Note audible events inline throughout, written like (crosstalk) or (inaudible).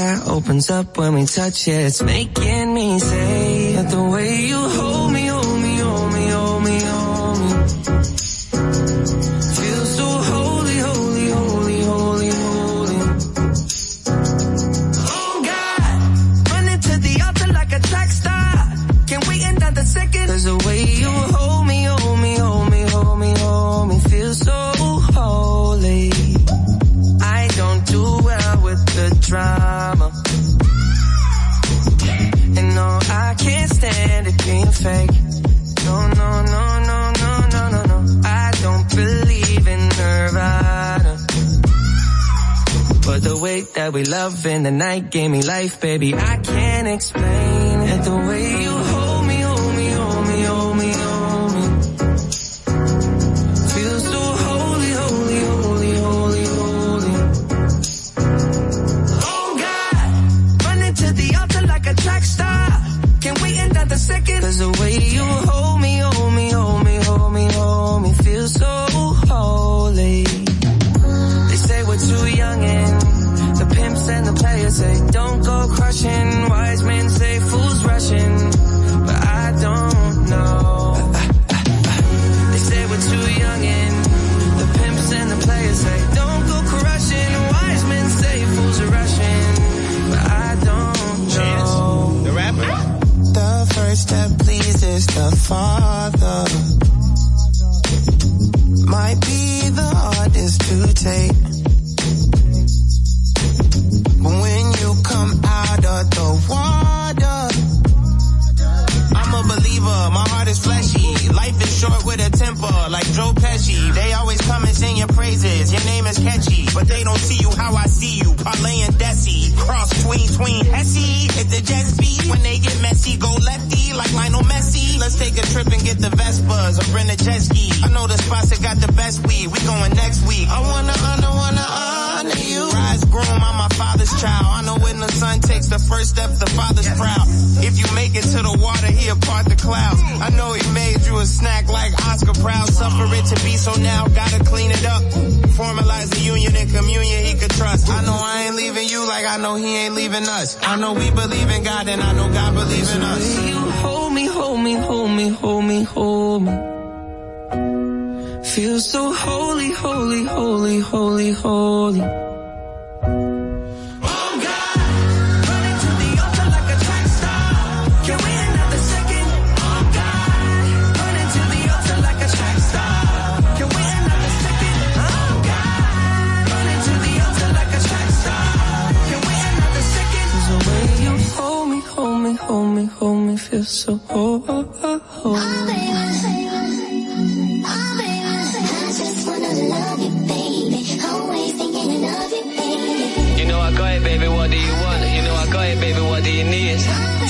sky opens up when we touch it. It's making me say that the way you we love in the night gave me life, baby. I can't explain it. The way a trip and get the Vespas, or rent a jet ski. I know the spots that got the best weed, we going next week. I wanna honor, wanna honor you. Rise groom, I'm my father's child. I know when the son takes the first step, the father's proud. If you make it to the water, he'll part the clouds. I know he made you a snack like Oscar Proud. Suffer it to be so now, gotta clean it up. Formalize the union and communion he could trust. I know I ain't leaving you like I know he ain't leaving us. I know we believe in God and I know God believes in us. you hold me, hold me, hold me, hold me, hold me. Feel so holy, holy, holy, holy, holy. so. Oh, oh, oh. oh baby, I just wanna love you, baby. Always thinking of you, baby. You know I got it, baby. What do you want? You know I got it, baby. What do you need?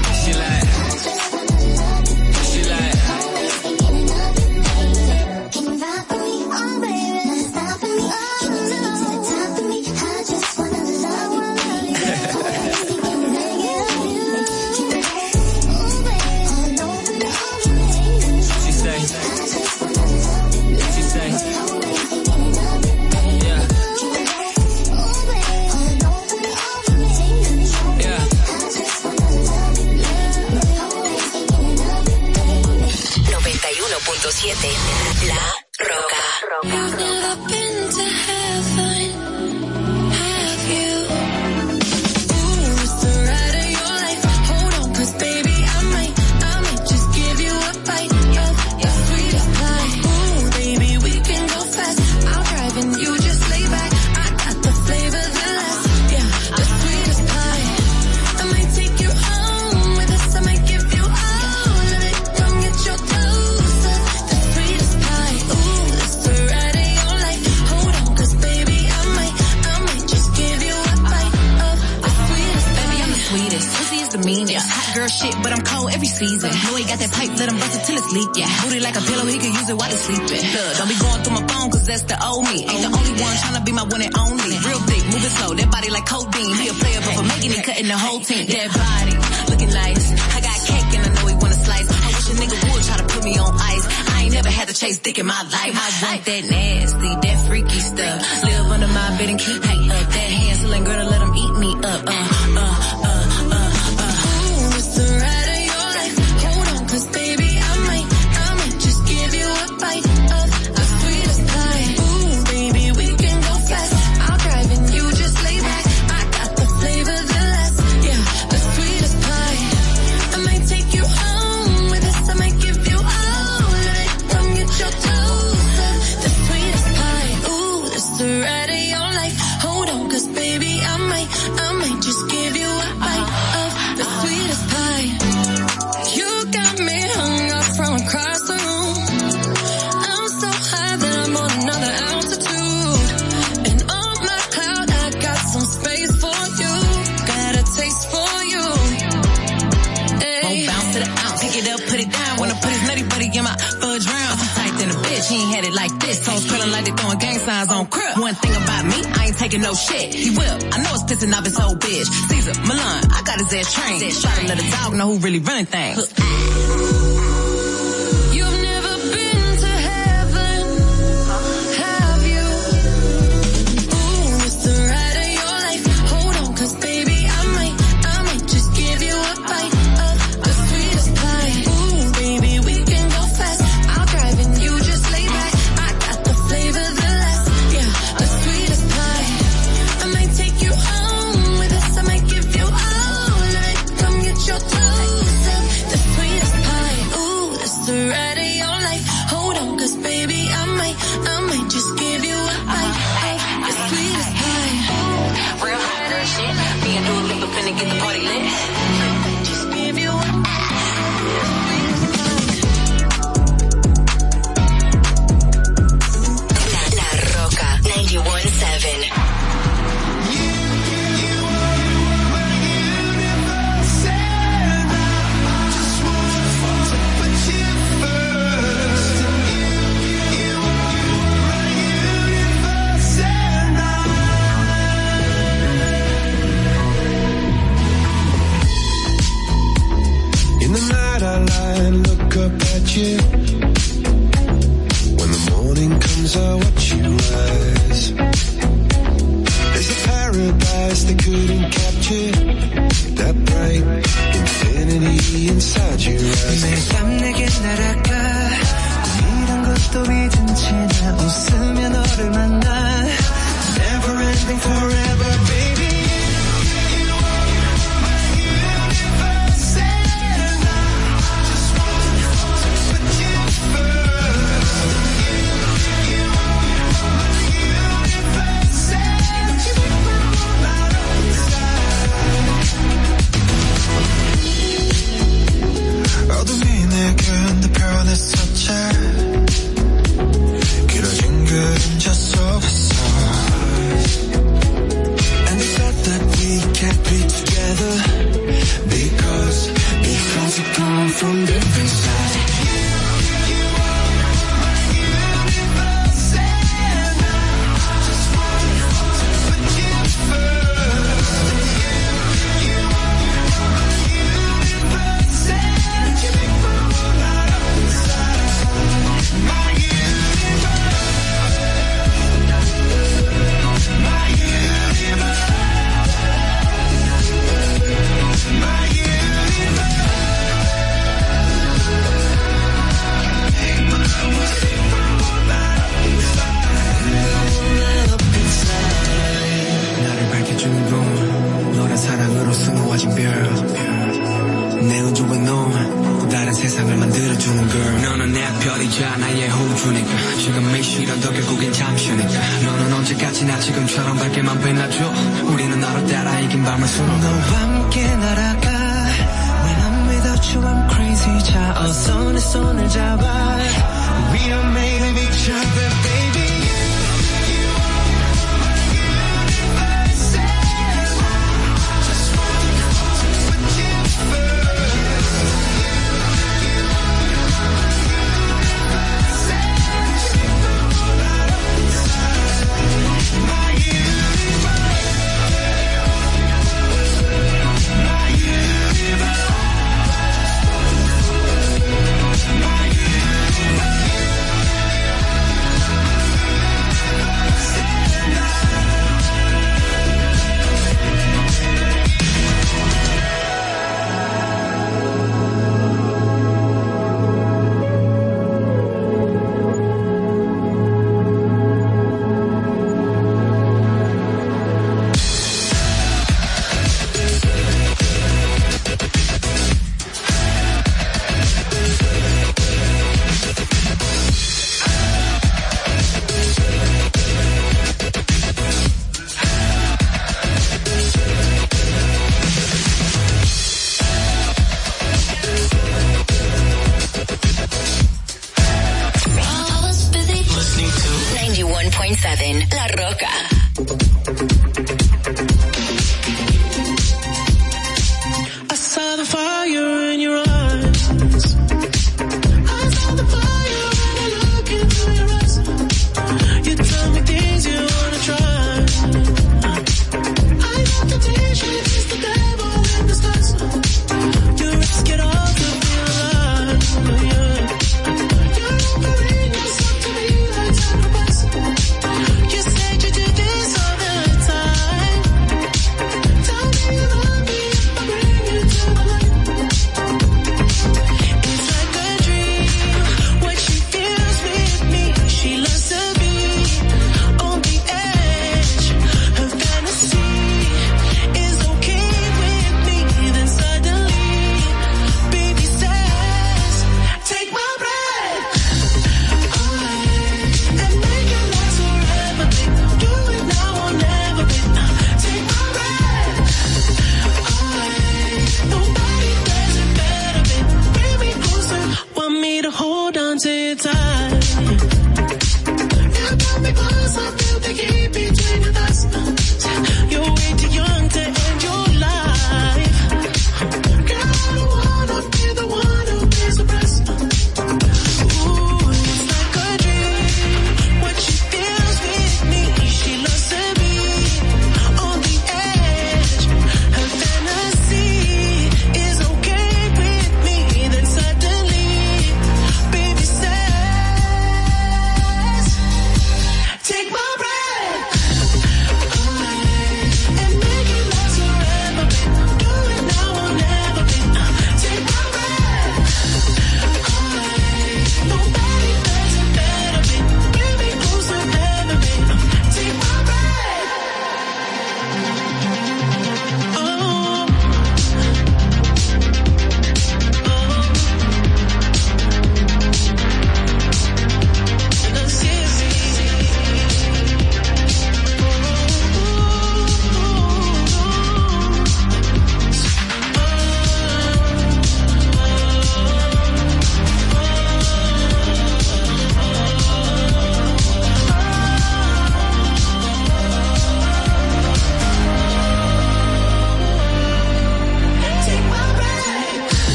that train. Said, shot another dog, know who really running things.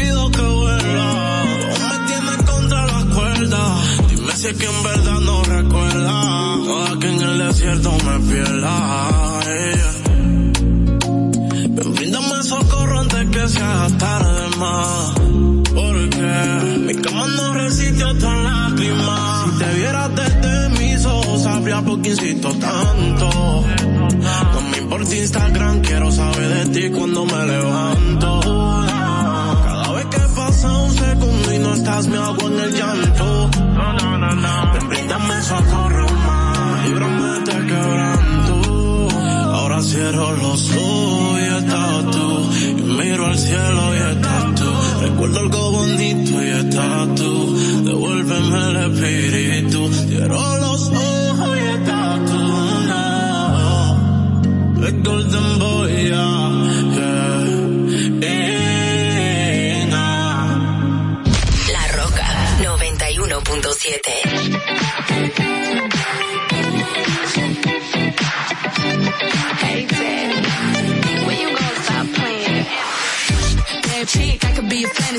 Pido que vuelva? O me tienes contra la cuerda. Dime si es que en verdad no recuerda. Ojalá que en el desierto me pierda. ella. Ven, bríndame socorro antes que se haga tarde más. Porque mi cama no resiste otra lágrima. Si te vieras desde mis ojos, sabría por qué insisto tanto. No me importa Instagram, quiero saber de ti cuando me levanto. No me hago en el llanto. Ven, bríndame socorro más, líbrame de este quebranto. Ahora cierro los ojos y estás tú. Y miro al cielo y estás tú. Recuerdo algo bonito y estás tú. Devuélveme el espíritu. Cierro los ojos y estás tú. No. Golden boy, yeah.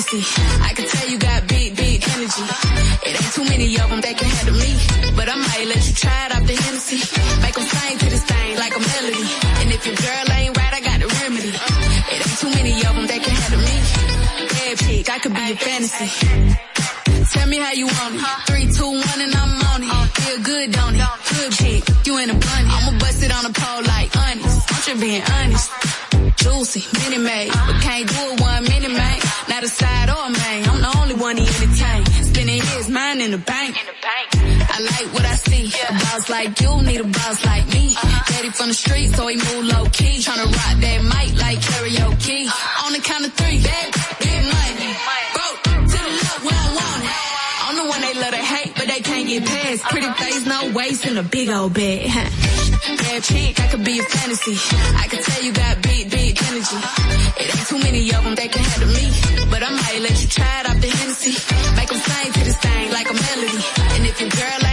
Fantasy. I can tell you got big, big energy. It ain't too many of them that can handle me. But I might let you try it off the Hennessy. Make them sing to this thing like a melody. And if your girl ain't right, I got the remedy. It ain't too many of them that can handle me. Bad chick, I could be a fantasy. Tell me how you want it. Three, two, one, and I'm on it. Feel good, don't it? Good chick, you in a bunny. I'ma bust it on the pole like honest. I'm just being honest. Juicy, mini made, but can't do it. Not a side or a main. I'm the only one he entertain. Spending his mind in the bank. In the bank. I like what I see. Yeah. A boss like you need a boss like me. Uh-huh. Daddy from the street, so he move low key. Tryna rock that mic like karaoke. On get past. Pretty face, no waist, and a big old bag. (laughs) Bad chick, I could be a fantasy. I could tell you got big, big energy. It ain't too many of them that can handle me. But I might let you try it off the Hennessy. Make them sing to this thing like a melody. And if your girl ain't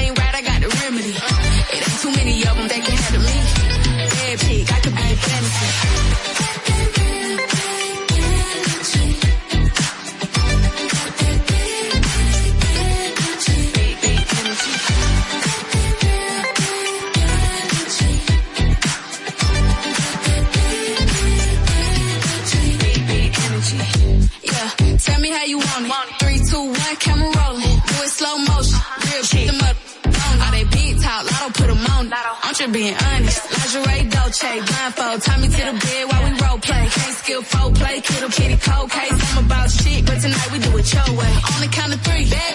One, camera rolling. Do it slow motion. Uh-huh. Real shit. Them up. All they big talk, lotto put them on. I'm just being honest. Lingerie, Dolce, blindfold. Tie me to the bed while we role play. Can't skill folk play, kittle kitty cold case. I'm about shit, but tonight we do it your way. On the count of three, big,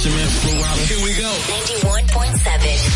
Fisherman Flew Out. Here we go. 91.7.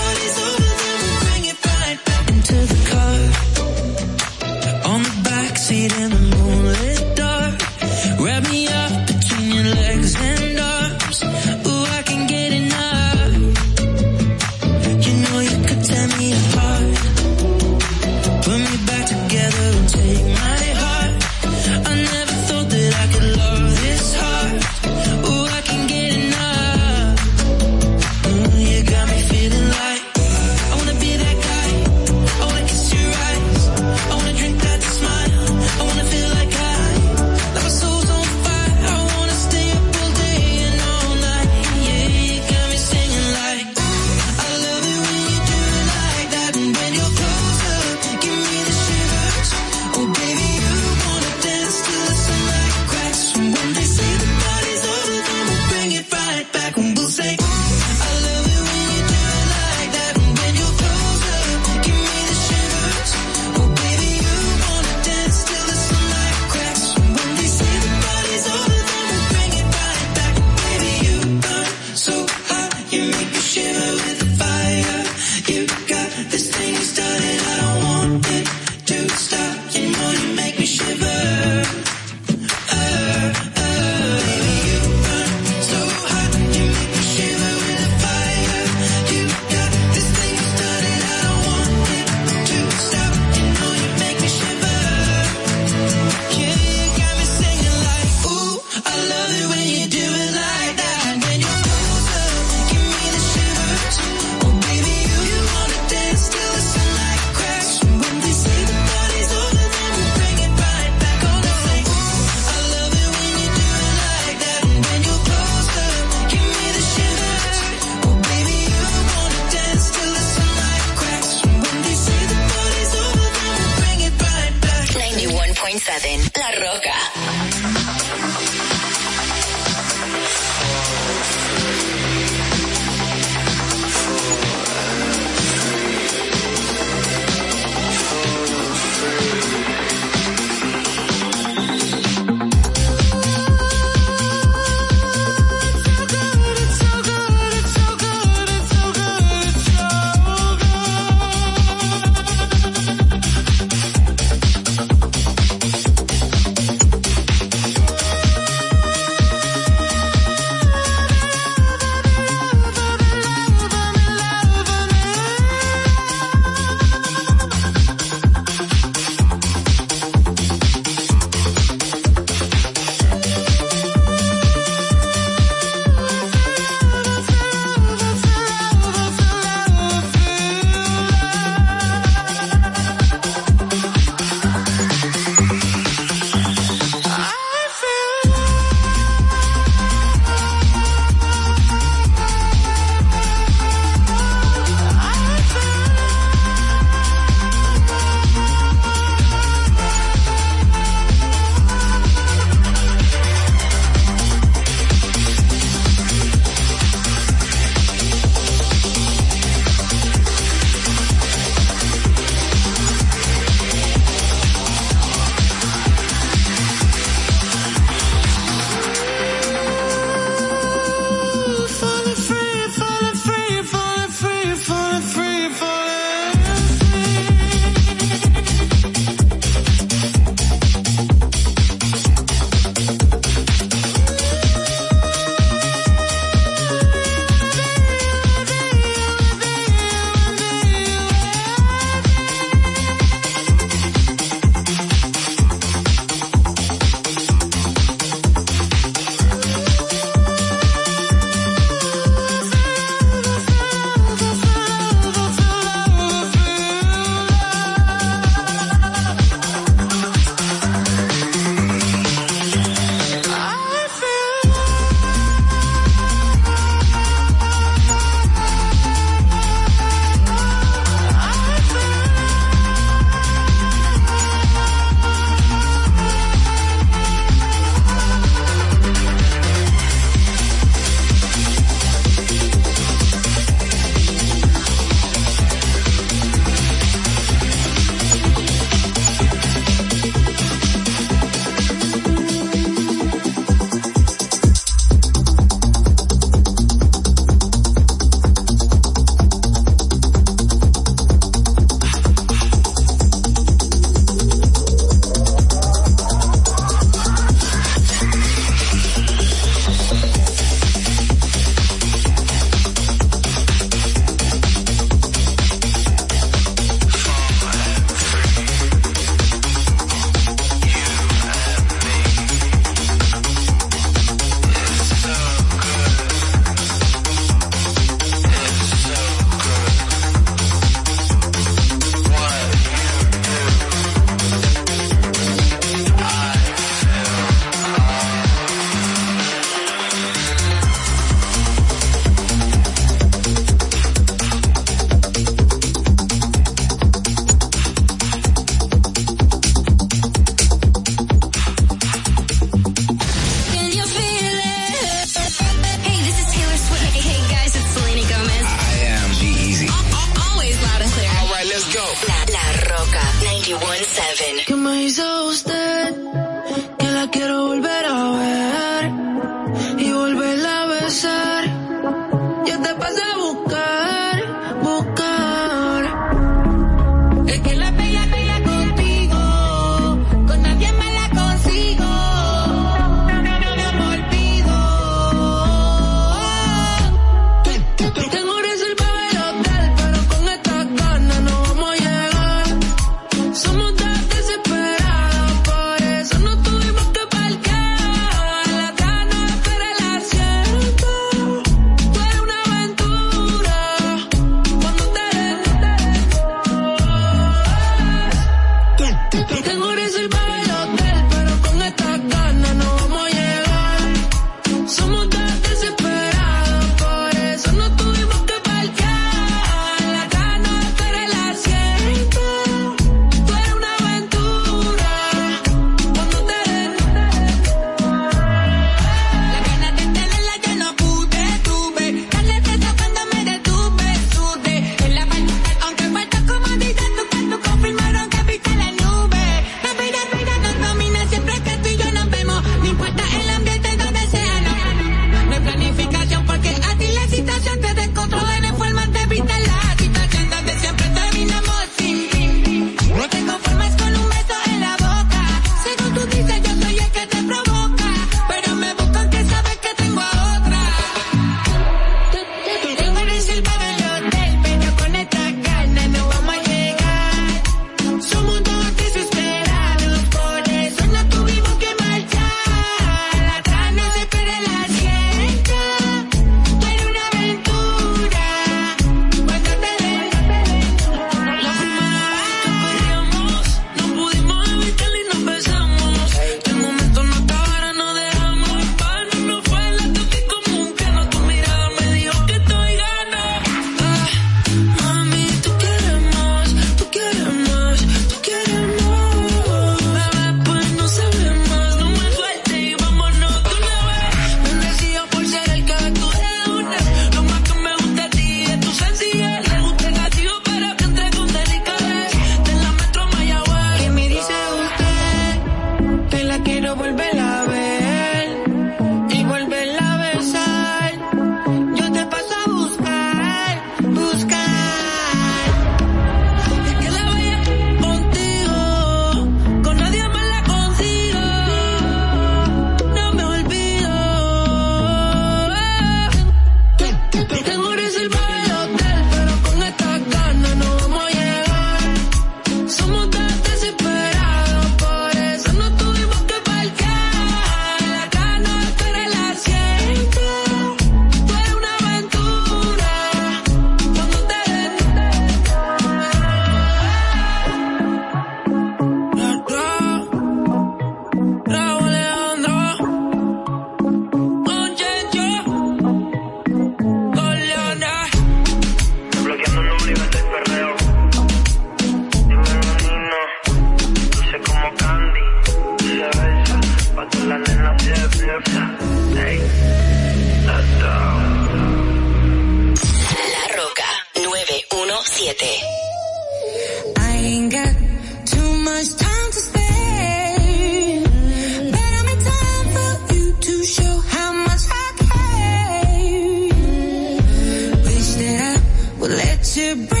let you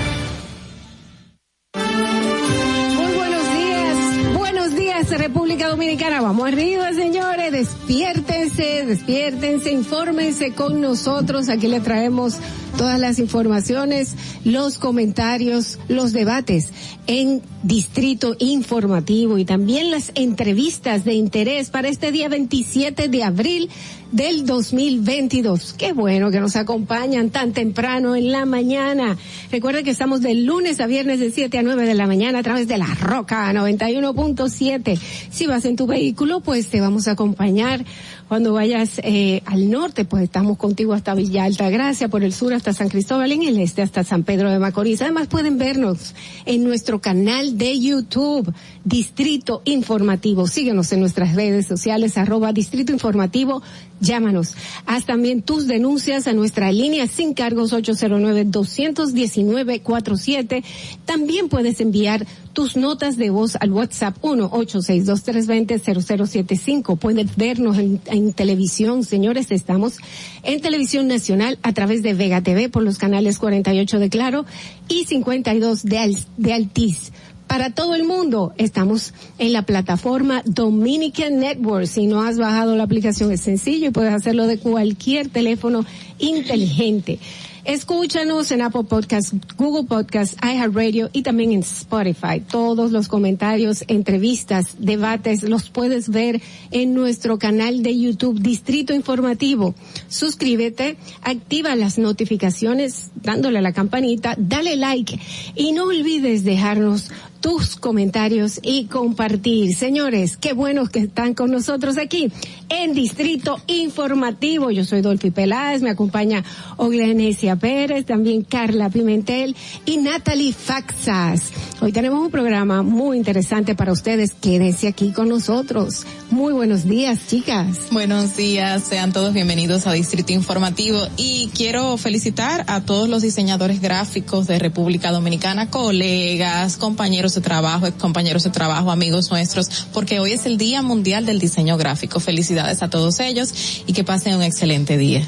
República Dominicana, vamos arriba señores, despiértense, despiértense, infórmense con nosotros, aquí le traemos todas las informaciones, los comentarios, los debates en Distrito Informativo y también las entrevistas de interés para este día 27 de abril del 2022. Qué bueno que nos acompañan tan temprano en la mañana. Recuerden que estamos de lunes a viernes de 7 a 9 de la mañana a través de la Roca 91.7. Si vas en tu vehículo, pues te vamos a acompañar cuando vayas eh, al norte, pues estamos contigo hasta Villa Altagracia, por el sur hasta San Cristóbal, en el este hasta San Pedro de Macorís. Además pueden vernos en nuestro canal de YouTube, Distrito Informativo. Síguenos en nuestras redes sociales, arroba Distrito Informativo. Llámanos. Haz también tus denuncias a nuestra línea sin cargos 809-219-47. También puedes enviar tus notas de voz al WhatsApp 1-862-320-0075. Puedes vernos en, en, televisión, señores. Estamos en televisión nacional a través de Vega TV por los canales 48 de Claro y 52 de, Al, de Altiz. Para todo el mundo, estamos en la plataforma Dominican Network. Si no has bajado la aplicación, es sencillo y puedes hacerlo de cualquier teléfono inteligente. Escúchanos en Apple Podcasts, Google Podcasts, iHeartRadio y también en Spotify. Todos los comentarios, entrevistas, debates los puedes ver en nuestro canal de YouTube Distrito Informativo. Suscríbete, activa las notificaciones dándole a la campanita, dale like y no olvides dejarnos tus comentarios y compartir. Señores, qué buenos que están con nosotros aquí en Distrito Informativo. Yo soy Dolphy Peláez, me acompaña Oglenesia Pérez, también Carla Pimentel y Natalie Faxas. Hoy tenemos un programa muy interesante para ustedes. Quédense aquí con nosotros. Muy buenos días, chicas. Buenos días, sean todos bienvenidos a Distrito Informativo y quiero felicitar a todos los diseñadores gráficos de República Dominicana, colegas, compañeros de trabajo, compañeros de trabajo, amigos nuestros, porque hoy es el Día Mundial del Diseño Gráfico. Felicidades a todos ellos y que pasen un excelente día.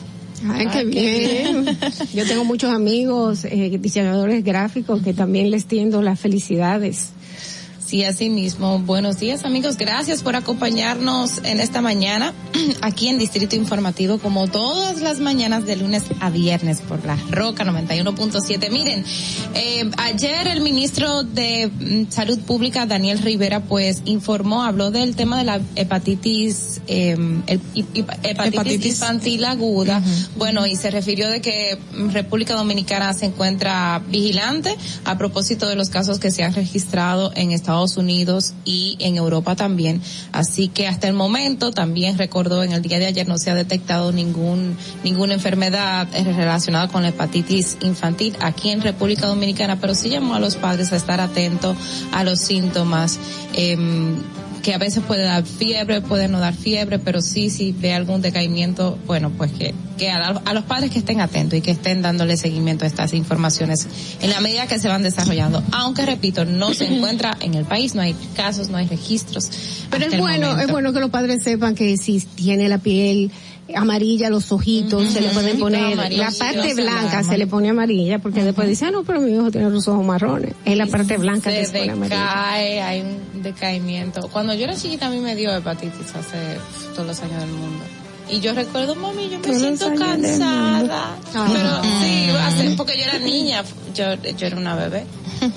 Ay, qué bien. Yo tengo muchos amigos eh, diseñadores gráficos que también les tiendo las felicidades. Sí, así mismo. Buenos días, amigos. Gracias por acompañarnos en esta mañana (clears throat) aquí en Distrito Informativo, como todas las mañanas de lunes a viernes por la Roca 91.7. Miren, eh, ayer el ministro de mm, Salud Pública, Daniel Rivera, pues informó, habló del tema de la hepatitis, eh, hepatitis, hepatitis, infantil aguda. Uh -huh. Bueno, y se refirió de que República Dominicana se encuentra vigilante a propósito de los casos que se han registrado en Estados Unidos y en Europa también. Así que hasta el momento también recordó en el día de ayer no se ha detectado ningún ninguna enfermedad relacionada con la hepatitis infantil aquí en República Dominicana, pero sí llamó a los padres a estar atentos a los síntomas. Eh, que a veces puede dar fiebre, puede no dar fiebre, pero sí, si ve algún decaimiento, bueno, pues que, que a, a, los padres que estén atentos y que estén dándole seguimiento a estas informaciones en la medida que se van desarrollando. Aunque, repito, no se encuentra en el país, no hay casos, no hay registros. Pero es bueno, es bueno que los padres sepan que si tiene la piel amarilla los ojitos, uh -huh. se le pueden poner, la parte blanca se le pone amarilla, porque uh -huh. después dice, ah, no, pero mi hijo tiene los ojos marrones. Es la parte blanca se que se pone amarilla. hay un decaimiento. Cuando yo era chiquita a mí me dio hepatitis hace todos los años del mundo. Y yo recuerdo, mami, yo me siento cansada. Pero sí, hace, porque yo era niña, yo, yo era una bebé.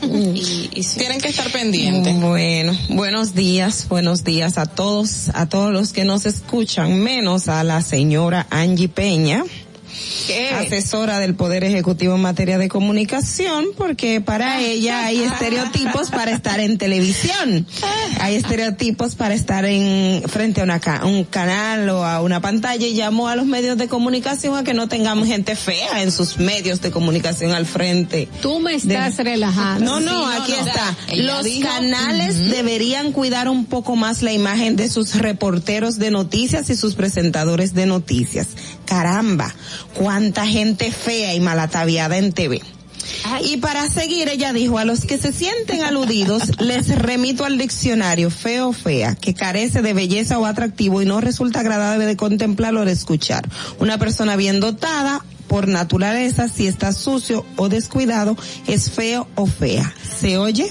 Y, y sí. Tienen que estar pendientes. Bueno, buenos días, buenos días a todos, a todos los que nos escuchan, menos a la señora Angie Peña. ¿Qué? asesora del Poder Ejecutivo en materia de comunicación, porque para ella hay estereotipos para estar en televisión, hay estereotipos para estar en frente a una un canal o a una pantalla y llamó a los medios de comunicación a que no tengamos gente fea en sus medios de comunicación al frente. Tú me estás de... relajando. No, no, sí, aquí no, está. Los dijo, canales uh -huh. deberían cuidar un poco más la imagen de sus reporteros de noticias y sus presentadores de noticias. Caramba, cuánta gente fea y malataviada en TV. Y para seguir, ella dijo, a los que se sienten aludidos, (laughs) les remito al diccionario feo fea, que carece de belleza o atractivo y no resulta agradable de contemplar o de escuchar. Una persona bien dotada, por naturaleza, si está sucio o descuidado, es feo o fea. ¿Se oye?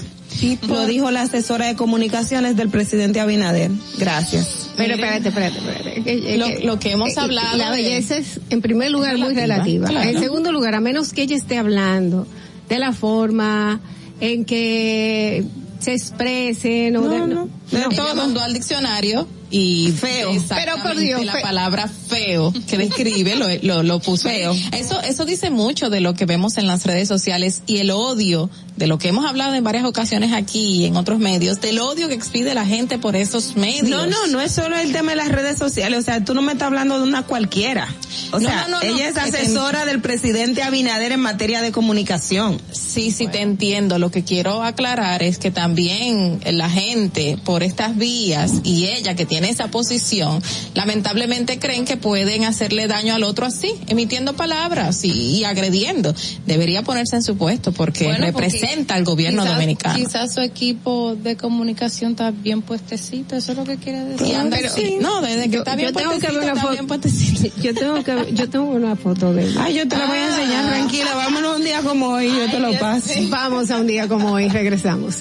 Lo dijo la asesora de comunicaciones del presidente Abinader. Gracias. Pero espérate, espérate, espérate. Que- que- Lo- que hemos eh, hablado La belleza es, en primer lugar, muy Relativa, claro. En segundo lugar, a menos que ella esté hablando de la forma en que se expresen o de, no, Ella mandó al diccionario y Feo. Pero por Dios, la palabra feo que describe lo, lo, lo puso Feo. eso eso dice mucho de lo que vemos en las redes sociales y el odio de lo que hemos hablado en varias ocasiones aquí y en otros medios del odio que expide la gente por esos medios No, no, no es solo el tema de las redes sociales, o sea, tú no me estás hablando de una cualquiera. O No, sea, no, no, no. ella es asesora del presidente Abinader en materia de comunicación. Sí, sí, te entiendo. Lo que quiero aclarar es que también la gente por estas vías y ella que tiene esa posición, lamentablemente creen que pueden hacerle daño al otro así, emitiendo palabras y, y agrediendo. Debería ponerse en su puesto porque Bueno, porque representa al gobierno quizás- dominicano. Quizás su equipo de comunicación está bien puestecito, eso es lo que quiere decir. Sí, Anda pero- así. no, desde que yo, está bien (laughs) yo tengo que puestecito. Yo tengo que, yo tengo una foto de ella. Ay, yo te la voy a enseñar, tranquila, vámonos un día como hoy, yo te lo paso. Vamos a un día como hoy, regresamos.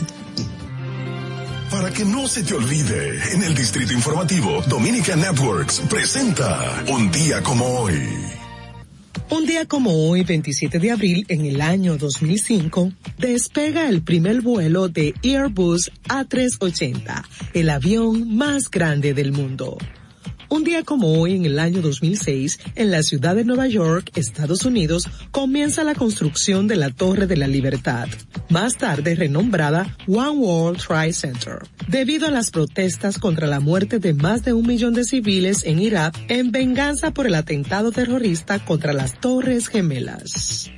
Para que no se te olvide, en el Distrito Informativo, Dominica Networks presenta Un día como hoy. Un día como hoy, 27 de abril, en el año 2005, despega el primer vuelo de Airbus A380, el avión más grande del mundo. Un día como hoy, en el año 2006, en la ciudad de Nueva York, Estados Unidos, comienza la construcción de la Torre de la Libertad, más tarde renombrada One World Trade Center, debido a las protestas contra la muerte de más de un millón de civiles en Irak en venganza por el atentado terrorista contra las Torres Gemelas.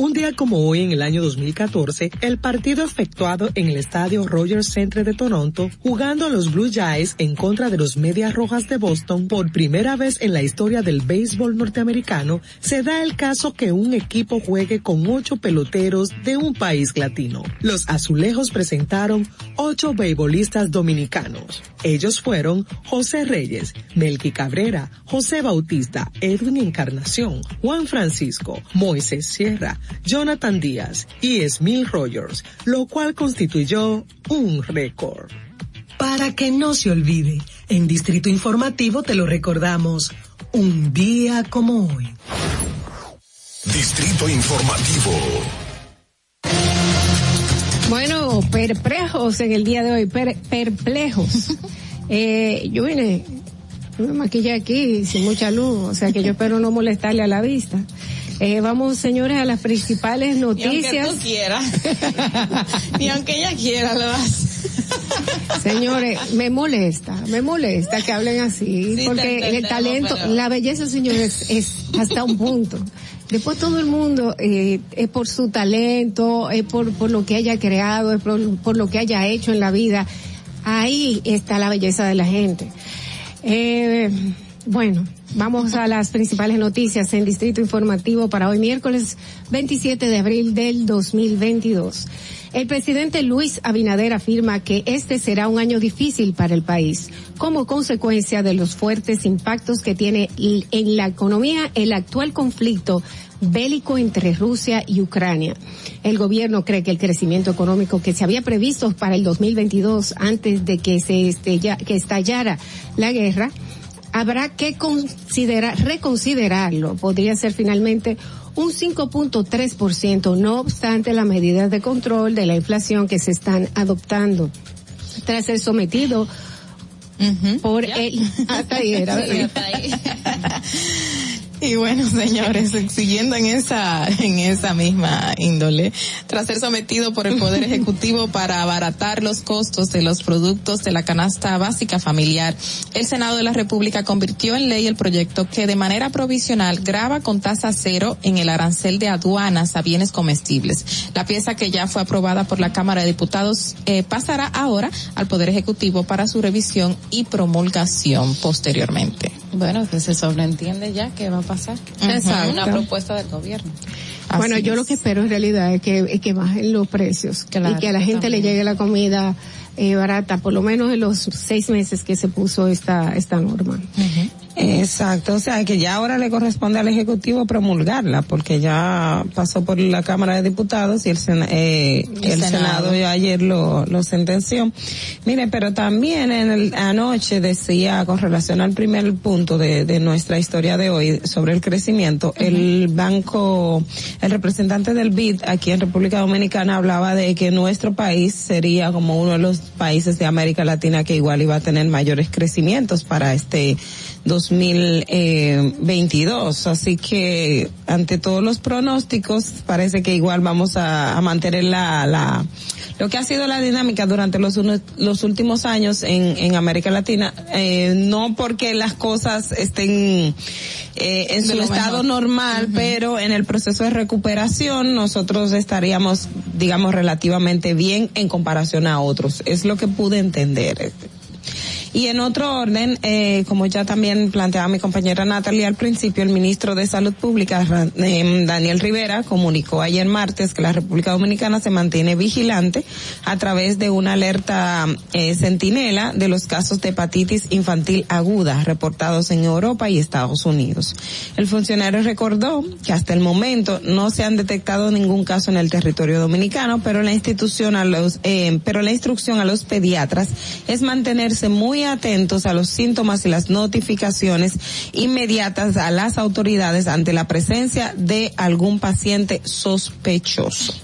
Un día como hoy, en el año 2014, el partido efectuado en el estadio Rogers Centre de Toronto, jugando los Blue Jays en contra de los Medias Rojas de Boston por primera vez en la historia del béisbol norteamericano, se da el caso que un equipo juegue con ocho peloteros de un país latino. Los azulejos presentaron ocho beisbolistas dominicanos. Ellos fueron José Reyes, Melqui Cabrera, José Bautista, Edwin Encarnación, Juan Francisco, Moisés Sierra, Jonathan Díaz y Smil Rogers, lo cual constituyó un récord. Para que no se olvide, en Distrito Informativo te lo recordamos, un día como hoy. Distrito Informativo. Bueno, perplejos en el día de hoy, per- perplejos. (laughs) eh, yo vine, me maquillé aquí sin mucha luz, o sea que yo espero no molestarle a la vista. Eh, vamos, señores, a las principales Ni aunque noticias. tú quieras. Ni aunque ella quiera, lo hace. Señores, me molesta, me molesta que hablen así, Sí, porque el talento, pero- la belleza, señores, es hasta un punto. Después todo el mundo eh, es por su talento, es por, por lo que haya creado, es por, por lo que haya hecho en la vida. Ahí está la belleza de la gente. Eh, bueno, vamos a las principales noticias en Distrito Informativo para hoy miércoles 27 de abril del 2022. El presidente Luis Abinader afirma que este será un año difícil para el país, como consecuencia de los fuertes impactos que tiene en la economía el actual conflicto bélico entre Rusia y Ucrania. El gobierno cree que el crecimiento económico que se había previsto para el 2022 antes de que se estallara la guerra habrá que considerar, reconsiderarlo. Podría ser finalmente un 5.3%, no obstante las medidas de control de la inflación que se están adoptando. Tras ser sometido por el, (laughs) hasta ahí era, Sí, ¿verdad? hasta ahí. Y bueno, (laughs) señores, siguiendo en esa, en esa misma índole, tras ser sometido por el Poder (laughs) Ejecutivo para abaratar los costos de los productos de la canasta básica familiar, el Senado de la República convirtió en ley el proyecto que de manera provisional graba con tasa cero en el arancel de aduanas a bienes comestibles. La pieza que ya fue aprobada por la Cámara de Diputados eh, pasará ahora al Poder Ejecutivo para su revisión y promulgación posteriormente. Bueno, pues se sobreentiende ya que va a pasar. Exacto. Una propuesta del gobierno. Bueno, yo es. lo que espero en realidad es que, es que bajen los precios Claro, y que a la gente le llegue la comida eh, barata, por lo menos en los seis meses que se puso esta, esta norma. Eh, Exacto, o sea que ya ahora le corresponde al Ejecutivo promulgarla, porque ya pasó por la Cámara de Diputados y el, Sena- eh, el, Senado. Senado. ya ayer lo, lo sentenció. Mire, pero también en el, anoche decía con relación al primer punto de, de nuestra historia de hoy sobre el crecimiento, el banco, el representante del BID aquí en República Dominicana hablaba de que nuestro país sería como uno de los países de América Latina que igual iba a tener mayores crecimientos para este 2022. Así que ante todos los pronósticos parece que igual vamos a, a mantener la, la, lo que ha sido la dinámica durante los, los últimos años en, en América Latina, eh, no porque las cosas estén eh, en De su estado mejor. normal, pero en el proceso de recuperación nosotros estaríamos, digamos, relativamente bien en comparación a otros. Es lo que pude entender. Y en otro orden, eh, como ya también planteaba mi compañera Natalie al principio, el ministro de Salud Pública, eh, Daniel Rivera, comunicó ayer martes que la República Dominicana se mantiene vigilante a través de una alerta eh, centinela de los casos de hepatitis infantil aguda reportados en Europa y Estados Unidos. El funcionario recordó que hasta el momento no se han detectado ningún caso en el territorio dominicano, pero la institución a los, eh, pero la instrucción a los pediatras es mantenerse muy atentos a los síntomas y las notificaciones inmediatas a las autoridades ante la presencia de algún paciente sospechoso.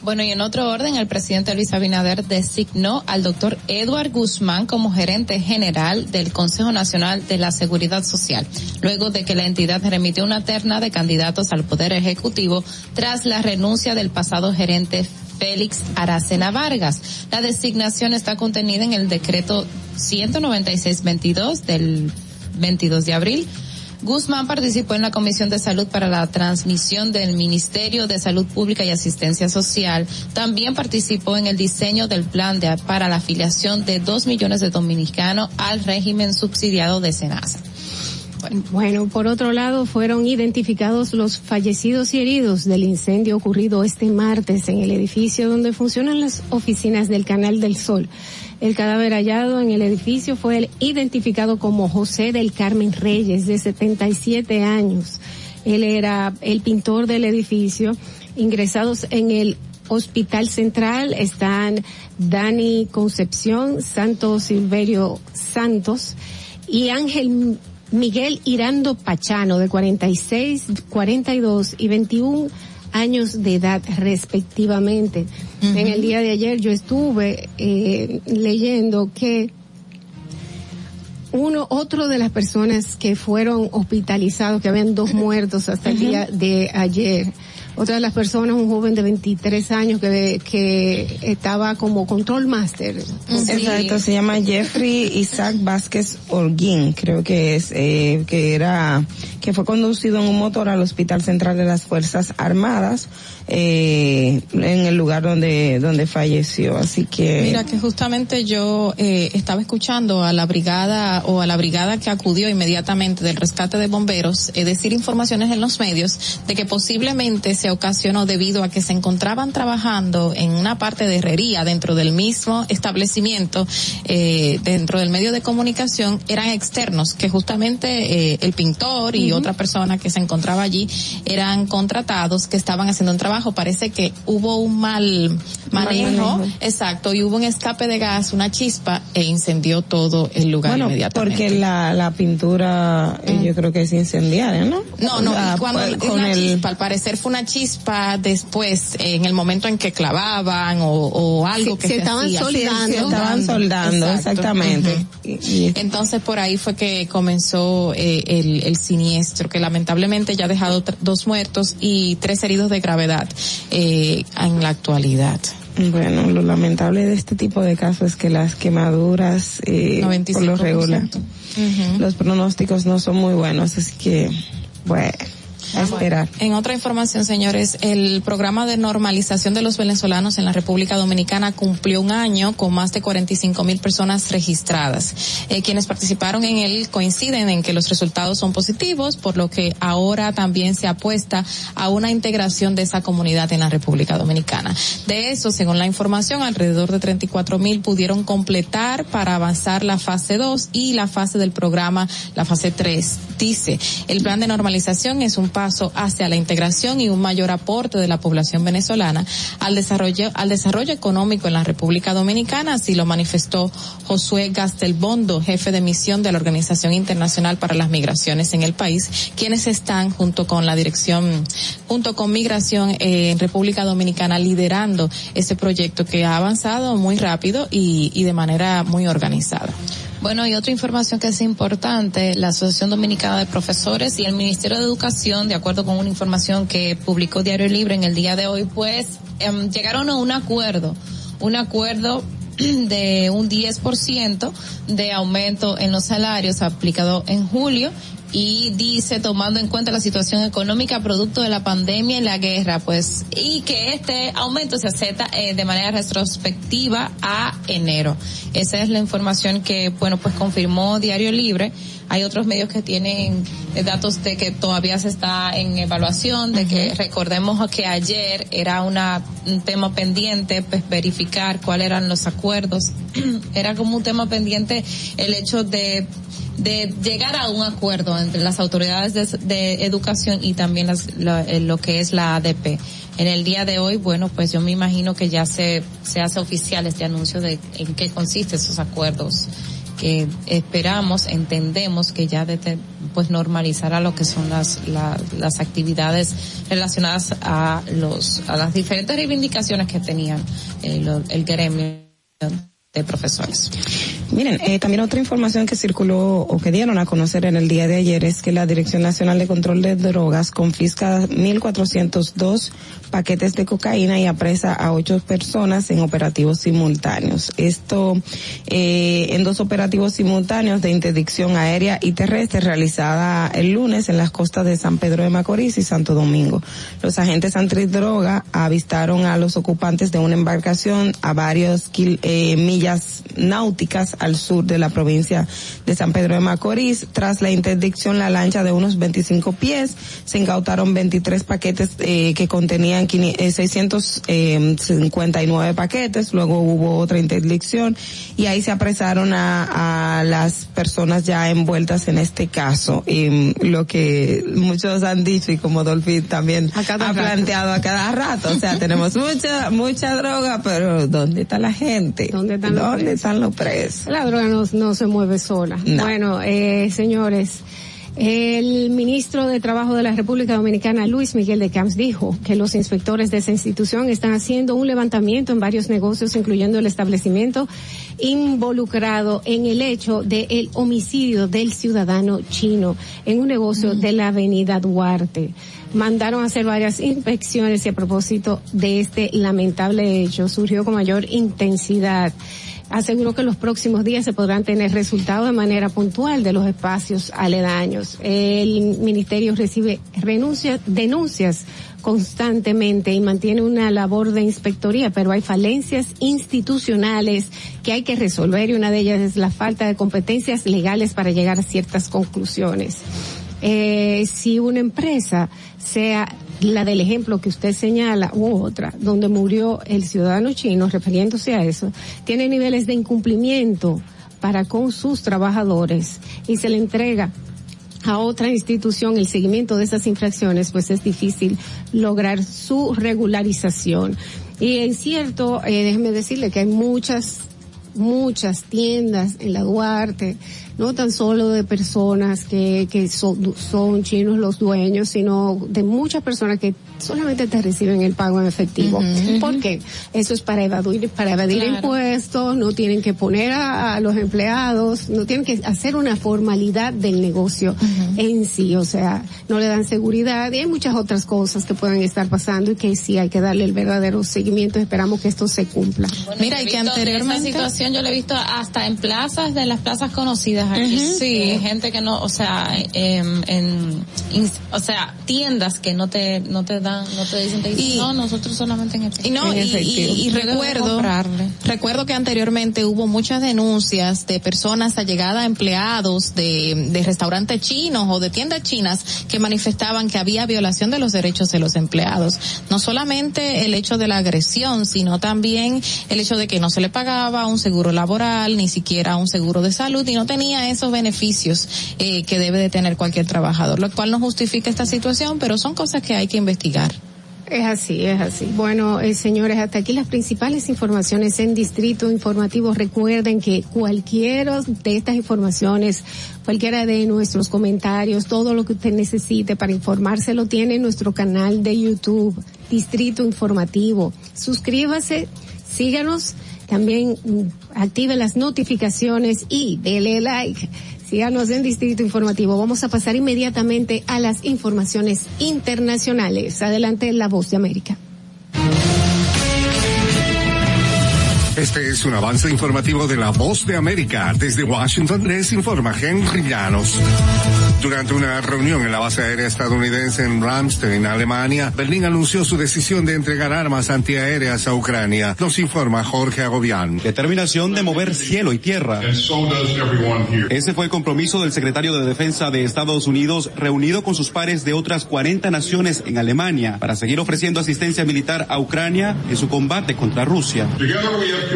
Bueno, y en otro orden, el presidente Luis Abinader designó al doctor Edward Guzmán como gerente general del Consejo Nacional de la Seguridad Social, luego de que la entidad remitió una terna de candidatos al Poder Ejecutivo tras la renuncia del pasado gerente Félix Aracena Vargas. La designación está contenida en el decreto 196-22 del 22 de abril Guzmán participó en la Comisión de Salud para la transmisión del Ministerio de Salud Pública y Asistencia Social. También participó en el diseño del plan de, para la afiliación de dos millones de dominicanos al régimen subsidiado de Senasa. Bueno, por otro lado, fueron identificados los fallecidos y heridos del incendio ocurrido este martes en el edificio donde funcionan las oficinas del Canal del Sol. El cadáver hallado en el edificio fue el- identificado como José del Carmen Reyes, de 77 años. Él era el pintor del edificio. Ingresados en el Hospital Central están Dani Concepción, Santos Silverio Santos y Ángel Miguel Irando Pachano, de 46, 42 y 21 años de edad respectivamente. En el día de ayer yo estuve eh, leyendo que uno, otro de las personas que fueron hospitalizados, que habían dos muertos hasta el día de ayer. Otra de las personas, un joven de 23 años que, que estaba como control master. Exacto, se llama Jeffrey Isaac Vázquez Holguín, creo que es, eh, que era, que fue conducido en un motor al Hospital Central de las Fuerzas Armadas, eh, en el lugar donde, donde falleció, así que. Mira que justamente yo eh, estaba escuchando a la brigada o a la brigada que acudió inmediatamente del rescate de bomberos, es decir, informaciones en los medios de que posiblemente se ocasionó debido a que se encontraban trabajando en una parte de herrería dentro del mismo establecimiento, eh, dentro del medio de comunicación, eran externos, que justamente eh, el pintor y Ujú. otra persona que se encontraba allí eran contratados que estaban haciendo un trabajo. Parece que hubo un mal manejo, manejo. exacto, y hubo un escape de gas, una chispa e incendió todo el lugar Bueno, inmediatamente. porque la, la pintura, eh, yo creo que es incendiaria, ¿no? No, no, La- y cuando con una chispa, al parecer fue una chispa después, en el momento en que clavaban o, o algo Se- que se se, estaban hacía. soldando. Se estaban soldando, exactamente. Entonces por ahí fue que comenzó eh, el, el siniestro, que lamentablemente ya ha dejado dos muertos y tres heridos de gravedad eh, en la actualidad. Bueno, lo lamentable de este tipo de casos es que las quemaduras, eh, por lo 95%. regular, los pronósticos no son muy buenos, así que, bueno. A esperar. En otra información, señores, el programa de normalización de los venezolanos en la República Dominicana cumplió un año con más de 45 mil personas registradas. Eh, quienes participaron en él coinciden en que los resultados son positivos, por lo que ahora también se apuesta a una integración de esa comunidad en la República Dominicana. De eso, según la información, alrededor de 34 mil pudieron completar para avanzar la fase 2 y la fase del programa, la fase 3. Dice, el plan de normalización es un paso hacia la integración y un mayor aporte de la población venezolana al desarrollo, al desarrollo económico en la República Dominicana, así lo manifestó Josué Gastelbondo, jefe de misión de la Organización Internacional para las Migraciones en el país, quienes están junto con la dirección, junto con Migración eh, en República Dominicana liderando ese proyecto que ha avanzado muy rápido y, y de manera muy organizada. Bueno, y otra información que es importante, la Asociación Dominicana de Profesores y el Ministerio de Educación, de acuerdo con una información que publicó Diario Libre en el día de hoy, pues em, llegaron a un acuerdo, un acuerdo (clears throat) de un 10% de aumento en los salarios aplicado en julio y dice tomando en cuenta la situación económica producto de la pandemia y la guerra, pues, y que este aumento se acepta eh, de manera retrospectiva a enero. Esa es la información que, bueno, pues confirmó Diario Libre. Hay otros medios que tienen eh, datos de que todavía se está en evaluación, de que recordemos que ayer era una, un tema pendiente, pues verificar cuáles eran los acuerdos. (clears throat) era como un tema pendiente el hecho de de llegar a un acuerdo entre las autoridades de, de educación y también las, la, eh, lo que es la ADP. En el día de hoy, bueno, pues yo me imagino que ya se, se hace oficial este anuncio de en qué consisten esos acuerdos que esperamos, entendemos que ya de, pues normalizará lo que son las, la, las actividades relacionadas a los, a las diferentes reivindicaciones que tenían el, el gremio de profesores. Miren, eh, también otra información que circuló o que dieron a conocer en el día de ayer es que la Dirección Nacional de Control de Drogas confisca 1.402 paquetes de cocaína y apresa a ocho personas en operativos simultáneos. Esto eh, en dos operativos simultáneos de interdicción aérea y terrestre realizada el lunes en las costas de San Pedro de Macorís y Santo Domingo. Los agentes antidroga avistaron a los ocupantes de una embarcación a varios kil, eh, millas náuticas al sur de la provincia de San Pedro de Macorís. Tras la interdicción, la lancha de unos 25 pies se incautaron 23 paquetes eh, que contenían 659 paquetes. Luego hubo otra interdicción y ahí se apresaron a, a las personas ya envueltas en este caso. Y lo que muchos han dicho y como Dolphy también ha rato. planteado a cada rato. O sea, tenemos mucha, mucha droga, pero ¿dónde está la gente? ¿Dónde están los ¿Dónde presos? están los presos? La droga no, no se mueve sola. No. Bueno, eh, señores, el ministro de Trabajo de la República Dominicana, Luis Miguel de Camps, dijo que los inspectores de esa institución están haciendo un levantamiento en varios negocios, incluyendo el establecimiento involucrado en el hecho del homicidio del ciudadano chino en un negocio de la avenida Duarte. Mandaron a hacer varias inspecciones y a propósito de este lamentable hecho surgió con mayor intensidad aseguró que los próximos días se podrán tener resultados de manera puntual de los espacios aledaños. El ministerio recibe renuncias, denuncias constantemente y mantiene una labor de inspectoría, pero hay falencias institucionales que hay que resolver y una de ellas es la falta de competencias legales para llegar a ciertas conclusiones. Eh, si una empresa sea la del ejemplo que usted señala u otra, donde murió el ciudadano chino, refiriéndose a eso, tiene niveles de incumplimiento para con sus trabajadores y se le entrega a otra institución el seguimiento de esas infracciones, pues es difícil lograr su regularización. Y en cierto, eh, déjeme decirle que hay muchas, muchas tiendas en la Duarte, no tan solo de personas que, que son, son chinos los dueños, sino de muchas personas que solamente te reciben el pago en efectivo. Ujú. ¿Por qué? Eso es para evadir, para evadir Claro. impuestos, no tienen que poner a, a los empleados, no tienen que hacer una formalidad del negocio en sí, o sea, no le dan seguridad y hay muchas otras cosas que pueden estar pasando y que sí hay que darle el verdadero seguimiento. Esperamos que esto se cumpla. Mira, y que anteriormente... Esa situación yo la he visto hasta en plazas de las plazas conocidas tiendas aquí. Sí, gente que no, o sea, em, en, in- o sea, tiendas que no te, no te dan, no te dicen, te dicen, Y- no, nosotros solamente en efectivo. Y no, y, y- y recuerdo, recuerdo que anteriormente hubo muchas denuncias de personas allegadas a empleados de, de restaurantes chinos o de tiendas chinas que manifestaban que había violación de los derechos de los empleados. No solamente el hecho de la agresión, sino también el hecho de que no se le pagaba un seguro laboral, ni siquiera un seguro de salud y no tenía esos beneficios eh, que debe de tener cualquier trabajador, lo cual no justifica esta situación, pero son cosas que hay que investigar. Es así, es así. Bueno, eh, señores, hasta aquí las principales informaciones en Distrito Informativo. Recuerden que cualquiera de estas informaciones, cualquiera de nuestros comentarios, todo lo que usted necesite para informarse lo tiene en nuestro canal de YouTube, Distrito Informativo. Suscríbase, síganos, también mm, active las notificaciones y dele like. Síganos en Distrito Informativo. Vamos a pasar inmediatamente a las informaciones internacionales. Adelante, La Voz de América. Este es un avance informativo de la Voz de América. Desde Washington les informa Henry Llanos. Durante una reunión en la base aérea estadounidense en Ramstein, Alemania, Berlín anunció su decisión de entregar armas antiaéreas a Ucrania. Nos informa Jorge Agobián. Determinación de mover cielo y tierra. Ese fue el compromiso del secretario de Defensa de Estados Unidos reunido con sus pares de otras 40 naciones en Alemania para seguir ofreciendo asistencia militar a Ucrania en su combate contra Rusia.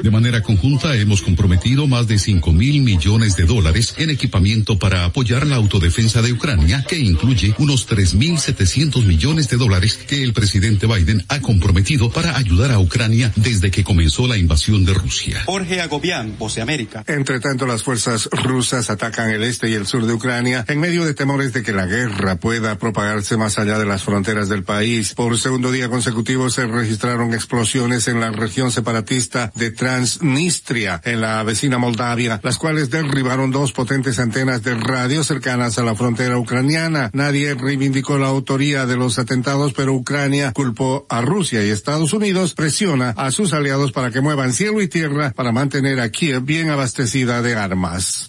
De manera conjunta hemos comprometido más de 5 mil millones de dólares en equipamiento para apoyar la autodefensa de Ucrania, que incluye unos 3.700 millones de dólares que el presidente Biden ha comprometido para ayudar a Ucrania desde que comenzó la invasión de Rusia. Jorge Agobián, Voz de América. Entre tanto, las fuerzas rusas atacan el este y el sur de Ucrania en medio de temores de que la guerra pueda propagarse más allá de las fronteras del país. Por segundo día consecutivo se registraron explosiones en la región separatista de Transnistria, en la vecina Moldavia, las cuales derribaron dos potentes antenas de radio cercanas a la frontera ucraniana. Nadie reivindicó la autoría de los atentados, pero Ucrania culpó a Rusia y Estados Unidos presiona a sus aliados para que muevan cielo y tierra para mantener a Kiev bien abastecida de armas.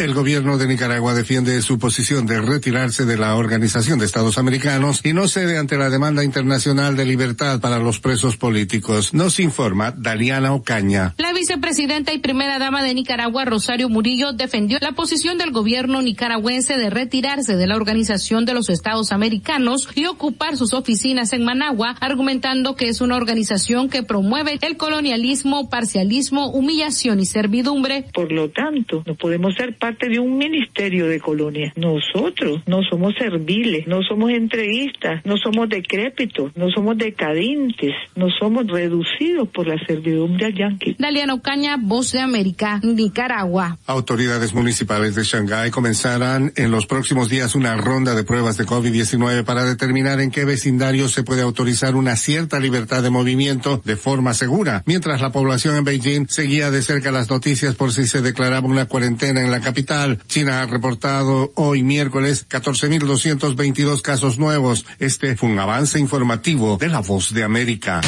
El gobierno de Nicaragua defiende su posición de retirarse de la Organización de Estados Americanos y no cede ante la demanda internacional de libertad para los presos políticos. Nos informa Daliana Ocaña. La vicepresidenta y primera dama de Nicaragua, Rosario Murillo, defendió la posición del gobierno nicaragüense de retirarse de la Organización de los Estados Americanos y ocupar sus oficinas en Managua, argumentando que es una organización que promueve el colonialismo, parcialismo, humillación y servidumbre. Por lo tanto, no podemos ser parte de un ministerio de colonia. Nosotros no somos serviles, no somos entreguistas, no somos decrépitos, no somos decadentes, no somos reducidos por la servidumbre al yanqui. Daliana Ocaña, Voz de América, Nicaragua. Autoridades municipales de Shanghái comenzarán en los próximos días una ronda de pruebas de COVID-19 para determinar en qué vecindario se puede autorizar una cierta libertad de movimiento de forma segura, mientras la población en Beijing seguía de cerca las noticias por si se declaraba una cuarentena en la capital. China ha reportado hoy miércoles 14.222 casos nuevos. Este fue un avance informativo de la voz de América.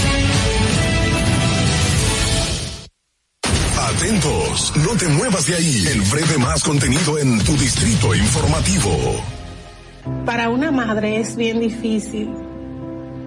Atentos, no te muevas de ahí. El breve más contenido en tu distrito informativo. Para una madre es bien difícil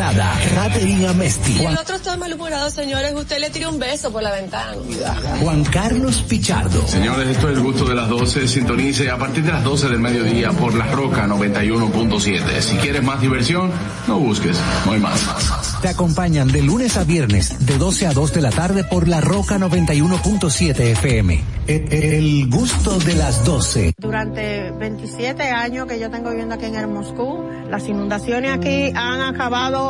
importada, Caterina Mesti. Si el otro está malhumorado, señores, usted le tira un beso por la ventana. Juan Carlos Pichardo. Señores, esto es el gusto de las 12. Sintonice a partir de las 12 del mediodía por La Roca 91.7. Si quieres más diversión, no busques, no hay más. Te acompañan de lunes a viernes, de 12 a 2 de la tarde por La Roca 91.7 FM. El, el gusto de las 12. Durante 27 años que yo tengo viviendo aquí en el Moscú, las inundaciones aquí han acabado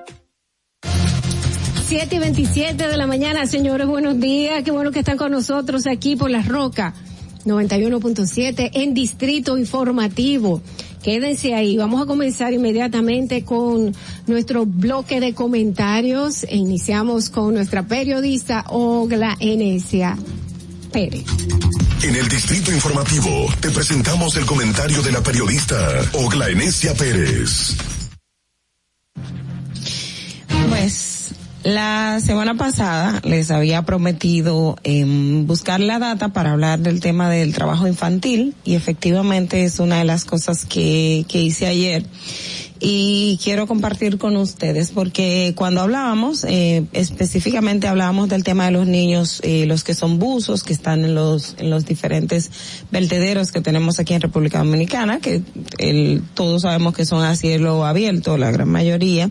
7 y 27 de la mañana, señores, buenos días. Qué bueno que están con nosotros aquí por La Roca 91.7 en Distrito Informativo. Quédense ahí. Vamos a comenzar inmediatamente con nuestro bloque de comentarios e iniciamos con nuestra periodista Ogla Enesia Pérez. En el Distrito Informativo te presentamos el comentario de la periodista Ogla Enesia Pérez. Pues la semana pasada les había prometido eh, buscar la data para hablar del tema del trabajo infantil y efectivamente es una de las cosas que, que hice ayer y quiero compartir con ustedes porque cuando hablábamos, eh, específicamente hablábamos del tema de los niños, eh, los que son buzos, que están en los, en los diferentes vertederos que tenemos aquí en República Dominicana, que todos sabemos que son a cielo abierto, la gran mayoría.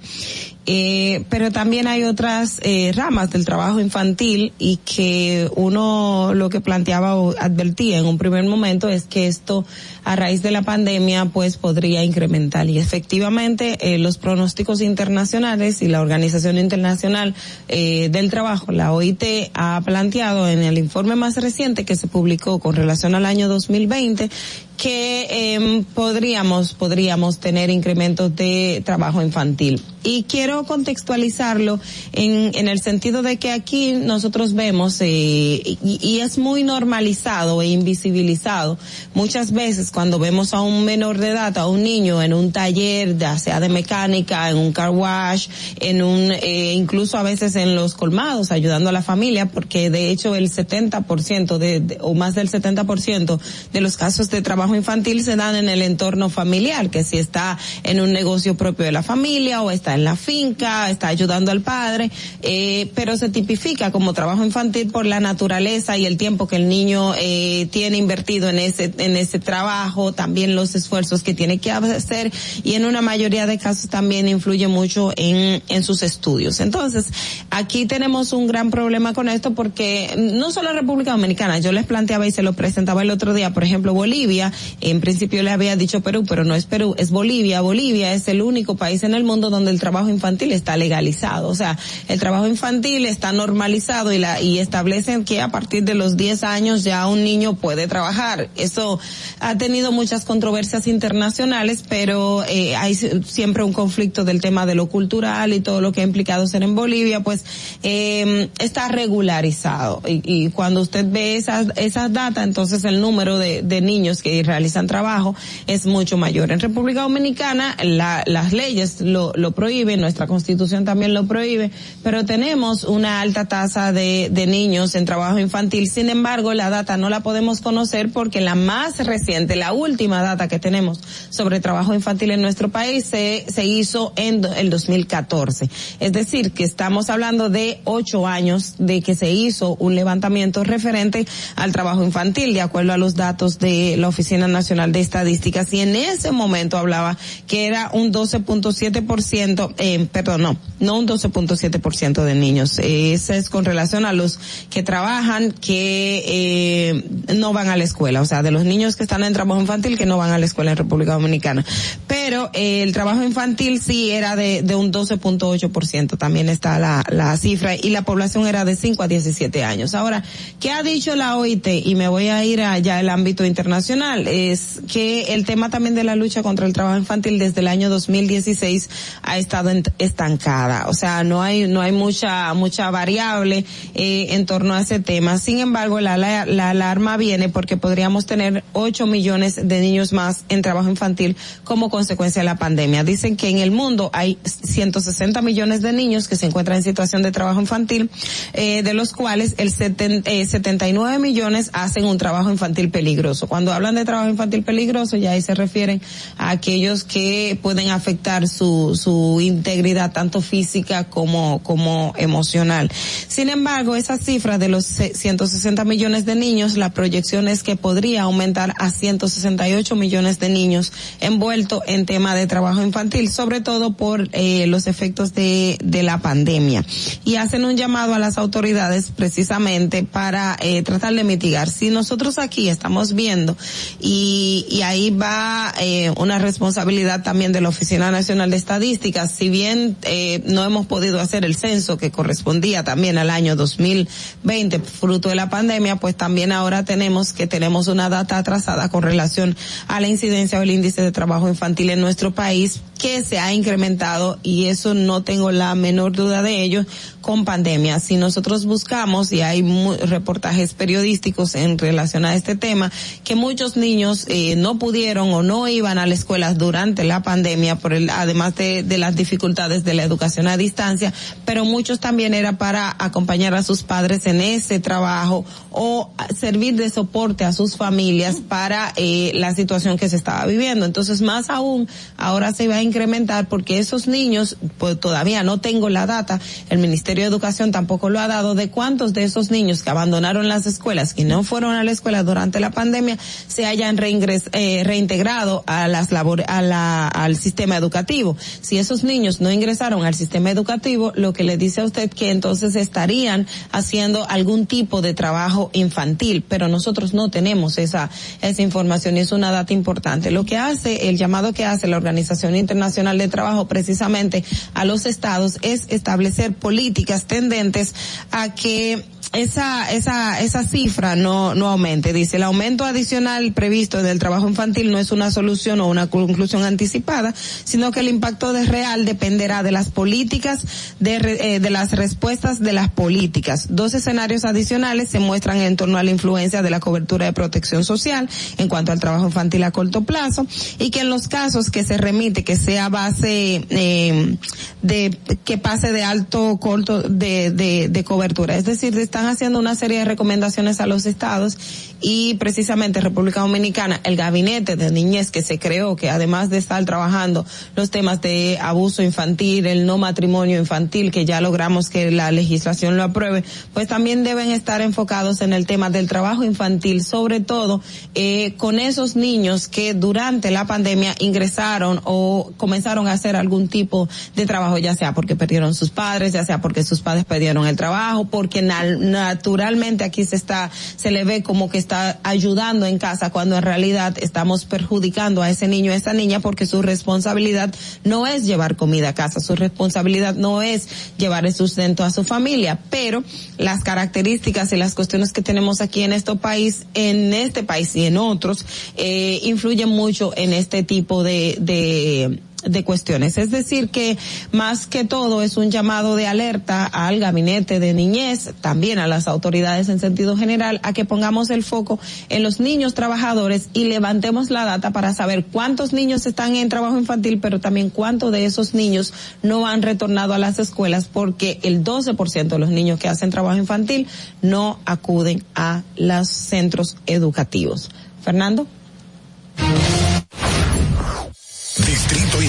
Eh, pero también hay otras eh, ramas del trabajo infantil y que uno lo que planteaba o advertía en un primer momento es que esto a raíz de la pandemia pues podría incrementar. Y efectivamente eh, los pronósticos internacionales y la Organización Internacional eh, del Trabajo, la OIT, ha planteado en el informe más reciente que se publicó con relación al año 2020 que eh, podríamos podríamos tener incrementos de trabajo infantil Y quiero contextualizarlo en, en el sentido de que aquí nosotros vemos, eh, y, es muy normalizado e invisibilizado, muchas veces cuando vemos a un menor de edad, a un niño en un taller, ya sea de mecánica, en un car wash, en un, eh, incluso a veces en los colmados, ayudando a la familia, porque de hecho el 70% de, de o más del 70% de los casos de trabajo infantil se dan en el entorno familiar, que si está en un negocio propio de la familia o está en la finca, está ayudando al padre, eh, pero se tipifica como trabajo infantil por la naturaleza y el tiempo que el niño eh, tiene invertido en ese en ese trabajo, también los esfuerzos que tiene que hacer y en una mayoría de casos también influye mucho en en sus estudios. Entonces, aquí tenemos un gran problema con esto porque no solo República Dominicana, yo les planteaba y se lo presentaba el otro día, por ejemplo, Bolivia, en principio le había dicho Perú, pero no es Perú, es Bolivia. Bolivia es el único país en el mundo donde el trabajo infantil está legalizado. O sea, el trabajo infantil está normalizado y la, y establecen que a partir de los 10 años ya un niño puede trabajar. Eso ha tenido muchas controversias internacionales, pero eh, hay siempre un conflicto del tema de lo cultural y todo lo que ha implicado ser en Bolivia, pues eh, está regularizado. Y, y, cuando usted ve esas, esas datas, entonces el número de, de niños que realizan trabajo es mucho mayor. En República Dominicana la, las leyes lo, lo nuestra constitución también lo prohíbe, pero tenemos una alta tasa de, de niños en trabajo infantil. Sin embargo, la data no la podemos conocer porque la más reciente, la última data que tenemos sobre trabajo infantil en nuestro país se, se hizo en el 2014. Es decir, que estamos hablando de ocho años de que se hizo un levantamiento referente al trabajo infantil, de acuerdo a los datos de la Oficina Nacional de Estadísticas. Y en ese momento hablaba que era un 12.7%, eh, perdón, no, no un 12.7% de niños. Ese es con relación a los que trabajan que eh, no van a la escuela, o sea, de los niños que están en trabajo infantil que no van a la escuela en República Dominicana. Pero eh, el trabajo infantil sí era de, de un 12.8%, también está la, la cifra, y la población era de 5 a 17 años. Ahora, ¿qué ha dicho la OIT? Y me voy a ir allá al ámbito internacional, es que el tema también de la lucha contra el trabajo infantil desde el año 2016 ha estado estancada, o sea, no hay, no hay mucha, mucha variable eh, en torno a ese tema. Sin embargo, la, la, la alarma viene porque podríamos tener 8 millones de niños más en trabajo infantil como consecuencia de la pandemia. Dicen que en el mundo hay 160 millones de niños que se encuentran en situación de trabajo infantil, eh, de los cuales el seten, eh, 79 millones hacen un trabajo infantil peligroso. Cuando hablan de trabajo infantil peligroso, ya ahí se refieren a aquellos que pueden afectar su, su integridad tanto física como, como emocional. Sin embargo, esa cifra de los 160 millones de niños, la proyección es que podría aumentar a 168 millones de niños envueltos en tema de trabajo infantil, sobre todo por eh, los efectos de, de la pandemia. Y hacen un llamado a las autoridades precisamente para eh, tratar de mitigar. Si nosotros aquí estamos viendo y, y ahí va eh, una responsabilidad también de la Oficina Nacional de Estadísticas, si bien eh, no hemos podido hacer el censo que correspondía también al año 2020 fruto de la pandemia, pues también ahora tenemos que tenemos una data atrasada con relación a la incidencia o el índice de trabajo infantil en nuestro país que se ha incrementado y eso no tengo la menor duda de ello con pandemia. Si nosotros buscamos y hay reportajes periodísticos en relación a este tema que muchos niños eh, no pudieron o no iban a la escuela durante la pandemia por el además de, las dificultades de la educación a distancia, pero muchos también era para acompañar a sus padres en ese trabajo o servir de soporte a sus familias para eh, la situación que se estaba viviendo. Entonces, más aún, ahora se va a incrementar porque esos niños, pues todavía no tengo la data, el Ministerio de Educación tampoco lo ha dado de cuántos de esos niños que abandonaron las escuelas, que no fueron a la escuela durante la pandemia, se hayan eh, reintegrado a las labores, a la, al sistema educativo. Si esos niños no ingresaron al sistema educativo, lo que le dice a usted que entonces estarían haciendo algún tipo de trabajo infantil, pero nosotros no tenemos esa, esa información y es una data importante. Lo que hace, el llamado que hace la Organización Internacional de Trabajo precisamente a los estados es establecer políticas tendentes a que esa, esa, esa cifra no, no aumente. Dice, el aumento adicional previsto del trabajo infantil no es una solución o una conclusión anticipada, sino que el impacto de real dependerá de las políticas, de, eh, de las respuestas de las políticas. Dos escenarios adicionales se muestran en torno a la influencia de la cobertura de protección social en cuanto al trabajo infantil a corto plazo y que en los casos que se remite que sea base eh, de que pase de alto corto de, de, de cobertura. Es decir, está están haciendo una serie de recomendaciones a los estados y precisamente República Dominicana, el gabinete de niñez que se creó, que además de estar trabajando los temas de abuso infantil, el no matrimonio infantil, que ya logramos que la legislación lo apruebe, pues también deben estar enfocados en el tema del trabajo infantil, sobre todo eh, con esos niños que durante la pandemia ingresaron o comenzaron a hacer algún tipo de trabajo, ya sea porque perdieron sus padres, ya sea porque sus padres perdieron el trabajo, porque naturalmente aquí se está, se le ve como que ayudando en casa cuando en realidad estamos perjudicando a ese niño, a esa niña porque su responsabilidad no es llevar comida a casa, su responsabilidad no es llevar el sustento a su familia, pero las características y las cuestiones que tenemos aquí en este país, en este país y en otros, eh, influyen mucho en este tipo de, de de cuestiones. Es decir, que más que todo es un llamado de alerta al gabinete de niñez, también a las autoridades en sentido general, a que pongamos el foco en los niños trabajadores y levantemos la data para saber cuántos niños están en trabajo infantil, pero también cuántos de esos niños no han retornado a las escuelas porque el 12% de los niños que hacen trabajo infantil no acuden a los centros educativos. Fernando.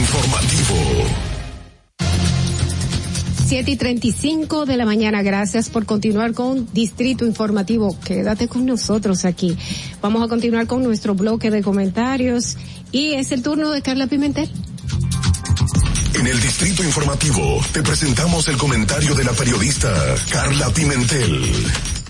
Informativo. 7 y 35 de la mañana. Gracias por continuar con Distrito Informativo. Quédate con nosotros aquí. Vamos a continuar con nuestro bloque de comentarios y es el turno de Carla Pimentel. En el Distrito Informativo te presentamos el comentario de la periodista Carla Pimentel.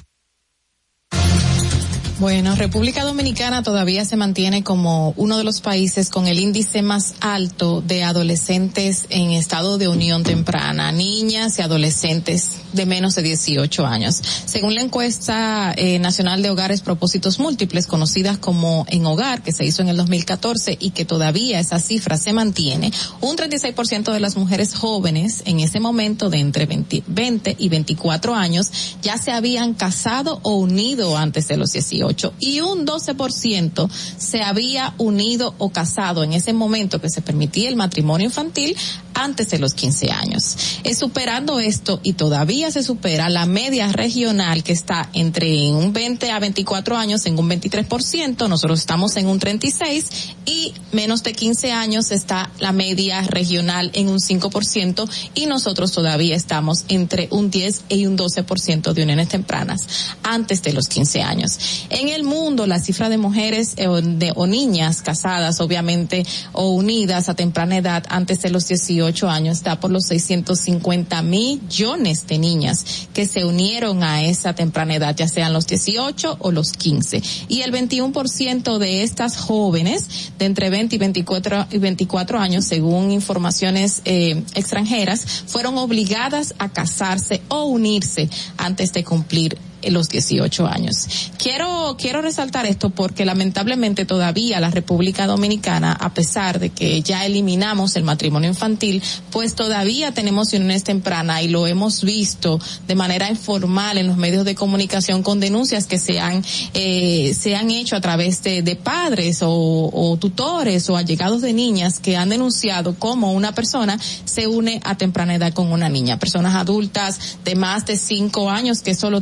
Bueno, República Dominicana todavía se mantiene como uno de los países con el índice más alto de adolescentes en estado de unión temprana, niñas y adolescentes de menos de 18 años. Según la encuesta eh, nacional de hogares propósitos múltiples, conocidas como En Hogar, que se hizo en el 2014 y que todavía esa cifra se mantiene, un 36% de las mujeres jóvenes en ese momento de entre 20, 20 y 24 años ya se habían casado o unido antes de los 18 y un 12% se había unido o casado en ese momento que se permitía el matrimonio infantil antes de los 15 años. Es superando esto y todavía se supera la media regional que está entre un 20 a 24 años en un 23%, nosotros estamos en un 36 y menos de 15 años está la media regional en un 5% y nosotros todavía estamos entre un 10 y un 12% de uniones tempranas antes de los 15 años. En el mundo la cifra de mujeres eh, o niñas casadas obviamente o unidas a temprana edad antes de los 18 años está por los 650 millones de niñas que se unieron a esa temprana edad, ya sean los 18 o los 15. Y el 21% de estas jóvenes de entre 20 y 24, y 24 años, según informaciones eh, extranjeras, fueron obligadas a casarse o unirse antes de cumplir los 18 años. Quiero, quiero resaltar esto porque lamentablemente todavía la República Dominicana, a pesar de que ya eliminamos el matrimonio infantil, pues todavía tenemos uniones tempranas y lo hemos visto de manera informal en los medios de comunicación con denuncias que se han, eh, se han hecho a través de, de padres o, o tutores o allegados de niñas que han denunciado cómo una persona se une a temprana edad con una niña. Personas adultas de más de cinco años que eso lo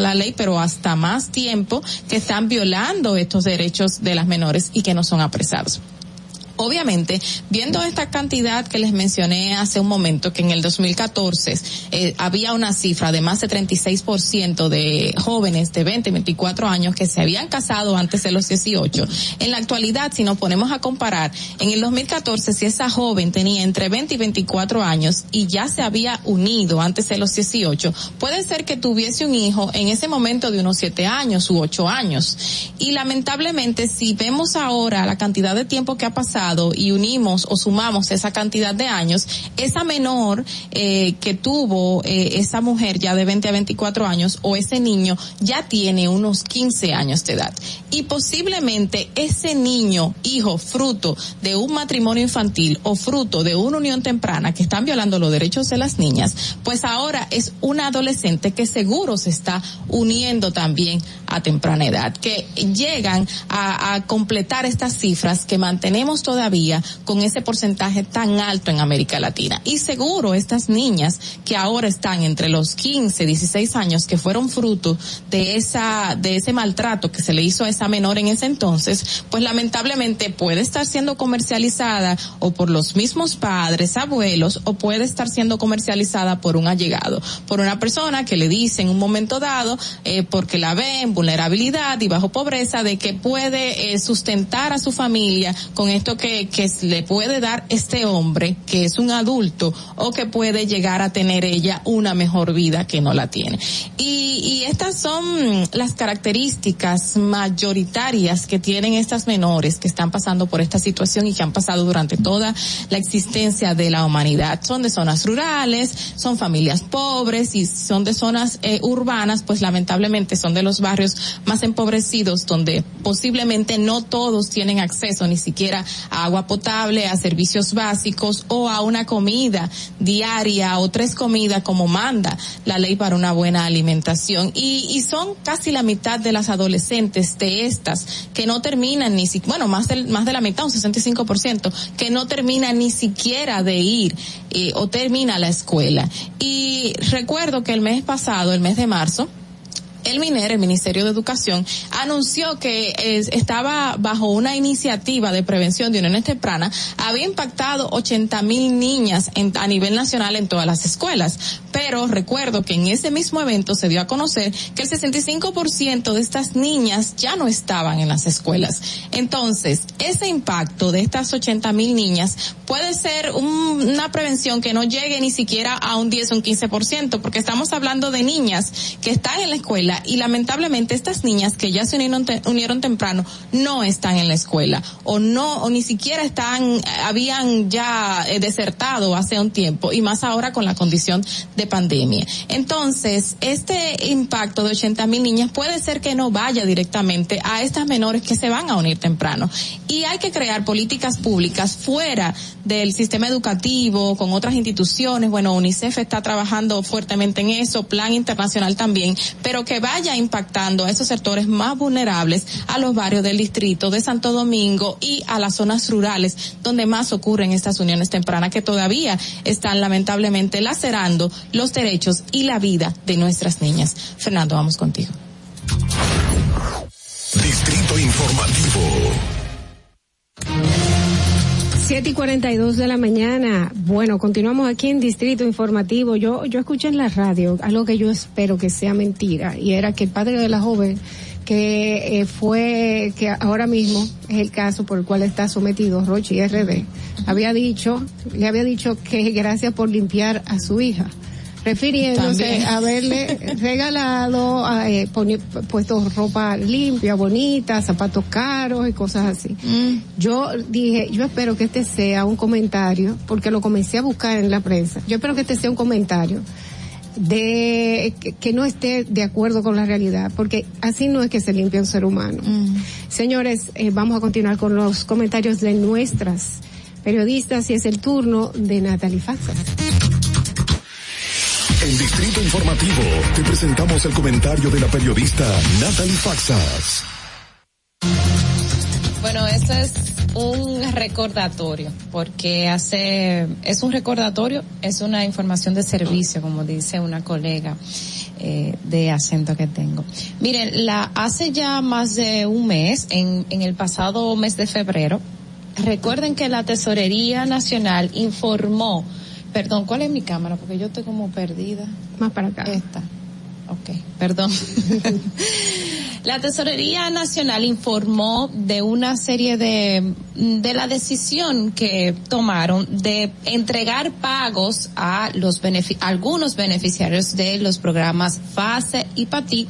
la ley, pero hasta más tiempo que están violando estos derechos de las menores y que no son apresados. Obviamente, viendo esta cantidad que les mencioné hace un momento, que en el 2014 eh, había una cifra de más de 36% de jóvenes de 20, 24 años que se habían casado antes de los 18, en la actualidad, si nos ponemos a comparar, en el 2014, si esa joven tenía entre 20 y 24 años y ya se había unido antes de los 18, puede ser que tuviese un hijo en ese momento de unos 7 años u 8 años. Y lamentablemente, si vemos ahora la cantidad de tiempo que ha pasado, y unimos o sumamos esa cantidad de años, esa menor eh, que tuvo eh, esa mujer ya de 20 a 24 años o ese niño ya tiene unos 15 años de edad. Y posiblemente ese niño, hijo, fruto de un matrimonio infantil o fruto de una unión temprana que están violando los derechos de las niñas, pues ahora es un adolescente que seguro se está uniendo también a temprana edad, que llegan a, a completar estas cifras que mantenemos todavía con ese porcentaje tan alto en América Latina. Y seguro estas niñas que ahora están entre los 15, 16 años que fueron fruto de esa, de ese maltrato que se le hizo a esa menor en ese entonces, pues lamentablemente puede estar siendo comercializada o por los mismos padres, abuelos, o puede estar siendo comercializada por un allegado, por una persona que le dice en un momento dado, eh, porque la ve en vulnerabilidad y bajo pobreza, de que puede eh, sustentar a su familia con esto que, que le puede dar este hombre, que es un adulto, o que puede llegar a tener ella una mejor vida que no la tiene. Y, y estas son las características mayoritarias que tienen estas menores que están pasando por esta situación y que han pasado durante toda la existencia de la humanidad. Son de zonas rurales, son familias pobres y son de zonas eh, urbanas, pues lamentablemente son de los barrios más empobrecidos donde posiblemente no todos tienen acceso ni siquiera agua potable, a servicios básicos o a una comida diaria o tres comidas como manda la ley para una buena alimentación. Y, y son casi la mitad de las adolescentes de estas que no terminan ni siquiera, bueno, más de, más de la mitad, un 65%, que no termina ni siquiera de ir eh, o termina la escuela. Y recuerdo que el mes pasado, el mes de marzo, el MINER, el Ministerio de Educación, anunció que estaba bajo una iniciativa de prevención de uniones tempranas, había impactado 80 mil niñas a nivel nacional en todas las escuelas. Pero recuerdo que en ese mismo evento se dio a conocer que el 65% de estas niñas ya no estaban en las escuelas. Entonces, ese impacto de estas 80 mil niñas puede ser una prevención que no llegue ni siquiera a un 10 o un 15%, porque estamos hablando de niñas que están en la escuela y lamentablemente estas niñas que ya se unieron, unieron temprano no están en la escuela o no o ni siquiera están habían ya eh, desertado hace un tiempo y más ahora con la condición de pandemia. Entonces, este impacto de 80 mil niñas puede ser que no vaya directamente a estas menores que se van a unir temprano y hay que crear políticas públicas fuera del sistema educativo con otras instituciones. Bueno, UNICEF está trabajando fuertemente en eso, Plan Internacional también, pero que vaya impactando a esos sectores más vulnerables, a los barrios del distrito de Santo Domingo y a las zonas rurales donde más ocurren estas uniones tempranas que todavía están lamentablemente lacerando los derechos y la vida de nuestras niñas. Fernando, vamos contigo. Distrito Informativo. 7 y 42 de la mañana. Bueno, continuamos aquí en Distrito Informativo. Yo, yo escuché en la radio algo que yo espero que sea mentira y era que el padre de la joven que eh, fue, que ahora mismo es el caso por el cual está sometido Rochi RD, había dicho, le había dicho que gracias por limpiar a su hija refiriéndose a haberle regalado, eh, puesto ropa limpia, bonita, zapatos caros y cosas así. Mm. Yo dije, yo espero que este sea un comentario, porque lo comencé a buscar en la prensa, yo espero que este sea un comentario de que, no esté de acuerdo con la realidad, porque así no es que se limpia un ser humano. Mm. Señores, eh, vamos a continuar con los comentarios de nuestras periodistas y es el turno de Natalie Faxa. En Distrito Informativo te presentamos el comentario de la periodista Natalie Faxas. Bueno, eso es un recordatorio, porque hace, es un recordatorio, es una información de servicio, como dice una colega. Eh, de acento que tengo. Miren, la hace ya más de un mes, en, en el pasado mes de febrero, recuerden que la Tesorería Nacional informó Perdón, ¿cuál es mi cámara? Porque yo estoy como perdida. Más para acá. Esta. Ok, perdón. (laughs) la Tesorería Nacional informó de una serie de, de la decisión que tomaron de entregar pagos a los algunos beneficiarios de los programas FASE y PATI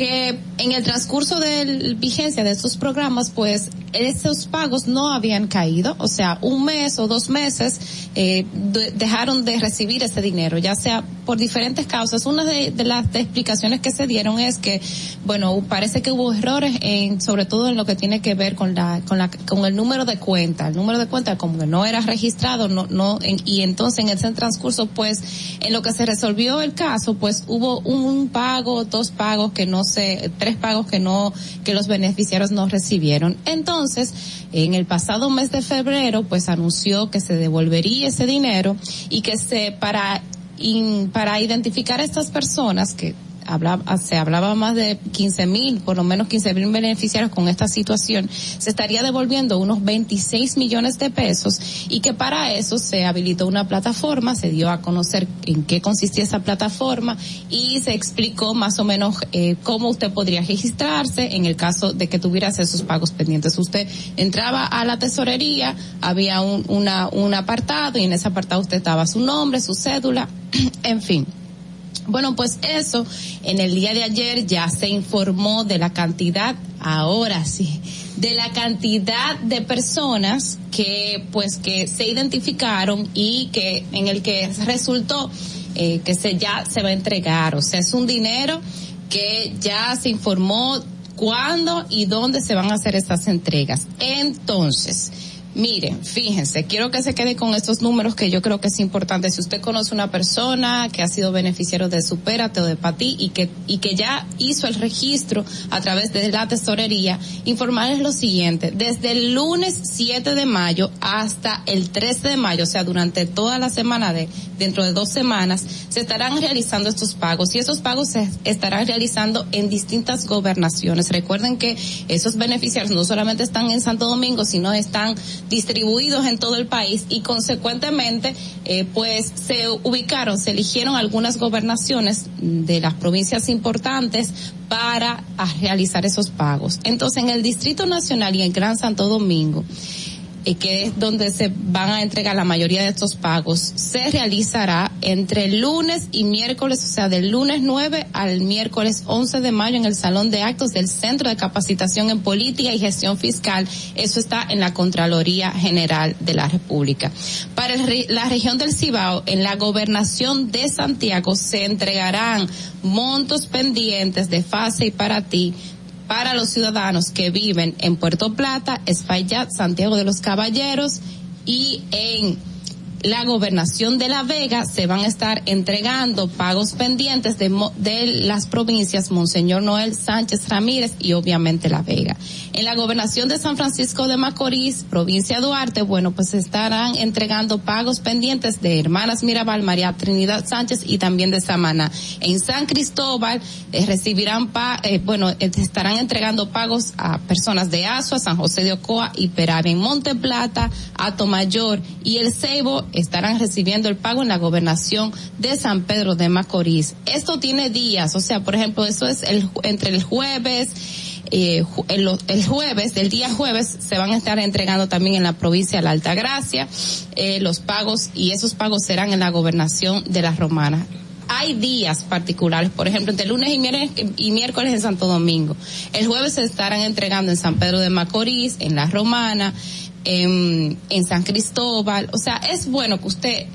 que en el transcurso de vigencia de estos programas, pues esos pagos no habían caído, o sea, un mes o dos meses eh, dejaron de recibir ese dinero, ya sea por diferentes causas. Una de, las explicaciones que se dieron es que, bueno, parece que hubo errores en, sobre todo en lo que tiene que ver con la, con la, con el número de cuenta. El número de cuenta como que no era registrado, no, no, y entonces en ese transcurso, pues, en lo que se resolvió el caso, pues hubo un pago, dos pagos que no se, tres pagos que no, que los beneficiarios no recibieron. Entonces, en el pasado mes de febrero, pues anunció que se devolvería ese dinero y que se, para, para identificar a estas personas que hablaba, se hablaba más de 15 mil, por lo menos 15 mil beneficiarios con esta situación, se estaría devolviendo unos 26 millones de pesos y que para eso se habilitó una plataforma, se dio a conocer en qué consistía esa plataforma y se explicó más o menos eh, cómo usted podría registrarse en el caso de que tuviera esos pagos pendientes. Usted entraba a la tesorería, había un, una, un apartado y en ese apartado usted estaba su nombre, su cédula, (clears throat) en fin bueno, pues eso, en el día de ayer ya se informó de la cantidad, ahora sí, de la cantidad de personas que, pues, que se identificaron y que, en el que resultó eh, que se ya se va a entregar. O sea, es un dinero que ya se informó cuándo y dónde se van a hacer estas entregas. Entonces, Miren, fíjense, quiero que se quede con estos números que yo creo que es importante. Si usted conoce una persona que ha sido beneficiario de Supérate o de Pati y que, y que ya hizo el registro a través de la tesorería, informarles lo siguiente. Desde el lunes 7 de mayo hasta el 13 de mayo, o sea, durante toda la semana de, dentro de dos semanas, se estarán realizando estos pagos y esos pagos se estarán realizando en distintas gobernaciones. Recuerden que esos beneficiarios no solamente están en Santo Domingo, sino están distribuidos en todo el país y consecuentemente eh, pues se ubicaron, se eligieron algunas gobernaciones de las provincias importantes para realizar esos pagos. Entonces en el Distrito Nacional y en Gran Santo Domingo y que es donde se van a entregar la mayoría de estos pagos, se realizará entre el lunes y miércoles, o sea, del lunes 9 al miércoles 11 de mayo en el Salón de Actos del Centro de Capacitación en Política y Gestión Fiscal. Eso está en la Contraloría General de la República. Para la región del Cibao, en la gobernación de Santiago, se entregarán montos pendientes de fase y para ti para los ciudadanos que viven en Puerto Plata, Espaillat, Santiago de los Caballeros y en la gobernación de La Vega se van a estar entregando pagos pendientes de, de las provincias Monseñor Noel Sánchez Ramírez y obviamente La Vega. En la gobernación de San Francisco de Macorís, provincia Duarte, bueno, pues estarán entregando pagos pendientes de Hermanas Mirabal, María Trinidad Sánchez y también de Samaná. En San Cristóbal eh, recibirán, pa, eh, bueno, eh, estarán entregando pagos a personas de Azua, San José de Ocoa y Perave. En Monte Plata, Mayor y El Ceibo estarán recibiendo el pago en la gobernación de San Pedro de Macorís. Esto tiene días, o sea, por ejemplo, eso es el, entre el jueves, eh, el, el, jueves, del día jueves, se van a estar entregando también en la provincia de la Altagracia eh, los pagos y esos pagos serán en la gobernación de las romanas. Hay días particulares, por ejemplo, entre lunes y miércoles, en Santo Domingo. El jueves se estarán entregando en San Pedro de Macorís, en La Romana, en San Cristóbal. O sea, es bueno que usted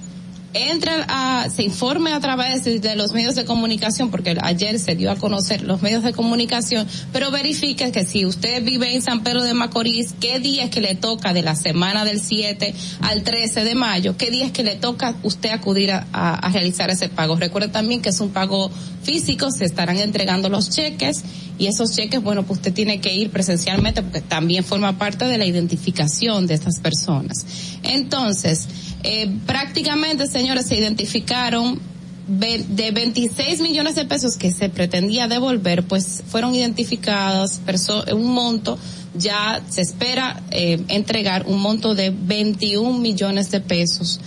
entre a, se informe a través de los medios de comunicación, porque ayer se dio a conocer los medios de comunicación, pero verifique que si usted vive en San Pedro de Macorís, qué día es que le toca de la semana del 7 al 13 de mayo, qué día es que le toca usted acudir a, a realizar ese pago. Recuerde también que es un pago físico, se estarán entregando los cheques y esos cheques, bueno, pues usted tiene que ir presencialmente porque también forma parte de la identificación de estas personas. Entonces, eh, prácticamente, señores, se identificaron de 26 millones de pesos que se pretendía devolver, pues fueron identificadas un monto, ya se espera eh, entregar un monto de 21 millones de pesos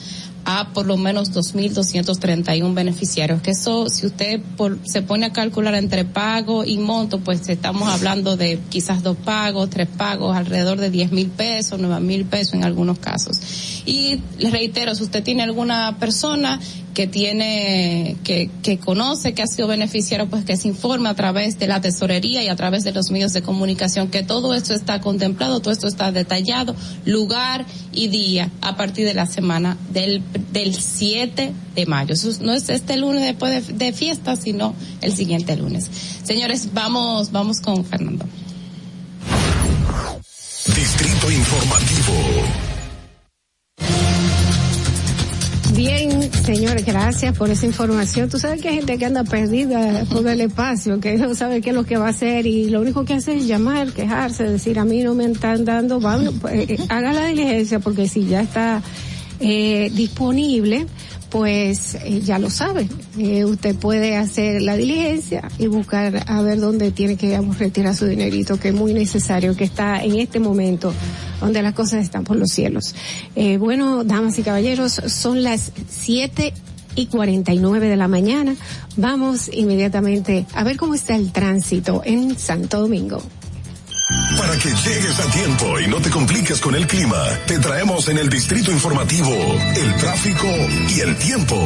a por lo menos 2.231 beneficiarios. Que eso, si usted se pone a calcular entre pago y monto, pues estamos hablando de quizás dos pagos, tres pagos, alrededor de 10 mil pesos, 9 mil pesos en algunos casos. Y les reitero, si usted tiene alguna persona que tiene, que, que conoce que ha sido beneficiario, pues que se informe a través de la tesorería y a través de los medios de comunicación, que todo esto está contemplado, todo esto está detallado, lugar y día a partir de la semana del, del 7 de mayo. No es este lunes después de, de fiesta, sino el siguiente lunes. Señores, vamos, vamos con Fernando. Distrito Informativo. Bien, señores, gracias por esa información. Tú sabes que hay gente que anda perdida por el espacio, que no sabe qué es lo que va a hacer y lo único que hace es llamar, quejarse, decir a mí no me están dando, bueno, pues, eh, haga la diligencia porque si ya está eh, disponible, pues eh, ya lo sabe. Eh, usted puede hacer la diligencia y buscar a ver dónde tiene que digamos, retirar su dinerito, que es muy necesario, que está en este momento donde las cosas están por los cielos. Eh, bueno, damas y caballeros, son las siete y 49 de la mañana. Vamos inmediatamente a ver cómo está el tránsito en Santo Domingo. Para que llegues a tiempo y no te compliques con el clima, te traemos en el distrito informativo el tráfico y el tiempo.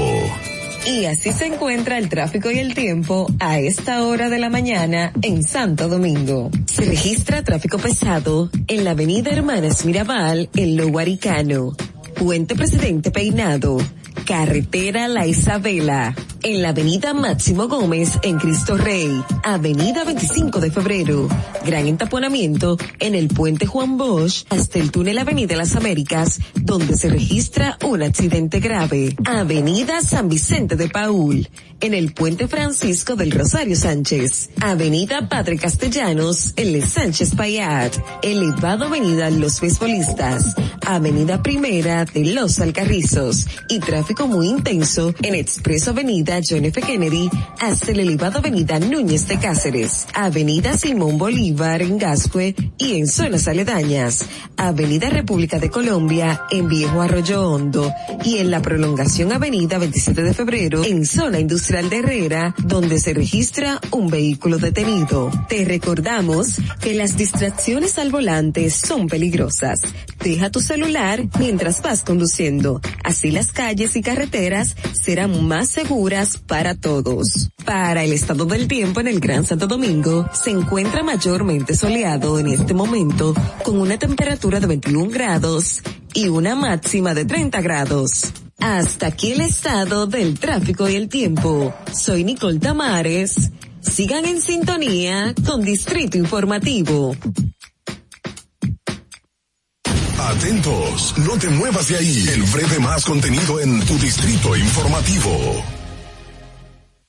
Y así se encuentra el tráfico y el tiempo a esta hora de la mañana en Santo Domingo. Se registra tráfico pesado en la avenida Hermanas Mirabal en Lo Guaricano, Puente Presidente Peinado, Carretera La Isabela, en la avenida Máximo Gómez en Cristo Rey, avenida 25 de febrero, gran entaponamiento en el puente Juan Bosch hasta el túnel Avenida Las Américas, donde se registra un accidente grave, avenida San Vicente de Paul, en el puente Francisco del Rosario Sánchez, avenida Padre Castellanos, el Sánchez Payat, elevado avenida Los Beisbolistas, avenida Primera de Los Alcarrizos. Y tráfico muy intenso en Expreso Avenida John F. Kennedy hasta el elevado Avenida Núñez de Cáceres, Avenida Simón Bolívar en Gascue y en zonas aledañas, Avenida República de Colombia en Viejo Arroyo Hondo y en la prolongación Avenida 27 de Febrero en zona industrial de Herrera donde se registra un vehículo detenido. Te recordamos que las distracciones al volante son peligrosas. Deja tu celular mientras vas conduciendo. Así las calles y carreteras serán más seguras para todos. Para el estado del tiempo en el Gran Santo Domingo, se encuentra mayormente soleado en este momento, con una temperatura de 21 grados y una máxima de 30 grados. Hasta aquí el estado del tráfico y el tiempo. Soy Nicole Tamares. Sigan en sintonía con Distrito Informativo. Atentos, no te muevas de ahí. El breve más contenido en tu distrito informativo.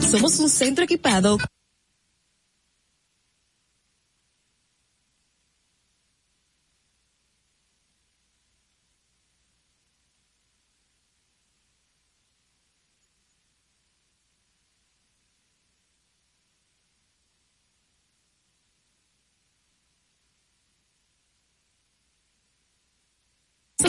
Somos un centro equipado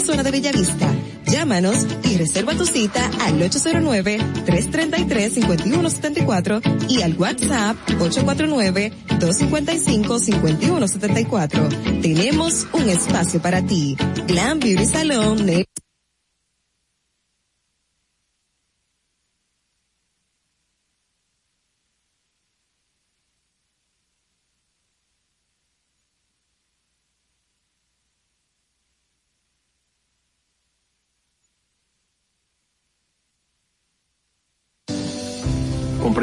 zona de Bellavista. Llámanos y reserva tu cita al 809-333-5174 y al WhatsApp 849-255-5174. Tenemos un espacio para ti. Glam Beauty Salon.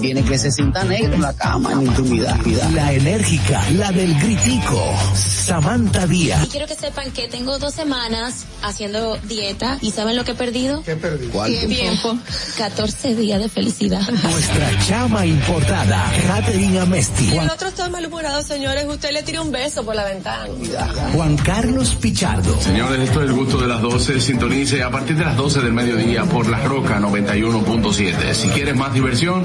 tiene que se sienta negro en la cama en intimidad. La enérgica, la del gritico. Samantha Díaz. Y quiero que sepan que tengo dos semanas haciendo dieta y ¿saben lo que he perdido? ¿Qué perdí? ¿Cuál? Tiempo. 14 días de felicidad. Nuestra chama importada, Catherine Amesti. Y el otro está malhumorado, señores. Usted le tira un beso por la ventana. Juan Carlos Pichardo. Señores, esto es el gusto de las 12. Sintonice a partir de las 12 del mediodía por La Roca 91.7. Si quieres más diversión,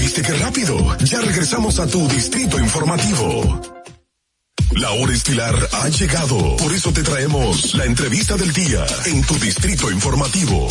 ¿Viste qué rápido? Ya regresamos a tu distrito informativo. La hora estilar ha llegado. Por eso te traemos la entrevista del día en tu distrito informativo.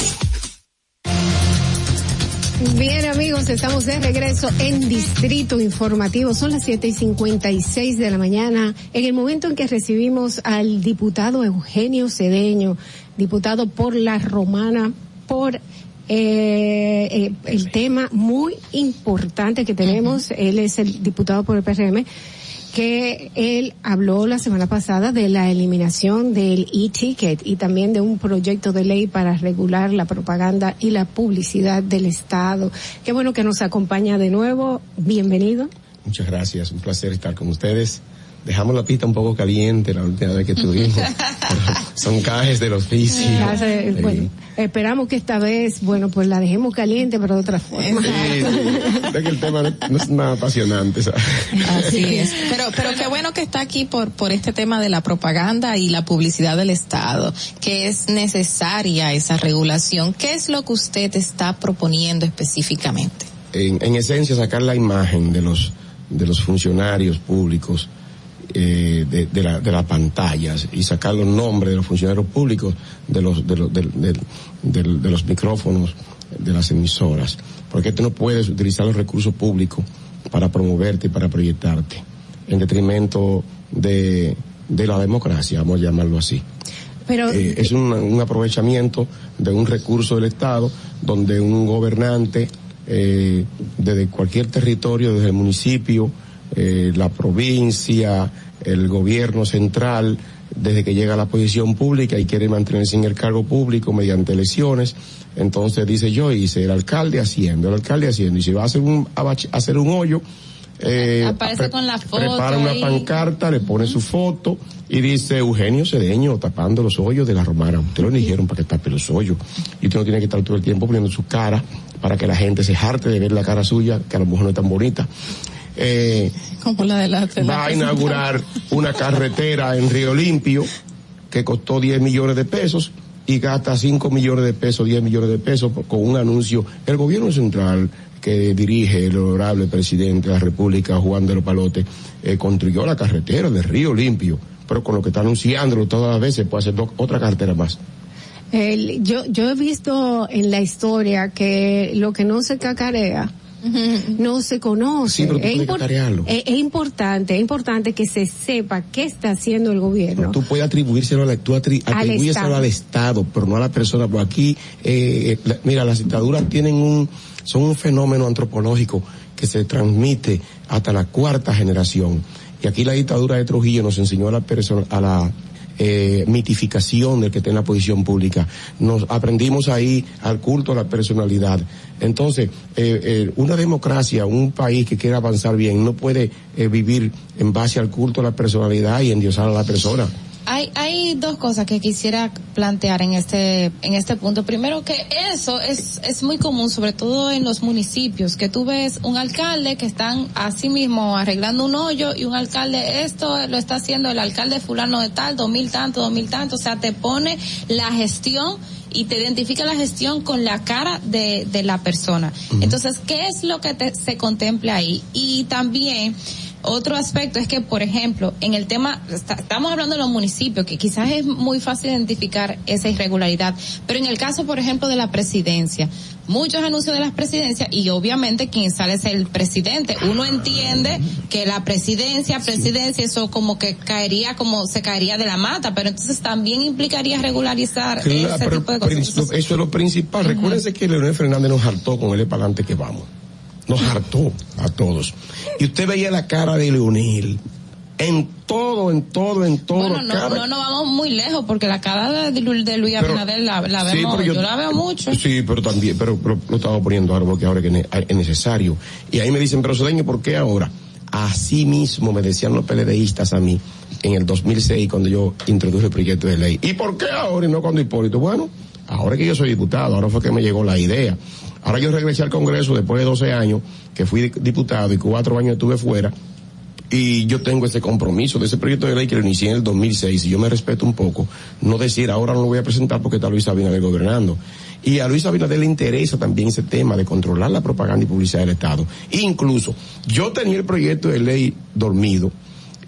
Bien amigos, estamos de regreso en Distrito Informativo. Son las siete y cincuenta y seis de la mañana, en el momento en que recibimos al diputado Eugenio Cedeño, diputado por la Romana, por eh, eh, el tema muy importante que tenemos. Él es el diputado por el PRM que él habló la semana pasada de la eliminación del e-ticket y también de un proyecto de ley para regular la propaganda y la publicidad del Estado. Qué bueno que nos acompaña de nuevo. Bienvenido. Muchas gracias, un placer estar con ustedes. Dejamos la pista un poco caliente la última vez que estuvimos. (laughs) Son cajes del oficio. Eh, bueno, esperamos que esta vez, bueno, pues la dejemos caliente, pero de otra forma. Sí, sí. Es que el tema no es nada apasionante, ¿sabes? Así es. Pero, pero qué bueno que está aquí por, por este tema de la propaganda y la publicidad del Estado, que es necesaria esa regulación. ¿Qué es lo que usted está proponiendo específicamente? En, en esencia, sacar la imagen de los, de los funcionarios públicos eh, de, de, la, de las pantallas y sacar los nombres de los funcionarios públicos de los, de los, de, los micrófonos de las emisoras. Porque tú no puedes utilizar los recursos públicos para promoverte y para proyectarte en detrimento de, de la democracia, vamos a llamarlo así. Pero, eh, es un, un, aprovechamiento de un recurso del Estado donde un gobernante eh, desde cualquier territorio, desde el municipio, eh, la provincia, el gobierno central, desde que llega a la posición pública y quiere mantenerse en el cargo público mediante elecciones, entonces dice yo hice el alcalde haciendo, el alcalde haciendo, y si va a hacer un, a hacer un hoyo, eh, aparece con la foto prepara una pancarta, le pone su foto Y dice Eugenio Cedeño tapando los hoyos de la romana. Usted lo eligieron para que tape los hoyos. Y usted no tiene que estar todo el tiempo poniendo su cara para que la gente se jarte de ver la cara suya, que a lo mejor no es tan bonita. Eh, Como la de la, de la va a inaugurar una carretera en Río Limpio que costó 10 millones de pesos y gasta 5 millones de pesos, 10 millones de pesos con un anuncio. El gobierno central que dirige el honorable presidente de la República, Juan de los Palotes, eh, construyó la carretera de Río Limpio, pero con lo que está anunciándolo todas las veces puede hacer otra carretera más. El- yo, yo he visto en la historia que lo que no se cacarea no se conoce. Sí, pero tú es, impor- es- es importante, es importante que se sepa qué está haciendo el gobierno. Tú puedes atribuírselo, a la, tú atri- Al Estado. al Estado, pero no a la persona. Porque aquí, eh, la- mira, las dictaduras tienen un, son un fenómeno antropológico que se transmite hasta la cuarta generación. Y aquí la dictadura de Trujillo nos enseñó a la persona, a la eh, mitificación del que está en la posición pública. Nos aprendimos ahí al culto a la personalidad. Entonces, eh, eh, una democracia, un país que quiera avanzar bien, no puede eh, vivir en base al culto a la personalidad y endiosar a la persona. Hay, hay dos cosas que quisiera plantear en este, en este punto. Primero que eso es, es muy común, sobre todo en los municipios, que tú ves un alcalde que están así mismo arreglando un hoyo y un alcalde, esto lo está haciendo el alcalde fulano de tal, dos mil tanto, dos mil tanto, o sea, te pone la gestión y te identifica la gestión con la cara de, de la persona. Entonces, ¿qué es lo que te- se contempla ahí? Y también, otro aspecto es que, por ejemplo, en el tema, está- estamos hablando de los municipios, que quizás es muy fácil identificar esa irregularidad, pero en el caso, por ejemplo, de la presidencia, muchos anuncios de las presidencias y obviamente quien sale es el presidente. Uno entiende que la presidencia, presidencia, eso como que caería, como se caería de la mata, pero entonces también implicaría regularizar Claro, ese tipo de cosas. eso es lo principal. Recuérdense que Leonel Fernández nos hartó con él para adelante que vamos. Nos hartó a todos. Y usted veía la cara de Leonel en todo, en todo, en todo. Bueno, no, cada- no, no vamos muy lejos porque la cara de, de Luis Abinader la, la Sí, vemos, pero yo, la veo mucho. Sí, pero también, pero, pero lo estamos poniendo ahora ahora que ne- es necesario. Y ahí me dicen, pero Cedeño, ¿por qué ahora? Así mismo me decían los PLDistas a mí en el 2006 cuando yo introduje el proyecto de ley. ¿Y por qué ahora y no cuando Hipólito? Bueno, ahora que yo soy diputado, ahora fue que me llegó la idea. Ahora yo regresé al Congreso después de 12 años que fui di- diputado y cuatro años estuve fuera y yo tengo ese compromiso de ese proyecto de ley que lo inicié en el 2006 y yo me respeto un poco, no decir ahora no lo voy a presentar porque está Luis Abinader gobernando. Y a Luis Abinader le interesa también ese tema de controlar la propaganda y publicidad del Estado. Incluso, yo tenía el proyecto de ley dormido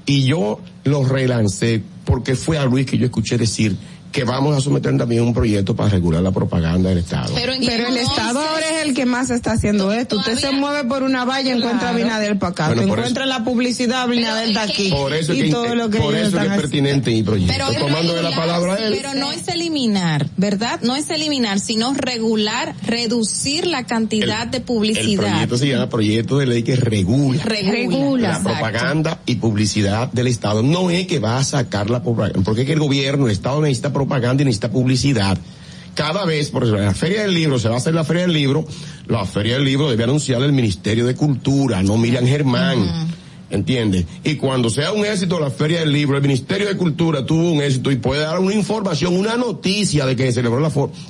y yo lo relancé porque fue a Luis que yo escuché decir que vamos a someter también un proyecto para regular la propaganda del Estado. Pero, el Estado ahora es el que más está haciendo esto. Usted se mueve por una valla, encuentra a Abinader para acá. Encuentra la publicidad, Abinader está aquí. Por eso es y que, todo lo que por eso es que es pertinente mi proyecto. Pero, Tomando de la palabra a él. pero no es eliminar, ¿verdad? No es eliminar, sino regular, reducir la cantidad de El publicidad. proyecto se llama proyecto de ley que regula, Regula, la exacto. propaganda y publicidad del Estado. No es que va a sacar la propaganda, porque es que el gobierno, el Estado necesita propaganda y necesita publicidad. Cada vez, por ejemplo, la Feria del Libro, se va a hacer la Feria del Libro, la Feria del Libro debe anunciar el Ministerio de Cultura, no Miriam Germán. ¿Entiendes? Y cuando sea un éxito la Feria del Libro, el Ministerio de Cultura tuvo un éxito y puede dar una información, una noticia de que se celebró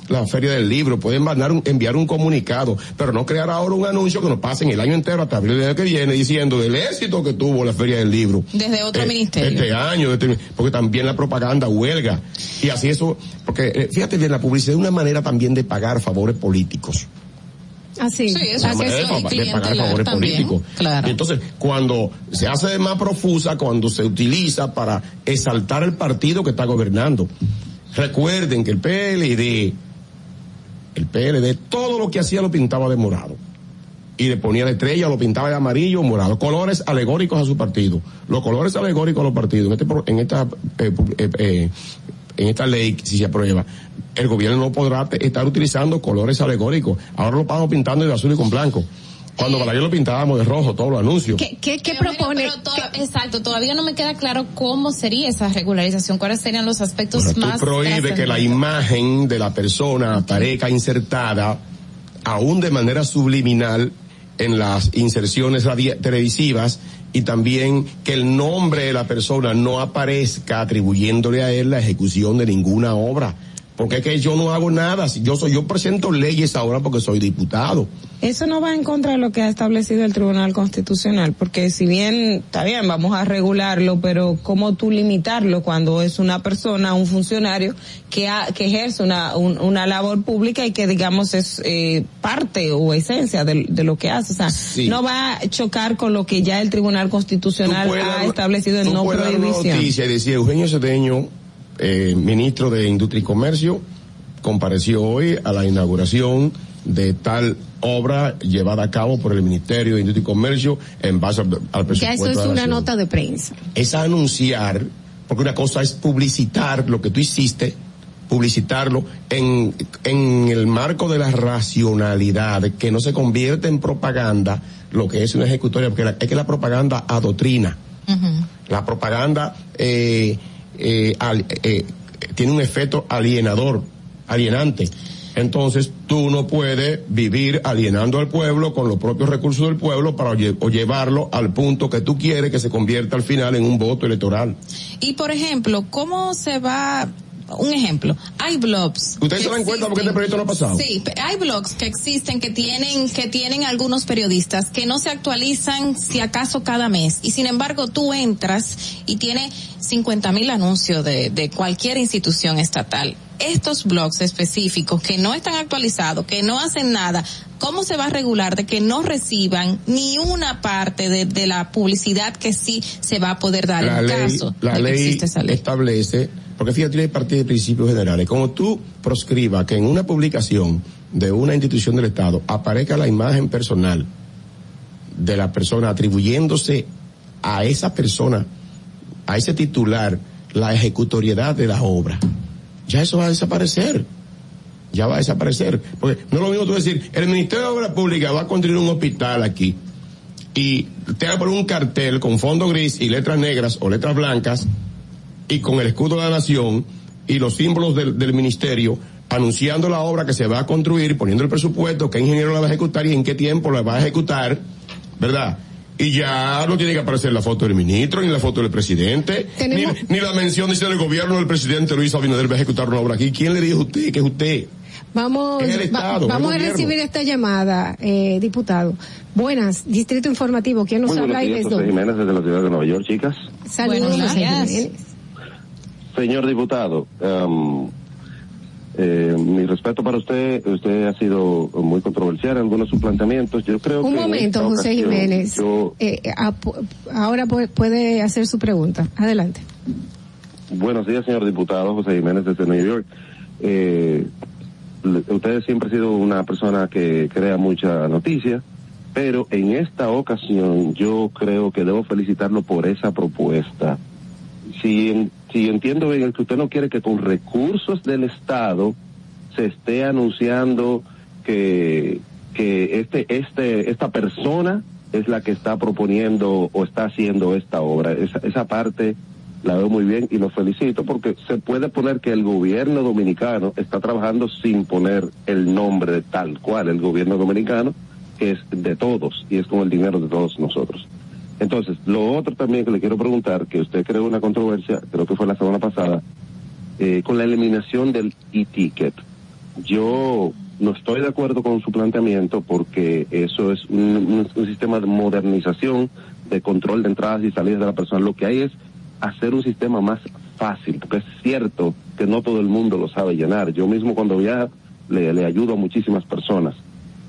la Feria del Libro, pueden mandar un- enviar un comunicado, pero no crear ahora un anuncio que nos pasen el año entero hasta abril del año que viene diciendo del éxito que tuvo la Feria del Libro. Desde otro Eh, ministerio. Este año, este- porque también la propaganda huelga. Y así eso, porque eh, fíjate bien, la publicidad es una manera también de pagar favores políticos. Así. Sí, eso Una manera de, de pagar favores políticos. Claro. Entonces, cuando se hace más profusa, cuando se utiliza para exaltar el partido que está gobernando. Recuerden que el PLD, el PLD, todo lo que hacía lo pintaba de morado. Y le ponía la estrella, lo pintaba de amarillo o morado. Colores alegóricos a su partido. Los colores alegóricos a los partidos. En, este, en esta, eh, eh, eh, en esta ley, si se aprueba, el gobierno no podrá estar utilizando colores alegóricos. Ahora lo estamos pintando de azul y con blanco. Cuando para lo pintábamos de rojo, todos los anuncios. ¿Qué, qué, qué Pero mire, propone? pero to- exacto, todavía no me queda claro cómo sería esa regularización, cuáles serían los aspectos Bueno, más tú prohíbes que la imagen de la persona aparezca insertada, aún de manera subliminal, en las inserciones televisivas y también que el nombre de la persona no aparezca atribuyéndole a él la ejecución de ninguna obra. Porque es que yo no hago nada, si yo soy, yo presento leyes ahora porque soy diputado. Eso no va en contra de lo que ha establecido el Tribunal Constitucional, porque si bien, está bien, vamos a regularlo, pero ¿cómo tú limitarlo cuando es una persona, un funcionario que, ha, que ejerce una, un- una labor pública y que digamos es eh, parte o esencia de, de lo que hace? O sea, Sí. no va a chocar con lo que ya el Tribunal Constitucional puedes ha establecido en no prohibición. noticia y decir Eugenio Cedeño, eh, ministro de Industria y Comercio, compareció hoy a la inauguración de tal obra llevada a cabo por el Ministerio de Industria y Comercio en base al, presupuesto. Ya eso es de la una nota de prensa. Es anunciar, porque una cosa es publicitar lo que tú hiciste, publicitarlo en, en el marco de la racionalidad, que no se convierte en propaganda lo que es una ejecutoria, porque la- es que la propaganda adoctrina. La propaganda eh, eh, eh, tiene un efecto alienador, alienante. Entonces tú no puedes vivir alienando al pueblo con los propios recursos del pueblo para o llevarlo al punto que tú quieres que se convierta al final en un voto electoral. Y por ejemplo, ¿cómo se va? Un ejemplo, hay blogs. ¿Ustedes se dan cuenta por qué este proyecto no ha pasado? Sí, hay blogs que existen que tienen que tienen algunos periodistas que no se actualizan si acaso cada mes y sin embargo tú entras y tiene 50 mil anuncios de, de cualquier institución estatal. Estos blogs específicos que no están actualizados, que no hacen nada, ¿cómo se va a regular de que no reciban ni una parte de, de la publicidad que sí se va a poder dar la en ley, caso la de que esa ley? establece, porque fíjate, tiene parte de principios generales. Como tú proscribas que en una publicación de una institución del Estado aparezca la imagen personal de la persona atribuyéndose a esa persona, a ese titular, la ejecutoriedad de la obra, ya eso va a desaparecer. Ya va a desaparecer. Porque no es lo mismo tú decir, el Ministerio de Obras Públicas va a construir un hospital aquí y te va a un cartel con fondo gris y letras negras o letras blancas y con el escudo de la nación y los símbolos del, del ministerio anunciando la obra que se va a construir, poniendo el presupuesto, qué ingeniero la va a ejecutar y en qué tiempo la va a ejecutar, ¿verdad? Y ya no tiene que aparecer la foto del ministro, ni la foto del presidente, ni, ni la mención de si el gobierno del presidente Luis Abinader va a ejecutar una obra aquí. ¿Quién le dijo a usted que es usted? Vamos, Es el va- Estado, vamos a recibir esta llamada, eh, diputado. Buenas, Distrito Informativo, ¿quién nos Muy buenos habla y días, desde José dónde? Jiménez desde la ciudad de Nueva York, chicas. Saludos, Buenos días. Señor diputado, em, eh, mi respeto para usted, usted ha sido muy controversial en algunos de sus planteamientos. Yo creo Un que en momento, José Jiménez. yo- Eh, ap- ahora pu- puede hacer su pregunta. Adelante. buenos días, señor diputado José Jiménez desde New York. Eh, usted siempre ha sido una persona que crea mucha noticia, pero en esta ocasión yo creo que debo felicitarlo por esa propuesta. Si, en- si entiendo bien, es que usted no quiere que con recursos del Estado se esté anunciando que, que este, este, esta persona es la que está proponiendo o está haciendo esta obra. Esa, esa parte la veo muy bien y lo felicito porque se puede poner que el gobierno dominicano está trabajando sin poner el nombre tal cual el gobierno dominicano, que es de todos y es con el dinero de todos nosotros. Entonces, lo otro también que le quiero preguntar, que usted creó una controversia, creo que fue la semana pasada, eh, con la eliminación del e-ticket. Yo no estoy de acuerdo con su planteamiento porque eso es un, sistema de modernización, de control de entradas y salidas de la persona. Lo que hay es hacer un sistema más fácil, porque es cierto que no todo el mundo lo sabe llenar. Yo mismo cuando viajo le, le ayudo a muchísimas personas.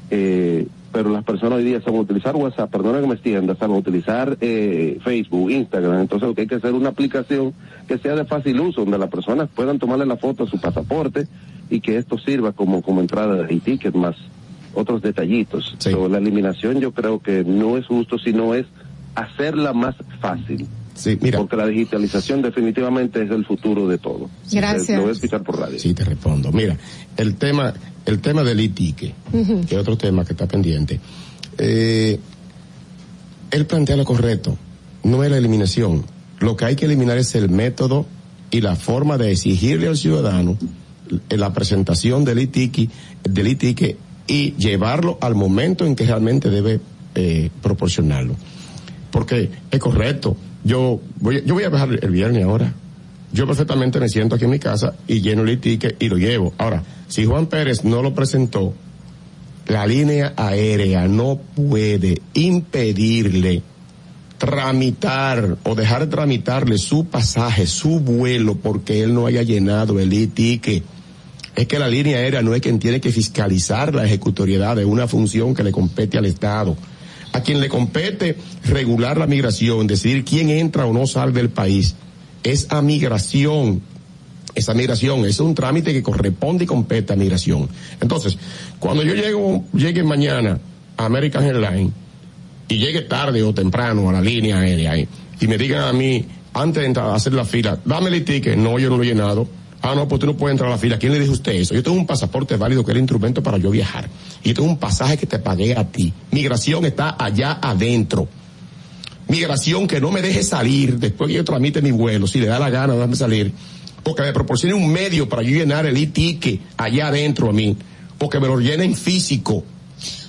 Eh, pero las personas hoy día saben utilizar WhatsApp, perdona que me extienda, saben utilizar eh, Facebook, Instagram. Entonces lo que hay que hacer es una aplicación que sea de fácil uso, donde las personas puedan tomarle la foto a su pasaporte y que esto sirva como, como entrada de ticket más otros detallitos. So, la eliminación yo creo que no es justo, sino es hacerla más fácil. Sí, mira. Porque la digitalización definitivamente es el futuro de todo. Gracias. Lo voy a escuchar por radio. Sí, te respondo. Mira, el tema, el tema del itique, que es otro tema que está pendiente. Eh, él plantea lo correcto, no es la eliminación. Lo que hay que eliminar es el método y la forma de exigirle al ciudadano eh, la presentación del itique, del itique y llevarlo al momento en que realmente debe eh, proporcionarlo. porque es correcto. Yo voy, yo voy a viajar el viernes ahora. Yo perfectamente me siento aquí en mi casa y lleno el ticket y lo llevo. Ahora, si Juan Pérez no lo presentó, la línea aérea no puede impedirle tramitar o dejar de tramitarle su pasaje, su vuelo, porque él no haya llenado el e-ticket. Es que la línea aérea no es quien tiene que fiscalizar la ejecutoriedad de una función que le compete al Estado. A quien le compete regular la migración, decidir quién entra o no sale del país, es a migración. Esa migración es un trámite que corresponde y compete a migración. Entonces, cuando yo llego, llegue mañana a American Airlines, y llegue tarde o temprano a la línea aérea y, me digan a mí, antes de hacer la fila, dame el ticket, no, yo no lo he llenado. Ah, no, pues tú no puedes entrar a la fila. ¿Quién le dijo usted eso? Yo tengo un pasaporte válido que era instrumento para yo viajar. Y tengo un pasaje que te pagué a ti. Migración está allá adentro. Migración que no me deje salir después que yo tramite mi vuelo, si le da la gana, déjame salir. O que me proporcione un medio para yo llenar el e-ticket allá adentro a mí. O que me lo llenen físico.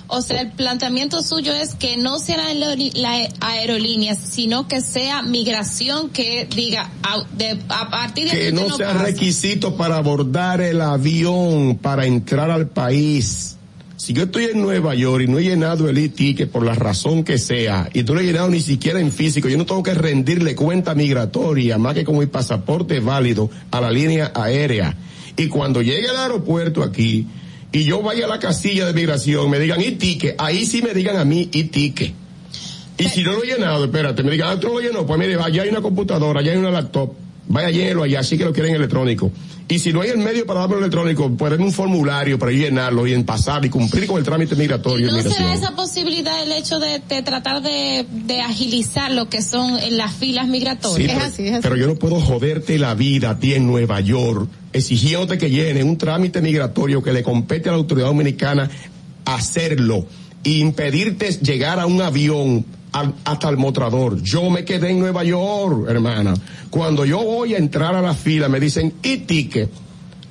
O sea, el planteamiento suyo es que no sean las aerolíneas, sino que sea migración que diga a, de, a partir de que no, no sea pasa. requisito para abordar el avión para entrar al país. Si yo estoy en Nueva York y no he llenado el e-ticket por la razón que sea, y no lo he llenado ni siquiera en físico, yo no tengo que rendirle cuenta migratoria, más que con mi pasaporte válido a la línea aérea. Y cuando llegue al aeropuerto aquí, y yo vaya a la casilla de migración, me digan y ticket, ahí sí me digan a mí y ticket. Y si no lo he llenado, espérate, me digan, ah, tú no lo llenó, pues mire, allá hay una computadora, allá hay una laptop, vaya llénelo allá, sí que lo quieren electrónico. Y si no hay el medio para darlo electrónico, pueden un formulario para llenarlo y en pasar y cumplir con el trámite migratorio. ¿No será esa posibilidad el hecho de, de tratar de, de, agilizar lo que son las filas migratorias? Sí, pero, es así, es así. pero yo no puedo joderte la vida a ti en Nueva York exigiéndote que llene un trámite migratorio que le compete a la autoridad dominicana hacerlo e impedirte llegar a un avión al, hasta el mostrador. Yo me quedé en Nueva York, hermana. Cuando yo voy a entrar a la fila, me dicen, y ticket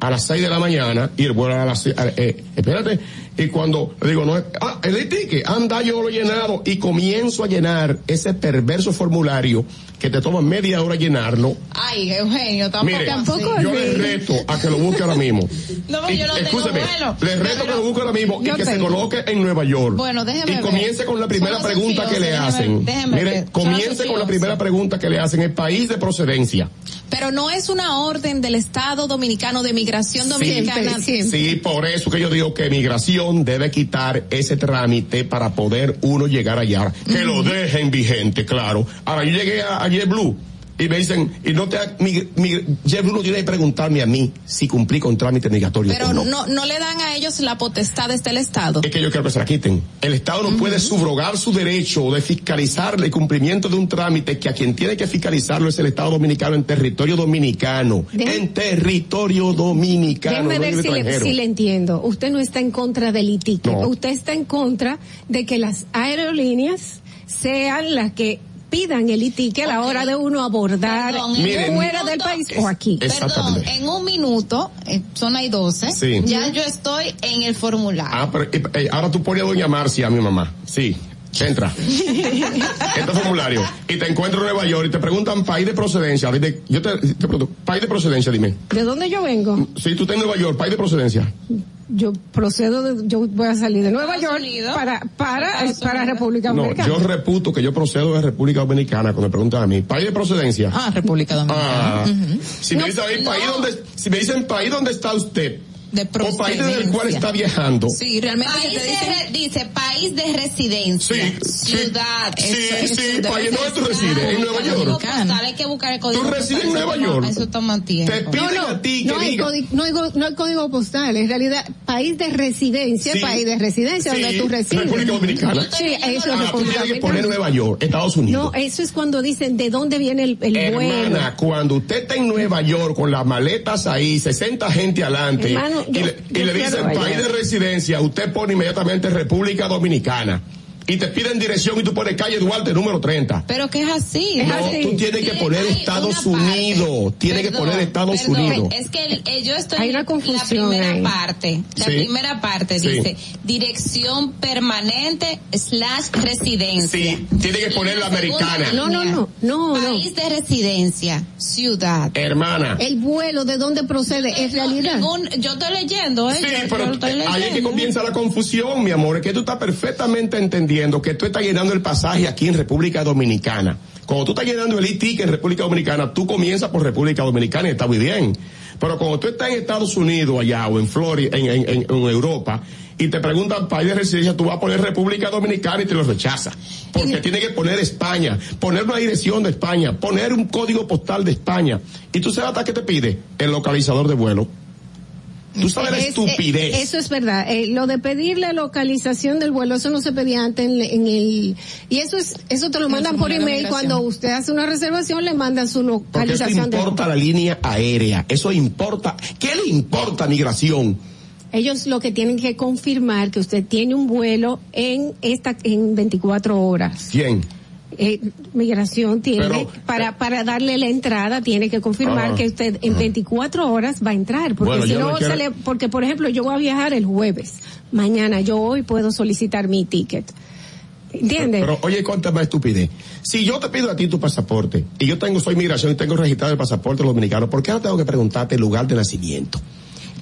a las seis de la mañana y el vuelo a las eh, espérate y cuando le digo no ah el ticket anda yo lo he llenado y comienzo a llenar ese perverso formulario que te toma media hora llenarlo. Ay Eugenio tampoco Mire, tampoco yo le reto a que lo busque ahora mismo. (laughs) No y, yo no escúcheme bueno, le reto que lo busque ahora mismo y que tengo. se coloque en Nueva York. Bueno déjeme y comience con la primera pregunta que le déjeme, hacen. déjeme mire ver. comience con la primera pregunta que le hacen. El país de procedencia. Pero no es una orden del Estado Dominicano de Migración Dominicana. Sí, por eso que yo digo que Migración debe quitar ese trámite para poder uno llegar allá. Que lo dejen vigente, claro. Ahora, yo llegué a, a JetBlue y me dicen, y no te, mi, mi, JetBlue no tiene que preguntarme a mí si cumplí con trámite migratorio Pero o no. no, no le dan a ellos la potestad desde el Estado. Es que yo quiero que se la quiten. El Estado no uh -huh. puede subrogar su derecho de fiscalizar el cumplimiento de un trámite que a quien tiene que fiscalizarlo es el Estado dominicano en territorio dominicano. Deje, en territorio dominicano. Déjeme ver no si le, si le, entiendo. Usted no está en contra del ITIC. No. Usted está en contra de que las aerolíneas sean las que pidan el ITIC a la hora de uno abordar Perdón, Miren, fuera del país o aquí. Perdón, en un minuto, eh, son ahí 12, sí. ya yo estoy en el formulario. Ah, pero eh, ahora tú pones a doña Marcia, a mi mamá. Sí. Entra. (laughs) este formulario. Y te encuentro en Nueva York y te preguntan país de procedencia. Yo te, te pregunto, país de procedencia, dime. ¿De dónde yo vengo? Sí, tú estás en Nueva York, país de procedencia. Yo procedo de, yo voy a salir de Nueva York Unidos, para, para, para República Dominicana. No, yo reputo que yo procedo de República Dominicana cuando me preguntan a mí, país de procedencia. Ah, República Dominicana. Ah, uh -huh. Si me no, dicen no. país donde, si me dicen país donde está usted, de o país del cual está viajando. Sí, realmente país te dice, dice país de residencia. Sí, ciudad. Sí, eso, sí, país donde tú resides, en Nueva York. Postal, hay que buscar el código Tú resides en Nueva York. Eso toma tiempo. Te piden no, no, a ti no que hay, diga. código, no, hay, no hay código postal, en realidad país de residencia, Sí. país de residencia Sí, donde tú resides. República Dominicana. Sí, eso es Ah, tú República tienes que poner. Nueva York, Estados Unidos. No, eso es cuando dicen de dónde viene el, el vuelo. Hermana, cuando usted está en Nueva York con las maletas ahí, 60 gente adelante, Hermano, y le, y le dicen país de residencia, usted pone inmediatamente República Dominicana. Y te piden dirección y tú pones calle Duarte número 30. Pero que es así. no, así. tú tienes que poner Estados Unidos. Tienes que poner Estados perdón, Unidos. Es que el- eh, yo estoy Hay una la primera ahí. parte. La Sí. primera parte Sí. dice dirección permanente slash residencia. Sí, tiene que poner la americana. No, no, no, no, no. País de residencia, ciudad. Hermana. El vuelo, ¿de dónde procede? Es realidad. Ningún- yo estoy leyendo, ¿eh? Sí, Yo- pero estoy ahí es que comienza la confusión, mi amor, es que tú estás perfectamente que tú estás llenando el pasaje aquí en República Dominicana. Cuando tú estás llenando el e-ticket en República Dominicana, tú comienzas por República Dominicana y está muy bien. Pero cuando tú estás en Estados Unidos allá o en Florida, en, en- en- en Europa, y te preguntan país de residencia, tú vas a poner República Dominicana y te lo rechaza. Porque tiene que poner España, poner una dirección de España, poner un código postal de España. Y tú sabes hasta qué te pide el localizador de vuelo. Tú sabes la Es- estupidez. eh, eso es verdad. Eh, lo de pedir la localización del vuelo, eso no se pedía antes en, en el... Y eso es eso te lo mandan por email. migración. Cuando usted hace una reservación, le mandan su localización del importa la línea aérea. Eso importa. ¿Qué le importa migración? Ellos lo que tienen que confirmar que usted tiene un vuelo en esta en 24 horas. ¿Quién? Eh, migración tiene Pero- para para darle la entrada tiene que confirmar Ah, que usted en 24 horas va a entrar porque Bueno, si no no quiero- se le- porque por ejemplo yo voy a viajar el jueves mañana yo hoy puedo solicitar mi ticket ¿entiendes? Pero oye, cuánta más estupidez. Si yo te pido a ti tu pasaporte y yo tengo, soy migración y tengo registrado el pasaporte dominicano, ¿por qué ahora tengo que preguntarte el lugar de nacimiento?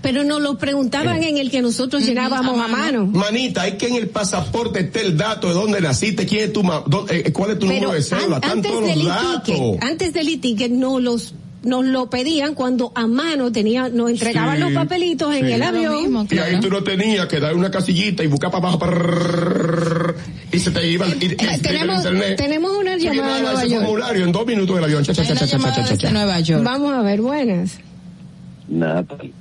Pero nos lo preguntaban en el que nosotros llenábamos a mano Manita, es que en el pasaporte esté el dato de dónde naciste, quién es tu ma- dó- eh, cuál es tu Pero número de cédula, an- están antes todos del los datos. e-ticket, antes del e-ticket no los nos lo pedían cuando a mano tenía, nos entregaban Sí, los papelitos en el avión. Y ahí tú no tenías que dar una casillita y buscar para abajo prrrr, y se te iba el, y- y- Eh, el tenemos, internet. tenemos una llamada de Nueva ese York. formulario en dos minutos del avión. Cha, cha, cha, cha, cha, cha, cha, cha. Nueva York. Vamos a ver, buenas. Natalie,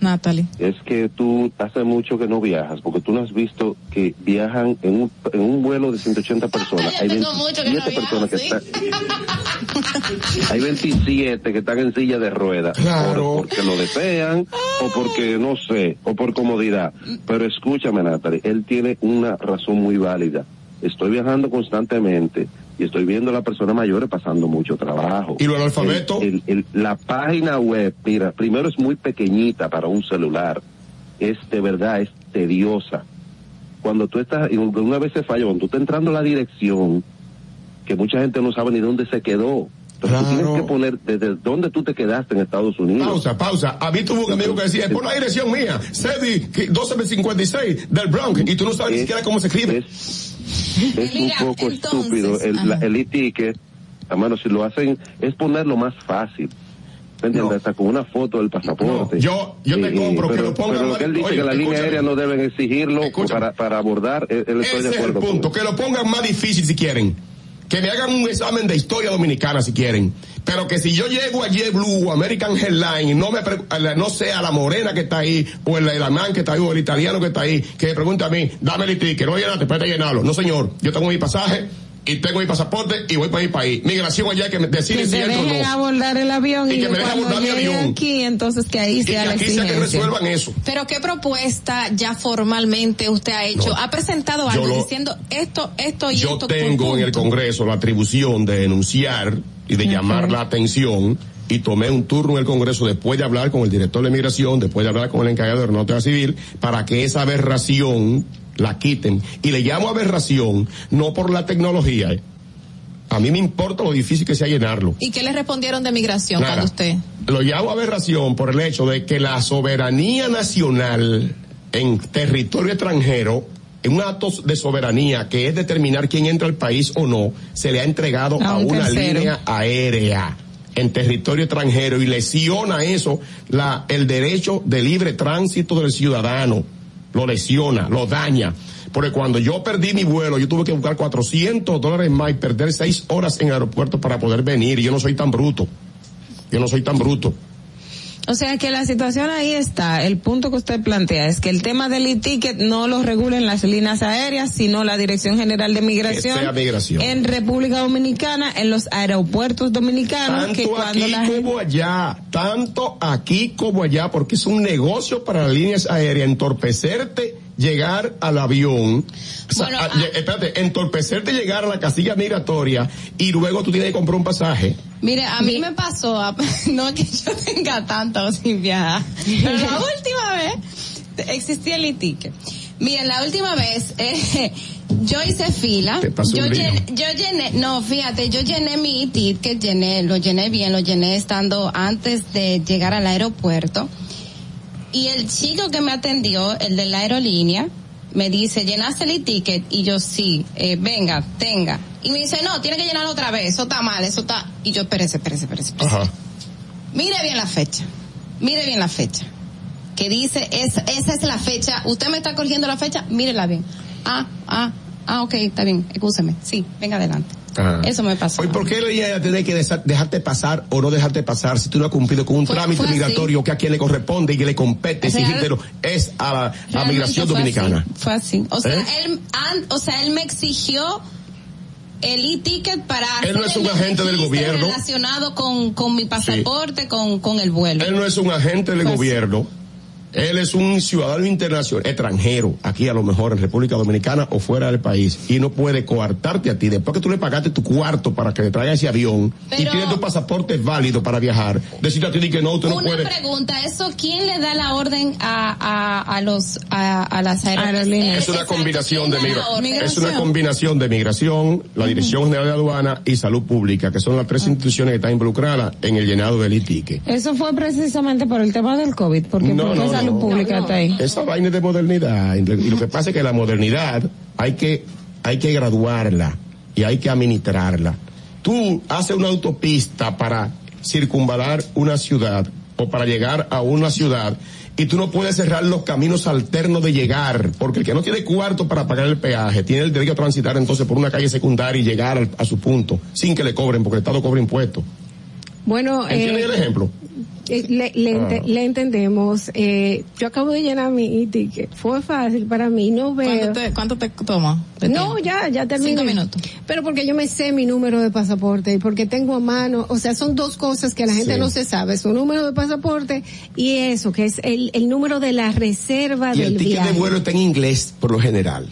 Natalie. es que tú hace mucho que no viajas, porque tú no has visto que viajan en un, en un vuelo de 180 personas. (laughs) Hay tengo mucho que no 27 personas que están... (laughs) Hay 27 que están en silla de ruedas. Claro. O porque lo desean, o porque no sé, o por comodidad. Pero escúchame, Natalie, él tiene una razón muy válida. Estoy viajando constantemente y estoy viendo a las personas mayores pasando mucho trabajo. ¿Y? El- el- la página web, mira, primero es muy pequeñita para un celular. Es de verdad, es tediosa. Cuando tú estás, y una vez se falla, cuando tú estás entrando a la dirección, que mucha gente no sabe ni dónde se quedó. Entonces tú tienes que poner desde dónde tú te quedaste en Estados Unidos. Pausa, pausa. A mí tuvo un amigo que decía, por la dirección mía, CEDI 1256 del Bronx, y tú no sabes ni siquiera cómo se escribe. es un poco estúpido el, la- el e-ticket. Hermano, si lo hacen, es ponerlo más fácil. ¿Me entiendes? Hasta con una foto del pasaporte. yo- yo te compro que pero, lo pongan Pero lo que él dice oye, que la línea aérea no deben exigirlo para, para abordar, él, él estoy Ese de es el acuerdo con punto, que lo pongan más difícil si quieren. Que me hagan un examen de historia dominicana si quieren. Pero que si yo llego a JetBlue o American Airlines y no me no sea la morena que está ahí, o el alemán que está ahí, o el italiano que está ahí, que me pregunte a mí, dame el ticket, no llenate, espérate llenarlo. No señor, yo tengo mi pasaje y tengo mi pasaporte y voy para mi país. Migración allá que me decide que si entro no. abordar el avión Y y, que me dejen abordar mi avión. aquí, entonces que ahí Y que sea la aquí sea que exigencia. resuelvan eso. Pero qué propuesta ya formalmente usted ha hecho? No. ¿Ha presentado Yo algo lo- diciendo esto, esto y Yo esto? por tengo en el? Congreso la atribución de denunciar y de llamar la atención y tomé un turno en el Congreso después de hablar con el director de migración, después de hablar con el encargado de aeronáutica civil, para que esa aberración la quiten. Y le llamo aberración no por la tecnología. ¿eh? A mí me importa lo difícil que sea llenarlo. ¿Y qué le respondieron de migración Nada. cuando usted? Lo llamo aberración por el hecho de que la soberanía nacional en territorio extranjero, en un acto de soberanía que es determinar quién entra al país o no, se le ha entregado A a, un una tercero. línea aérea en territorio extranjero y lesiona eso la, el derecho de libre tránsito del ciudadano. Lo lesiona, lo daña. Porque cuando yo perdí mi vuelo, yo tuve que buscar 400 dólares más y perder seis horas en el aeropuerto para poder venir. Y yo no soy tan bruto. Yo no soy tan bruto. O sea que la situación ahí está. El punto que usted plantea es que el tema del e-ticket no lo regulen las líneas aéreas, sino la Dirección General de Migración, sea migración. en República Dominicana, en los aeropuertos dominicanos, Tanto que cuando aquí la como allá, tanto aquí como allá, porque es un negocio para las líneas aéreas entorpecerte llegar al avión, o sea, Bueno, a- ah. espérate, entorpecerte llegar a la casilla migratoria y luego tú tienes que comprar un pasaje. Mire, a mí me pasó, a- (laughs) no que yo tenga tanto sin viajar, pero la (laughs) última vez existía el e-ticket. Miren, la última vez, eh, (laughs) yo hice fila, Te pasó yo llené, yo llené, no, fíjate, yo llené mi e-ticket, llené, lo llené bien, lo llené estando antes de llegar al aeropuerto. Y el chico que me atendió, el de la aerolínea, me dice, ¿llenaste el e-ticket? Y yo, sí, eh, venga, tenga. Y me dice, no, tiene que llenarlo otra vez, eso está mal, eso está... Y yo, espérese, espérese, espérese. espérese. Ajá. Mire bien la fecha, mire bien la fecha. Que dice, es, esa es la fecha, usted me está corrigiendo la fecha, mírela bien. Ah, ah, ah, ok, está bien, escúcheme, sí, venga adelante. Ajá. Eso me pasó. ¿por qué la línea tiene que dejarte pasar o no dejarte pasar si tú no has cumplido con un Fue- trámite fue así. migratorio que a quien le corresponde y que le compete exigírtelo es a la, migración fue dominicana? así, fue así. O sea, ¿Eh? él, an- o sea, él me exigió el e-ticket para Él no es un agente del gobierno. relacionado con, con mi pasaporte, con, con el vuelo. Él no es un agente del Pues- gobierno. Él es un ciudadano internacional, extranjero, aquí a lo mejor en República Dominicana o fuera del país, y no puede coartarte a ti. Después que tú le pagaste tu cuarto para que le traiga ese avión y tiene tu pasaporte válido para viajar, decirte a ti que no, usted no Una puede. pregunta, ¿eso quién le da la orden a, a, a los, a, a las aerolíneas? Es una combinación de ¿Quién da la migración. Es una combinación de migración, la Dirección General de Aduana y Salud Pública, que son las tres instituciones que están involucradas en el llenado del itique. Eso fue precisamente por el tema del COVID, porque No, ¿por qué no, salud no. pública está ahí? Esa vaina es de modernidad. Y lo que pasa es que la modernidad hay que, hay que graduarla y hay que administrarla. Tú haces una autopista para circunvalar una ciudad o para llegar a una ciudad y tú no puedes cerrar los caminos alternos de llegar, porque el que no tiene cuarto para pagar el peaje tiene el derecho a transitar entonces por una calle secundaria y llegar al- a su punto sin que le cobren, porque el Estado cobra impuestos. Bueno, ¿Entiendes eh, el ejemplo? Eh, le, le ente- Ah. le entendemos. Eh, yo acabo de llenar mi e-ticket. Fue fácil para mí. No veo. ¿Cuánto te, cuánto te toma? No, tiempo? ya, ya terminé. Cinco minutos. Pero porque yo me sé mi número de pasaporte y porque tengo a mano, o sea, son dos cosas que la gente Sí. no se sabe, su número de pasaporte y eso, que es el, el número de la reserva Y del el ticket viaje. de vuelo está en inglés por lo general.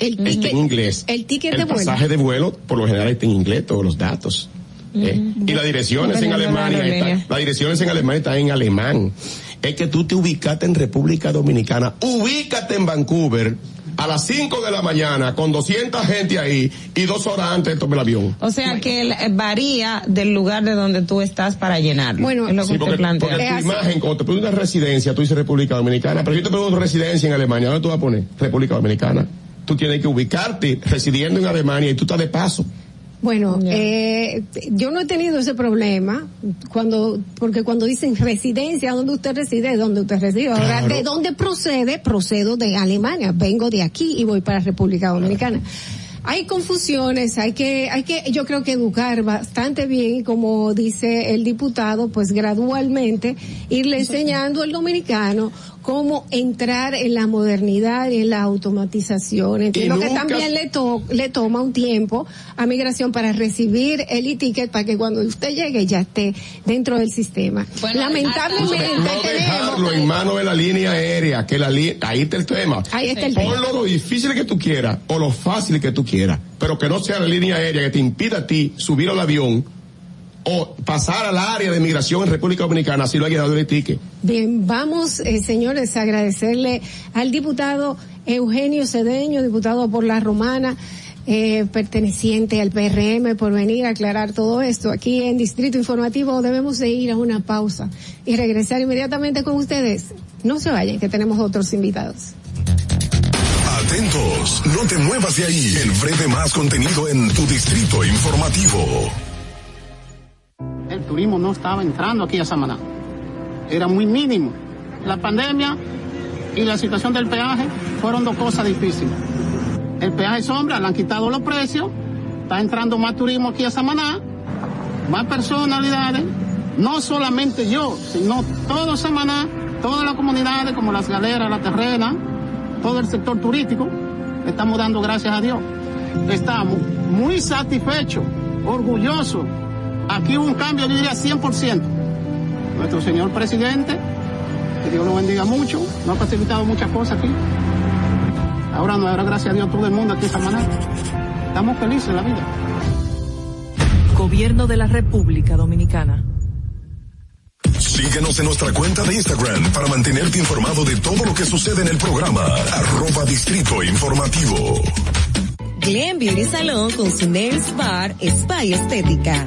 el Está ticket, en inglés. el ticket el de vuelo. pasaje de vuelo, por lo general, está en inglés, todos los datos. ¿Eh? Y las direcciones en Dependiendo de la Alemania, está, las direcciones en Alemania están en alemán. Es que tú te ubicaste en República Dominicana, ubícate en Vancouver a las 5 de la mañana con 200 gente ahí y dos horas antes de tomar el avión. O sea que el- eh, varía del lugar de donde tú estás para llenarlo. Bueno, es lo que Sí, porque, plantea. porque Es tu así. imagen, cuando te pones una residencia, tú dices República Dominicana, pero yo te pregunto residencia en Alemania, ¿dónde tú vas a poner? República Dominicana. Tú tienes que ubicarte residiendo en Alemania y tú estás de paso. Bueno, eh, yo no he tenido ese problema cuando, porque cuando dicen residencia, ¿dónde usted reside? ¿Dónde usted reside? Ahora. ¿de dónde procede? Procedo de Alemania, vengo de aquí y voy para República Dominicana. Hay confusiones, hay que, hay que, yo creo que educar bastante bien, como dice el diputado, pues gradualmente irle enseñando al dominicano cómo entrar en la modernidad y en la automatización. Entiendo que nunca- también le, to- le toma un tiempo a migración para recibir el e-ticket para que cuando usted llegue ya esté dentro del sistema. Bueno, Lamentablemente no dejarlo en tenemos, manos de la línea aérea, que la li- ahí está el tema. ahí está el tema. Ponlo lo difícil que tú quieras o lo fácil que tú quieras, pero que no sea la línea aérea que te impida a ti subir al avión o pasar al área de migración en República Dominicana si lo hay dado el ticket. Bien, vamos, eh, señores, a agradecerle al diputado Eugenio Cedeño, diputado por la Romana, eh, perteneciente al PRM, por venir a aclarar todo esto. Aquí en Distrito Informativo debemos de ir a una pausa y regresar inmediatamente con ustedes. No se vayan, que tenemos otros invitados. Atentos, no te muevas de ahí. El breve más contenido en tu distrito informativo. El turismo no estaba entrando aquí a Samaná. Era muy mínimo. La pandemia y la situación del peaje fueron dos cosas difíciles. El peaje sombra, le han quitado los precios, está entrando más turismo aquí a Samaná, más personalidades, no solamente yo, sino todo Samaná, todas las comunidades como las galeras, la terrena, todo el sector turístico, estamos dando gracias a Dios. Estamos muy satisfechos, orgullosos. Aquí hubo un cambio, yo diría 100%. Nuestro señor presidente, que Dios lo bendiga mucho, nos ha facilitado muchas cosas aquí. Ahora no, ahora gracias a Dios todo el mundo aquí en Samaná. Estamos felices en la vida. Gobierno de la República Dominicana. Síguenos en nuestra cuenta de Instagram para mantenerte informado de todo lo que sucede en el programa. Arroba Distrito Informativo. Glen Beauty Salón con su Nails Bar Spa y Estética.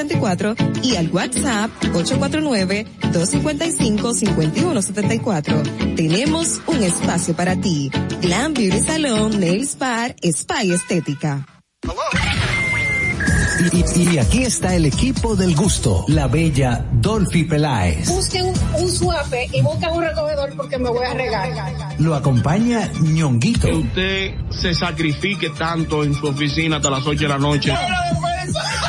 809-333-5174 y al WhatsApp 849-255-5174. Tenemos un espacio para ti. Glam Beauty Salon, Nails Bar, Spa y Estética. Y, y aquí está el equipo del gusto, la bella Dolphy Peláez. Busquen un, un suape y busquen un recogedor porque me voy a regar. Lo acompaña ñonguito. Que usted se sacrifique tanto en su oficina hasta las 8 de la noche.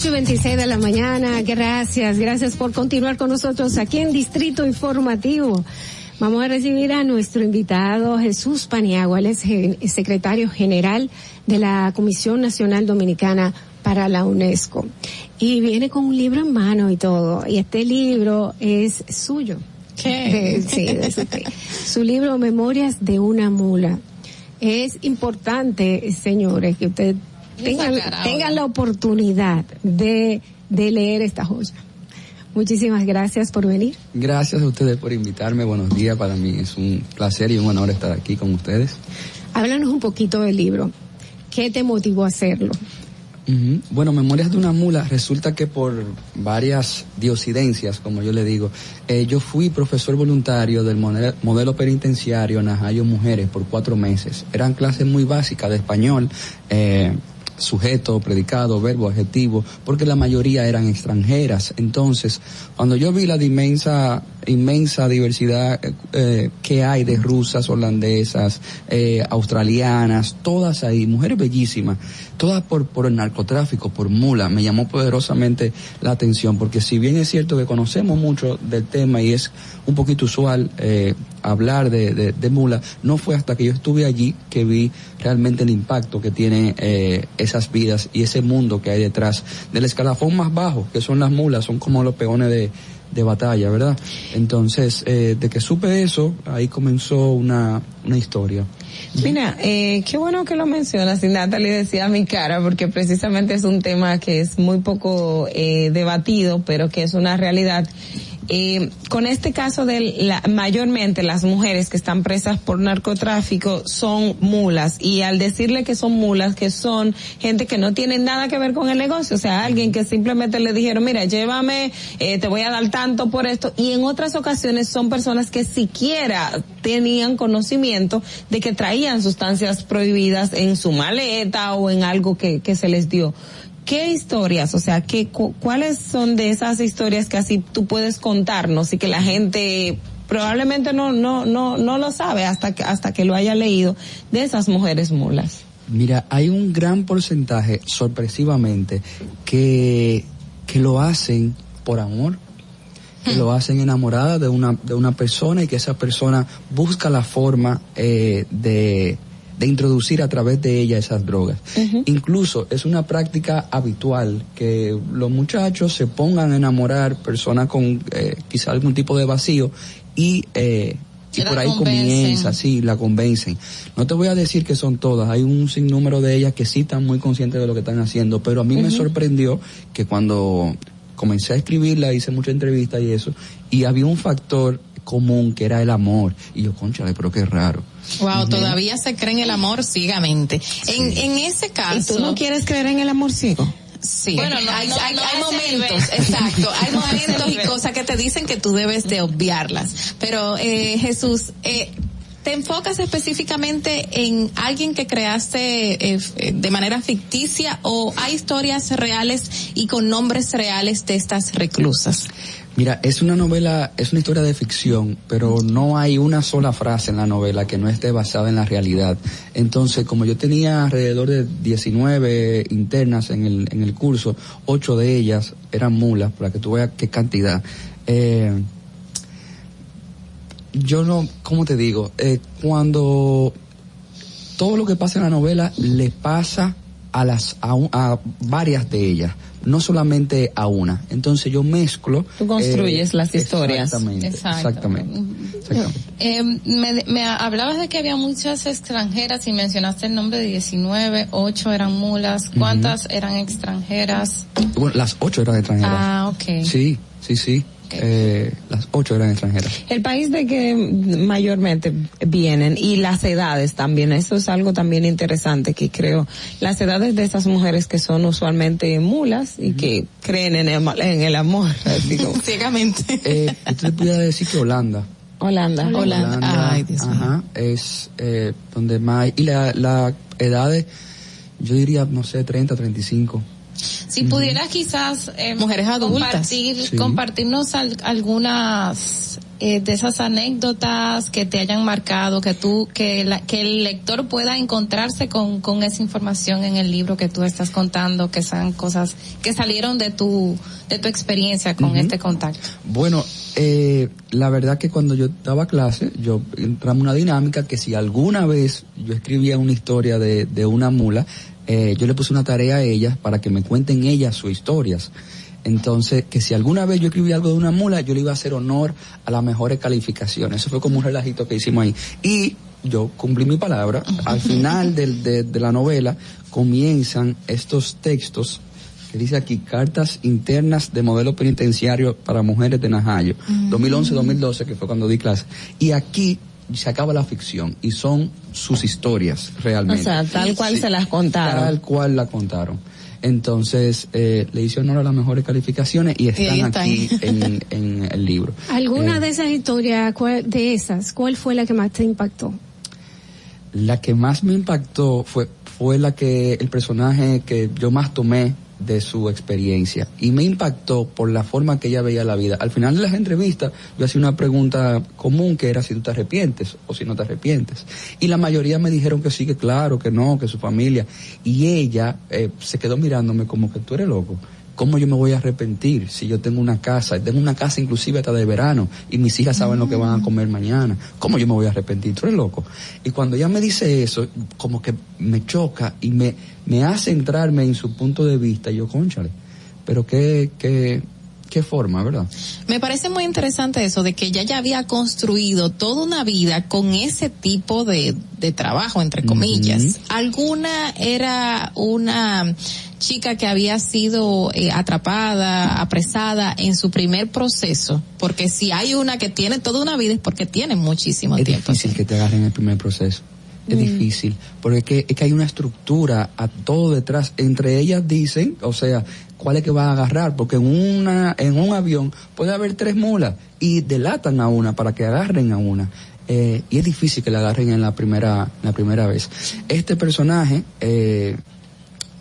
8 y 26 de la mañana, gracias, gracias por continuar con nosotros aquí en Distrito Informativo. Vamos a recibir a nuestro invitado Jesús Paniagua, él es secretario general de la Comisión Nacional Dominicana para la UNESCO. Y viene con un libro en mano y todo, y este libro es suyo. ¿Qué? Sí, de su, libro Memorias de una mula. Es importante, señores, que ustedes tengan, la oportunidad de, de leer esta joya. Muchísimas gracias por venir. Gracias a ustedes por invitarme. Buenos días. Para mí es un placer y un honor estar aquí con ustedes. Háblanos un poquito del libro. ¿Qué te motivó a hacerlo? Bueno, Memorias de una mula, resulta que por varias diosidencias, como yo le digo, eh, yo fui profesor voluntario del mone- modelo penitenciario Najayo Mujeres por cuatro meses. Eran clases muy básicas de español, eh, sujeto, predicado, verbo, adjetivo, porque la mayoría eran extranjeras. Entonces, cuando yo vi la inmensa inmensa diversidad eh, que hay de rusas, holandesas, eh, australianas, todas ahí, mujeres bellísimas, todas por, por el narcotráfico, por mula. Me llamó poderosamente la atención, porque si bien es cierto que conocemos mucho del tema y es un poquito usual eh, hablar de, de, de, mula, no fue hasta que yo estuve allí que vi realmente el impacto que tienen eh, esas vidas y ese mundo que hay detrás del escalafón más bajo, que son las mulas, son como los peones de, de batalla, ¿verdad? Entonces, eh, de que supe eso, ahí comenzó una, una historia. Mira, eh, qué bueno que lo mencionas, y Natalie decía mi cara, porque precisamente es un tema que es muy poco eh, debatido, pero que es una realidad. Eh, con este caso de la, mayormente las mujeres que están presas por narcotráfico son mulas y al decirle que son mulas que son gente que no tiene nada que ver con el negocio, o sea, alguien que simplemente le dijeron, mira, llévame, eh, te voy a dar tanto por esto y en otras ocasiones son personas que siquiera tenían conocimiento de que traían sustancias prohibidas en su maleta o en algo que, que se les dio. ¿Qué historias, o sea, qué, cuáles son de esas historias que así tú puedes contarnos y que la gente probablemente no, no, no, no lo sabe hasta que, hasta que lo haya leído de esas mujeres mulas? Mira, hay un gran porcentaje, sorpresivamente, que, que lo hacen por amor, que lo hacen enamorada de una, de una persona y que esa persona busca la forma eh, de, de introducir a través de ella esas drogas. Uh -huh. Incluso es una práctica habitual que los muchachos se pongan a enamorar personas con eh, quizá algún tipo de vacío y eh, y por ahí comienza, sí, la convencen. No te voy a decir que son todas, hay un sinnúmero de ellas que sí están muy conscientes de lo que están haciendo, pero a mí uh -huh. me sorprendió que cuando comencé a escribirla, hice muchas entrevistas y eso, y había un factor común que era el amor. Y yo, conchale, pero qué raro. Wow, uh -huh. todavía se cree en el amor ciegamente. Sí. En, en ese caso. ¿Y tú no quieres creer en el amor ciego? Sí. Bueno, no, hay, no, hay, no hay momentos, exacto, (laughs) hay momentos y cosas que te dicen que tú debes de obviarlas. Pero, eh, Jesús, eh, ¿Te enfocas específicamente en alguien que creaste eh, de manera ficticia o hay historias reales y con nombres reales de estas reclusas? Mira, es una novela, es una historia de ficción, pero no hay una sola frase en la novela que no esté basada en la realidad. Entonces, como yo tenía alrededor de 19 internas en el, en el curso, ocho de ellas eran mulas, para que tú veas qué cantidad. Eh, yo no, ¿cómo te digo? Eh, cuando todo lo que pasa en la novela le pasa a las a, a, varias de ellas, no solamente a una. Entonces yo mezclo. Tú construyes eh, las historias. Exactamente. Exactamente. exactamente. Eh, me, me, hablabas de que había muchas extranjeras y mencionaste el nombre de 19, 8 eran mulas. ¿Cuántas uh -huh. eran extranjeras? Bueno, las 8 eran extranjeras. Ah, ok. Sí, sí, sí. Eh, las ocho eran extranjeras. El país de que mayormente vienen y las edades también, eso es algo también interesante que creo, las edades de esas mujeres que son usualmente mulas y que creen en el, en el amor, (laughs) digo. (laughs) ciegamente. Eh, yo te podría decir que Holanda. Holanda. Holanda. Holanda. Ay, Dios Ajá, es eh, donde más, y la, la edades, yo diría, no sé, 30, 35. Si pudieras quizás eh, mujeres adultas compartir, sí. compartirnos al, algunas eh, de esas anécdotas que te hayan marcado, que tú, que, la, que el lector pueda encontrarse con, con esa información en el libro que tú estás contando, que sean cosas que salieron de tu, de tu experiencia con uh -huh. este contacto. Bueno, eh, la verdad que cuando yo daba clase, yo entramos una dinámica que si alguna vez yo escribía una historia de, de una mula, eh, yo le puse una tarea a ellas para que me cuenten ellas sus historias. Entonces, que si alguna vez yo escribí algo de una mula, yo le iba a hacer honor a las mejores calificaciones. Eso fue como un relajito que hicimos ahí. Y yo cumplí mi palabra. Al (laughs) final del, de, de la novela comienzan estos textos que dice aquí cartas internas de modelo penitenciario para mujeres de Najayo, mm. 2011-2012, que fue cuando di clase. Y aquí se acaba la ficción y son sus historias realmente. O sea, tal cual sí, se las contaron. Tal cual la contaron. Entonces, eh, le hice honor a las mejores calificaciones y están y aquí en, en, el libro. (laughs) ¿Alguna eh, de esas historias, cuál, de esas, cuál fue la que más te impactó? La que más me impactó fue, fue la que, el personaje que yo más tomé de su experiencia y me impactó por la forma que ella veía la vida. Al final de las entrevistas yo hacía una pregunta común que era si tú te arrepientes o si no te arrepientes. Y la mayoría me dijeron que sí, que claro, que no, que su familia. Y ella eh, se quedó mirándome como que tú eres loco. ¿Cómo yo me voy a arrepentir si yo tengo una casa? Tengo una casa inclusive hasta de verano y mis hijas saben lo que van a comer mañana. ¿Cómo yo me voy a arrepentir? Tú eres loco. Y cuando ella me dice eso, como que me choca y me, me hace entrarme en su punto de vista. Y yo, conchale, pero qué, qué, qué forma, ¿verdad? Me parece muy interesante eso de que ella ya había construido toda una vida con ese tipo de, de trabajo, entre comillas. Alguna era una chica que había sido eh, atrapada, apresada en su primer proceso, porque si hay una que tiene toda una vida es porque tiene muchísimo es tiempo. Es difícil que te agarren en el primer proceso. Es mm. difícil, porque es que, es que hay una estructura a todo detrás. Entre ellas dicen, o sea, cuál es que va a agarrar, porque en una, en un avión puede haber tres mulas y delatan a una para que agarren a una. Eh, y es difícil que la agarren en la primera, la primera vez. Este personaje, eh,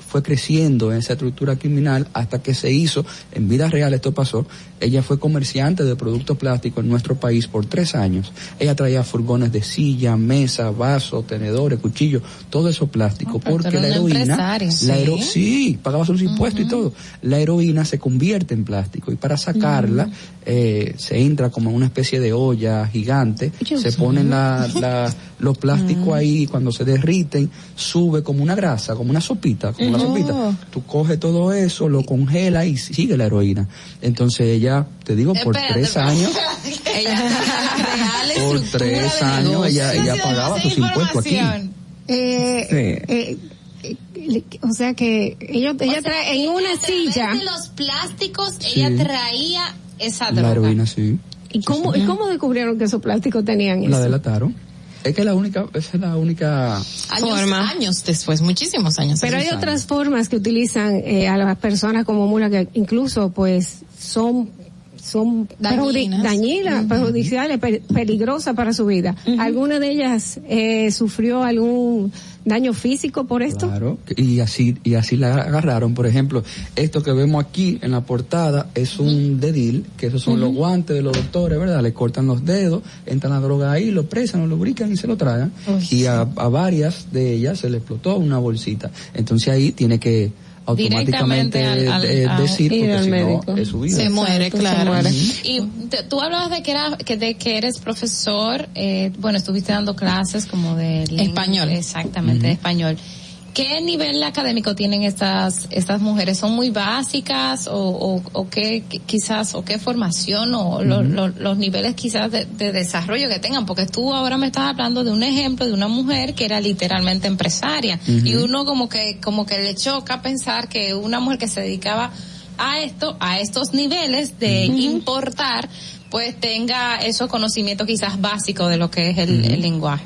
fue creciendo en esa estructura criminal hasta que se hizo, en vida real esto pasó, ella fue comerciante de productos plásticos en nuestro país por tres años. Ella traía furgones de silla, mesa, vasos, tenedores, cuchillos, todo eso plástico, Oh, porque la heroína, la hero, sí, pagaba sus impuestos y todo. La heroína se convierte en plástico y para sacarla eh, se entra como en una especie de olla gigante, se ponen la, la, (laughs) los plásticos ahí y cuando se derriten sube como una grasa, como una sopita, como una sopita. Tú coges todo eso, lo congela y sigue la heroína. Entonces ella, te digo, por tres años, (laughs) por tres años ella, ella pagaba sus impuestos aquí. Eh, eh, eh, o sea que ella, ella trae en una silla. De los plásticos, ella traía esa droga. La heroína, sí. ¿Y cómo, ¿y cómo descubrieron que esos plásticos tenían eso? La delataron. Es que la única, esa es la única años, forma. años después, muchísimos años. Pero hay años. otras formas que utilizan eh, a las personas como mula que incluso pues son son dañinas, dañinas uh -huh. perjudiciales, per peligrosas para su vida. Uh -huh. ¿Alguna de ellas eh, sufrió algún daño físico por esto? Claro, y así, y así la agarraron. Por ejemplo, esto que vemos aquí en la portada es un uh -huh. dedil, que esos son los guantes de los doctores, ¿verdad? Le cortan los dedos, entran la droga ahí, lo presan, lo lubrican y se lo tragan. Y a, a varias de ellas se le explotó una bolsita. Entonces ahí tiene que automáticamente al, al, eh, decir porque si no es su vida. Se muere, claro. Se muere. Y te, tú hablabas de que era que de que eres profesor, eh, bueno, estuviste dando clases como de español. Exactamente, uh -huh. de español. ¿Qué nivel académico tienen estas estas mujeres? ¿Son muy básicas o, o, o qué quizás o qué formación o uh -huh. lo, lo, los niveles quizás de, de, desarrollo que tengan? Porque tú ahora me estás hablando de un ejemplo de una mujer que era literalmente empresaria uh -huh. y uno como que como que le choca pensar que una mujer que se dedicaba a esto, a estos niveles de importar pues tenga esos conocimientos quizás básicos de lo que es el, el lenguaje.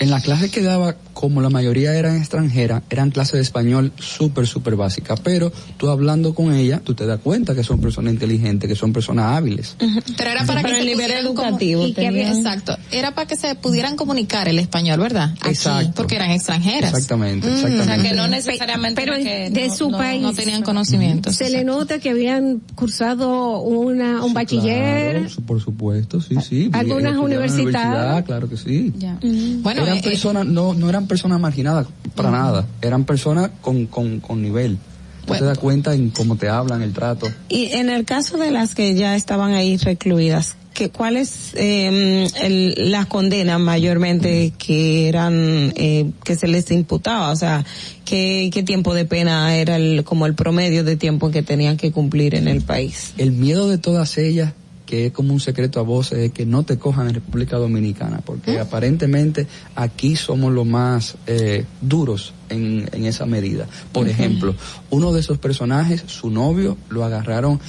En las clases que daba, como la mayoría eran extranjeras, eran clases de español súper, súper básicas. Pero tú hablando con ella, tú te das cuenta que son personas inteligentes, que son personas hábiles. Uh -huh. Pero era para, para que el nivel educativo. Exacto. Era para que se pudieran comunicar el español, ¿verdad? Aquí, exacto. Porque eran extranjeras. Exactamente, exactamente. Mm, o sea, que no necesariamente pero que de no, su no, país no tenían conocimientos. Se le nota que habían cursado una, un sí, bachiller. Claro, por supuesto, sí, sí. Algunas universidades. Claro que sí. Ya. Mm. Bueno, eran eh, personas, no, no eran personas marginadas para uh -huh. nada, eran personas con, con, con nivel. Bueno. te das cuenta en cómo te hablan, el trato. Y en el caso de las que ya estaban ahí recluidas, que, ¿cuáles eh, el, las condenas mayormente que eran, eh, que se les imputaba? O sea, ¿qué, qué tiempo de pena era el, como el promedio de tiempo que tenían que cumplir en el país? El miedo de todas ellas que es como un secreto a voces, es que no te cojan en República Dominicana, porque ¿Eh? aparentemente aquí somos los más eh, duros en, en, esa medida. Por uh -huh. ejemplo, uno de esos personajes, su novio, lo agarraron,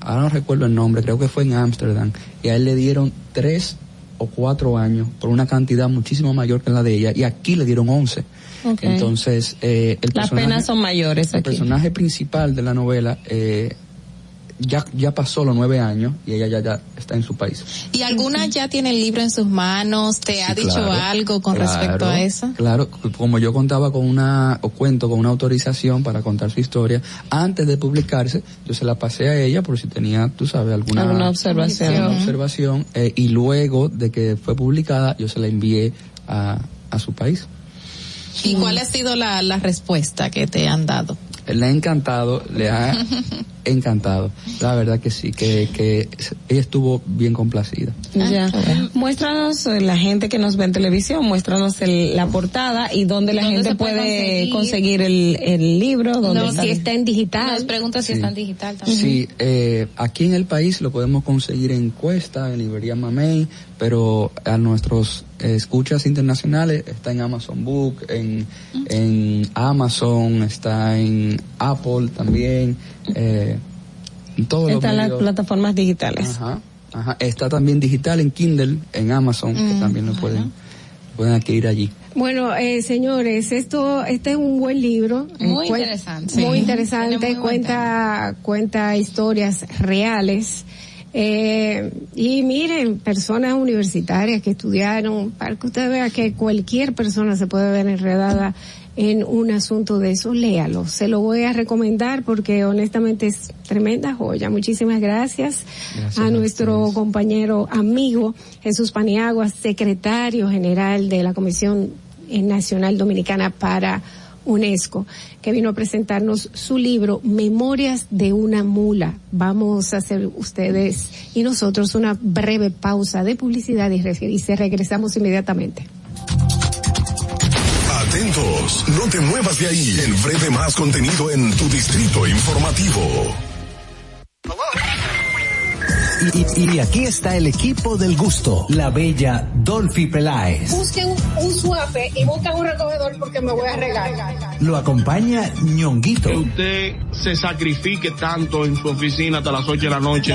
ahora no recuerdo el nombre, creo que fue en Ámsterdam, y a él le dieron tres o cuatro años por una cantidad muchísimo mayor que la de ella, y aquí le dieron once. Okay. Entonces, eh, el las penas son mayores. El aquí. personaje principal de la novela, eh, ya, ya pasó los nueve años y ella ya, ya está en su país. ¿Y alguna ya tiene el libro en sus manos? ¿Te ha dicho algo con respecto a eso? Claro, como yo contaba con una, o cuento con una autorización para contar su historia, antes de publicarse, yo se la pasé a ella por si tenía, tú sabes, alguna, alguna observación. observación eh, y luego de que fue publicada, yo se la envié a, a su país. ¿Y cuál ha sido la, la respuesta que te han dado? Le ha encantado, le ha (laughs) encantado. La verdad que sí, que, que ella estuvo bien complacida. Ya. Muéstranos eh, la gente que nos ve en televisión, muéstranos el, la portada y dónde la gente puede conseguir, el, el, libro. Dónde no, está. si está en digital. Nos pregunta si está en digital también. Sí, eh, aquí en el país lo podemos conseguir en Cuesta, en librería Mamey, pero a nuestros escuchas internacionales está en Amazon Book, en, en Amazon, está en Apple también, eh, en todos Está en los las plataformas digitales. Ajá, ajá. Está también digital en Kindle, en Amazon, que Mm, también lo pueden, pueden adquirir allí. Bueno, eh, señores, esto, este es un buen libro. Muy interesante. Muy interesante, cuenta, cuenta historias reales. Eh, y miren, personas universitarias que estudiaron, para que usted vea que cualquier persona se puede ver enredada en un asunto de eso, léalo. Se lo voy a recomendar porque honestamente es tremenda joya. Muchísimas gracias, Gracias a a nuestro compañero amigo Jesús Paniagua, secretario general de la Comisión Nacional Dominicana para UNESCO, que vino a presentarnos su libro Memorias de una mula. Vamos a hacer ustedes y nosotros una breve pausa de publicidad y, se regresamos inmediatamente. Atentos, no te muevas de ahí. El breve más contenido en tu distrito informativo. Y, y- y aquí está el equipo del gusto, la bella Dolphy Peláez. Busquen un, un suape y busquen un recogedor porque me voy a regar. Lo acompaña ñonguito. Que usted se sacrifique tanto en su oficina hasta las 8 de la noche.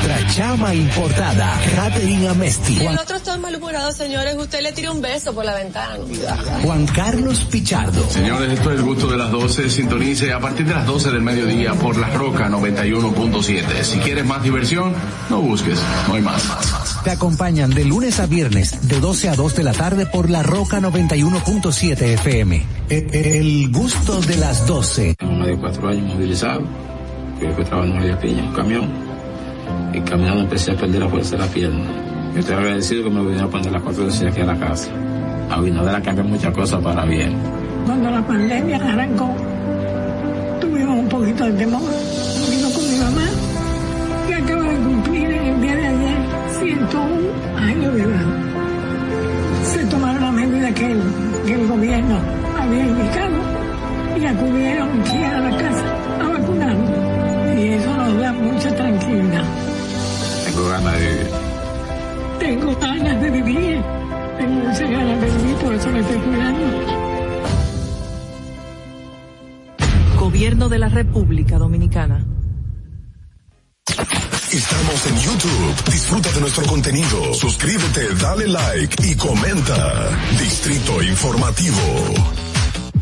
Nuestra chama importada, Catherine Amesti. Si el otro está malhumorado, señores, usted le tira un beso por la ventana. Juan Carlos Pichardo. Señores, esto es el gusto de las 12. Sintonice a partir de las 12 del mediodía por La Roca 91.7. Si quieres más diversión, no busques, no hay más. Te acompañan de lunes a viernes, de 12 a 2 de la tarde por La Roca 91.7 FM. E- El gusto de las 12. Más de cuatro años movilizado, que fue trabajando en María Piña, un camión, y caminando empecé a perder la fuerza de la pierna. Yo estoy agradecido que me vinieron a poner las cuatro veces aquí a la casa. Abinader ha cambiado muchas cosas para bien. Cuando la pandemia arrancó, tuvimos un poquito de temor. Vino con mi mamá, que acaba de cumplir el día de ayer 101 años de edad. Se tomaron las medidas que el, que el gobierno había indicado y acudieron aquí a la casa a vacunarnos. Y eso nos da mucha tranquilidad. Tengo ganas de vivir. Tengo ganas de vivir. Tengo muchas ganas de vivir, por eso me estoy cuidando. Gobierno de la República Dominicana. Estamos en YouTube. Disfruta de nuestro contenido. Suscríbete, dale like y comenta. Distrito Informativo.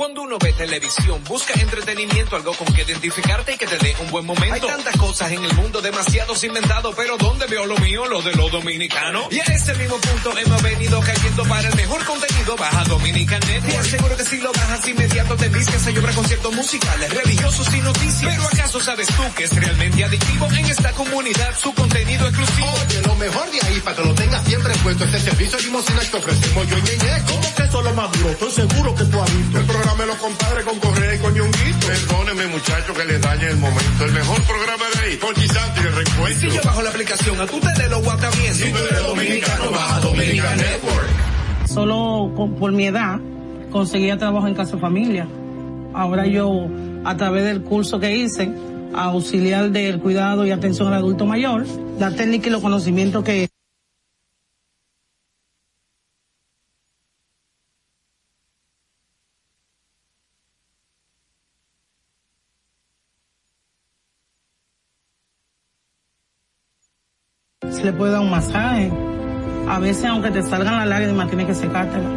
Cuando uno ve televisión, busca entretenimiento, algo con que identificarte y que te dé un buen momento. Hay tantas cosas en el mundo, demasiados inventados, pero ¿dónde veo lo mío? Lo de los dominicanos. Y a ese mismo punto hemos venido cayendo para el mejor contenido. Baja Dominican Net. Te aseguro que si lo bajas inmediato te vistes a llorar conciertos musicales, religiosos y noticias. Pero ¿acaso sabes tú que es realmente adictivo en esta comunidad su contenido exclusivo? Oye, lo mejor de ahí, para que lo tengas siempre puesto, este servicio de limosina que ofrecemos yo y Ñeñe. ¿Cómo que eso es lo más duro? Estoy seguro que tú has visto. El programa de los compadres con Correa y con Ñonguito. Perdóneme, muchacho, que les dañe el momento. El mejor programa de ahí, con Santi y el recuento. Si yo bajo la aplicación, a tú te lo guata bien. Si tú eres dominicano, baja Dominica Network. Solo con- por mi edad conseguía trabajo en casa de familia. Ahora yo, a través del curso que hice, auxiliar del cuidado y atención al adulto mayor, la técnica y los conocimientos que se le puede dar un masaje. A veces, aunque te salgan las lágrimas, tienes que secártela.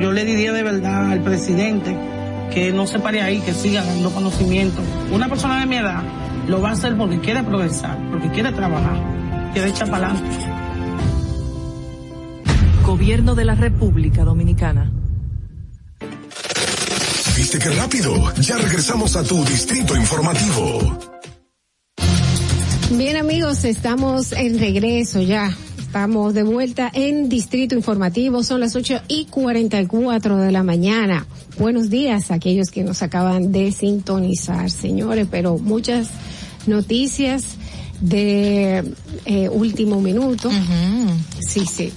Yo le diría de verdad al presidente que no se pare ahí, que siga dando conocimiento. Una persona de mi edad lo va a hacer porque quiere progresar, porque quiere trabajar, quiere echar para adelante. Gobierno de la República Dominicana. ¿Viste qué rápido? Ya regresamos a tu distrito informativo. Bien amigos, estamos en regreso ya. Estamos de vuelta en Distrito Informativo. Son las 8 y 44 de la mañana. Buenos días a aquellos que nos acaban de sintonizar, señores, pero muchas noticias de eh, último minuto. Sí, sí.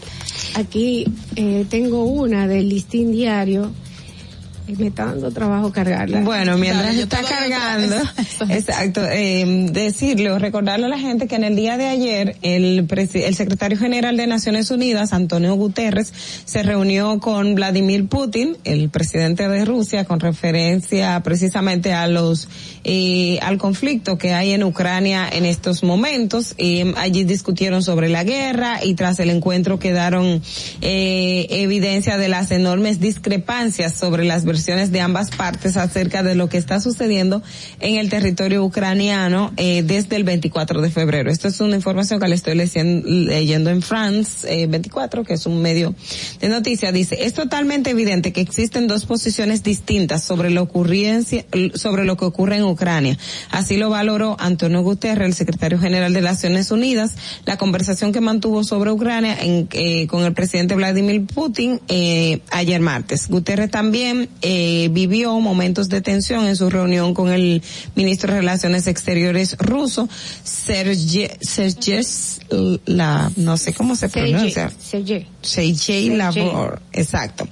Aquí eh, tengo una del listín diario. Me está dando trabajo cargarla. Bueno, mientras yo está cargando, (laughs) exacto, eh, decirle o recordarle a la gente que en el día de ayer el, el secretario general de Naciones Unidas, Antonio Guterres, se reunió con Vladimir Putin, el presidente de Rusia, con referencia precisamente a los eh, al conflicto que hay en Ucrania en estos momentos. Eh, allí discutieron sobre la guerra y tras el encuentro quedaron eh, evidencia de las enormes discrepancias sobre las versiones de ambas partes acerca de lo que está sucediendo en el territorio ucraniano eh, desde el 24 de febrero. Esto es una información que le estoy lecien- leyendo en France eh, 24, que es un medio de noticias. Dice, es totalmente evidente que existen dos posiciones distintas sobre lo, sobre lo que ocurre en Ucrania. Así lo valoró Antonio Guterres, el secretario general de Naciones Unidas, la conversación que mantuvo sobre Ucrania en, eh, con el presidente Vladimir Putin eh, ayer martes. Guterres también eh, vivió momentos de tensión en su reunión con el ministro de Relaciones Exteriores ruso, Sergei, Sergei, la, no sé cómo se pronuncia. Sergei. Sergei. Lavrov, exacto.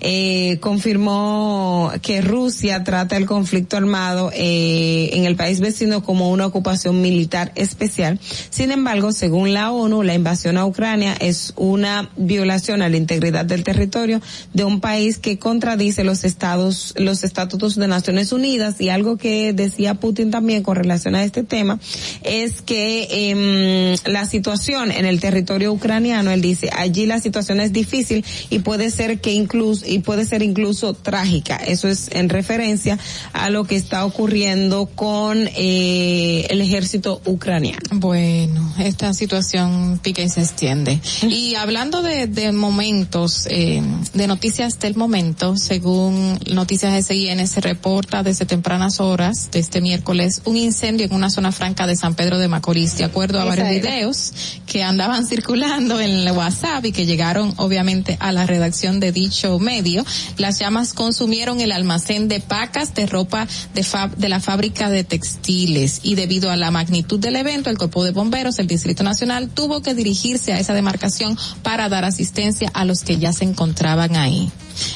Eh, confirmó que Rusia trata el conflicto armado eh, en el país vecino como una ocupación militar especial. Sin embargo, según la ONU, la invasión a Ucrania es una violación a la integridad del territorio de un país que contradice los estados, los estatutos de Naciones Unidas y algo que decía Putin también con relación a este tema es que em, la situación en el territorio ucraniano, él dice, allí la situación es difícil y puede ser que incluso y puede ser incluso trágica. Eso es en referencia a lo que está ocurriendo con eh, el ejército ucraniano. Bueno, esta situación pica y se extiende. Y hablando de, de momentos, eh, de noticias del momento, según Noticias SIN se reporta desde tempranas horas de este miércoles un incendio en una zona franca de San Pedro de Macorís, de acuerdo a varios era. videos que andaban (laughs) circulando en el WhatsApp y que llegaron obviamente a la redacción de dicho medio. Las llamas consumieron el almacén de pacas de ropa de, fab- de la fábrica de textiles y debido a la magnitud del evento, el cuerpo de bomberos, el Distrito Nacional, tuvo que dirigirse a esa demarcación para dar asistencia a los que ya se encontraban ahí.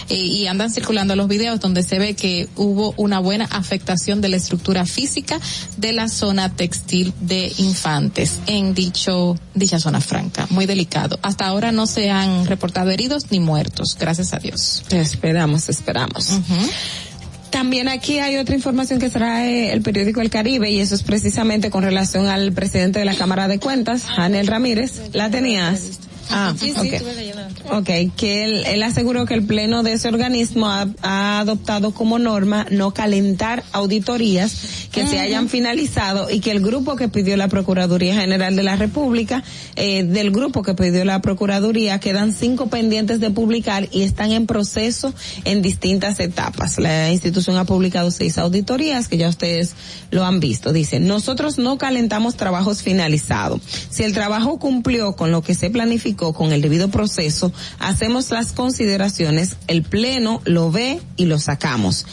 Eh, y andan circulando los videos donde se ve que hubo una buena afectación de la estructura física de la zona textil de infantes en dicho dicha zona franca, muy delicado. Hasta ahora no se han reportado heridos ni muertos, gracias a Dios. Esperamos, esperamos. También aquí hay otra información que trae el periódico El Caribe y eso es precisamente con relación al presidente de la Cámara de Cuentas, Anel Ramírez. ¿La tenías? Ah, sí, sí, okay. estuve leyendo. Ok, que él, él aseguró que el pleno de ese organismo ha, ha adoptado como norma no calentar auditorías que se hayan finalizado y que el grupo que pidió la Procuraduría General de la República, eh, del grupo que pidió la Procuraduría, quedan cinco pendientes de publicar y están en proceso en distintas etapas. La institución ha publicado seis auditorías que ya ustedes lo han visto. Dice, nosotros no calentamos trabajos finalizados. Si el trabajo cumplió con lo que se planificó con el debido proceso, hacemos las consideraciones, el Pleno lo ve y lo sacamos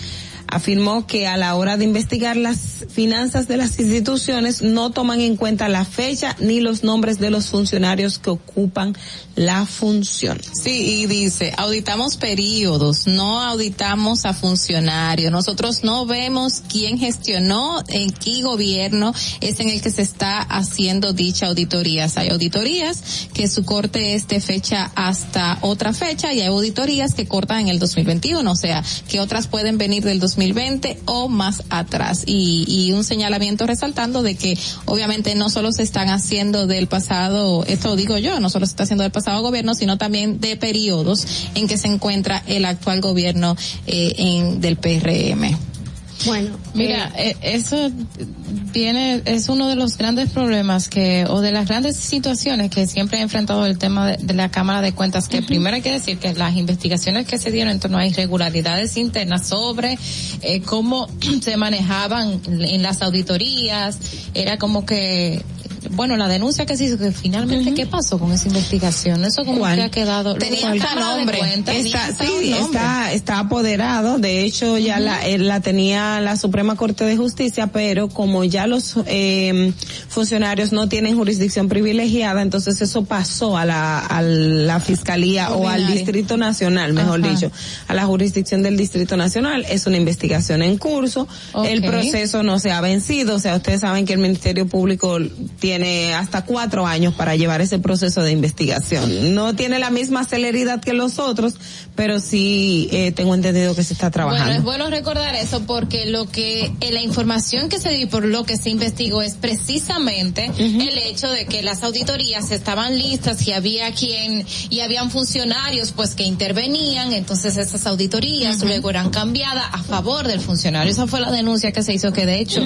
afirmó que a la hora de investigar las finanzas de las instituciones no toman en cuenta la fecha ni los nombres de los funcionarios que ocupan la función. Sí, y dice, auditamos periodos, no auditamos a funcionarios. Nosotros no vemos quién gestionó, en qué gobierno es en el que se está haciendo dicha auditoría. Hay auditorías que su corte es de fecha hasta otra fecha y hay auditorías que cortan en el 2021, o sea, que otras pueden venir del 2020 o más atrás. Y, y un señalamiento resaltando de que obviamente no solo se están haciendo del pasado, esto digo yo, no solo se está haciendo del pasado gobierno, sino también de periodos en que se encuentra el actual gobierno eh, en, del PRM. Bueno, mira, eh, eso viene, es uno de los grandes problemas que, o de las grandes situaciones que siempre ha enfrentado el tema de, de la Cámara de Cuentas, que primero hay que decir que las investigaciones que se dieron en torno a irregularidades internas sobre eh, cómo (clears throat) se manejaban en las auditorías, era como que bueno, la denuncia que se hizo, que finalmente, ¿qué pasó con esa investigación? Eso como ¿Cuál? que ha quedado... Tenía hasta nombre. Está, sí, está, está apoderado. De hecho, ya la, eh, la tenía la Suprema Corte de Justicia, pero como ya los eh, funcionarios no tienen jurisdicción privilegiada, entonces eso pasó a la, a la Fiscalía o al Distrito Nacional, mejor Ajá. dicho, a la jurisdicción del Distrito Nacional. Es una investigación en curso. El proceso no se ha vencido. O sea, ustedes saben que el Ministerio Público tiene hasta cuatro años para llevar ese proceso de investigación. No tiene la misma celeridad que los otros, pero sí eh, tengo entendido que se está trabajando. Bueno, es bueno recordar eso porque lo que eh, la información que se dio y por lo que se investigó es precisamente el hecho de que las auditorías estaban listas y había quien y habían funcionarios pues que intervenían, entonces esas auditorías luego eran cambiadas a favor del funcionario. Esa fue la denuncia que se hizo que de hecho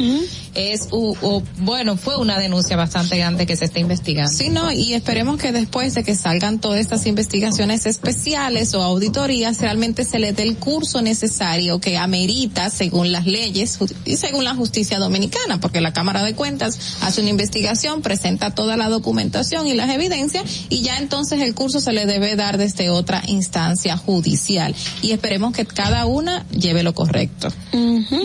es u- u- bueno, fue una denuncia bastante grande que se está investigando. Sí, no, y esperemos que después de que salgan todas estas investigaciones especiales o auditorías, realmente se le dé el curso necesario que amerita según las leyes y según la justicia dominicana, porque la Cámara de Cuentas hace una investigación, presenta toda la documentación y las evidencias, y ya entonces el curso se le debe dar desde otra instancia judicial. Y esperemos que cada una lleve lo correcto.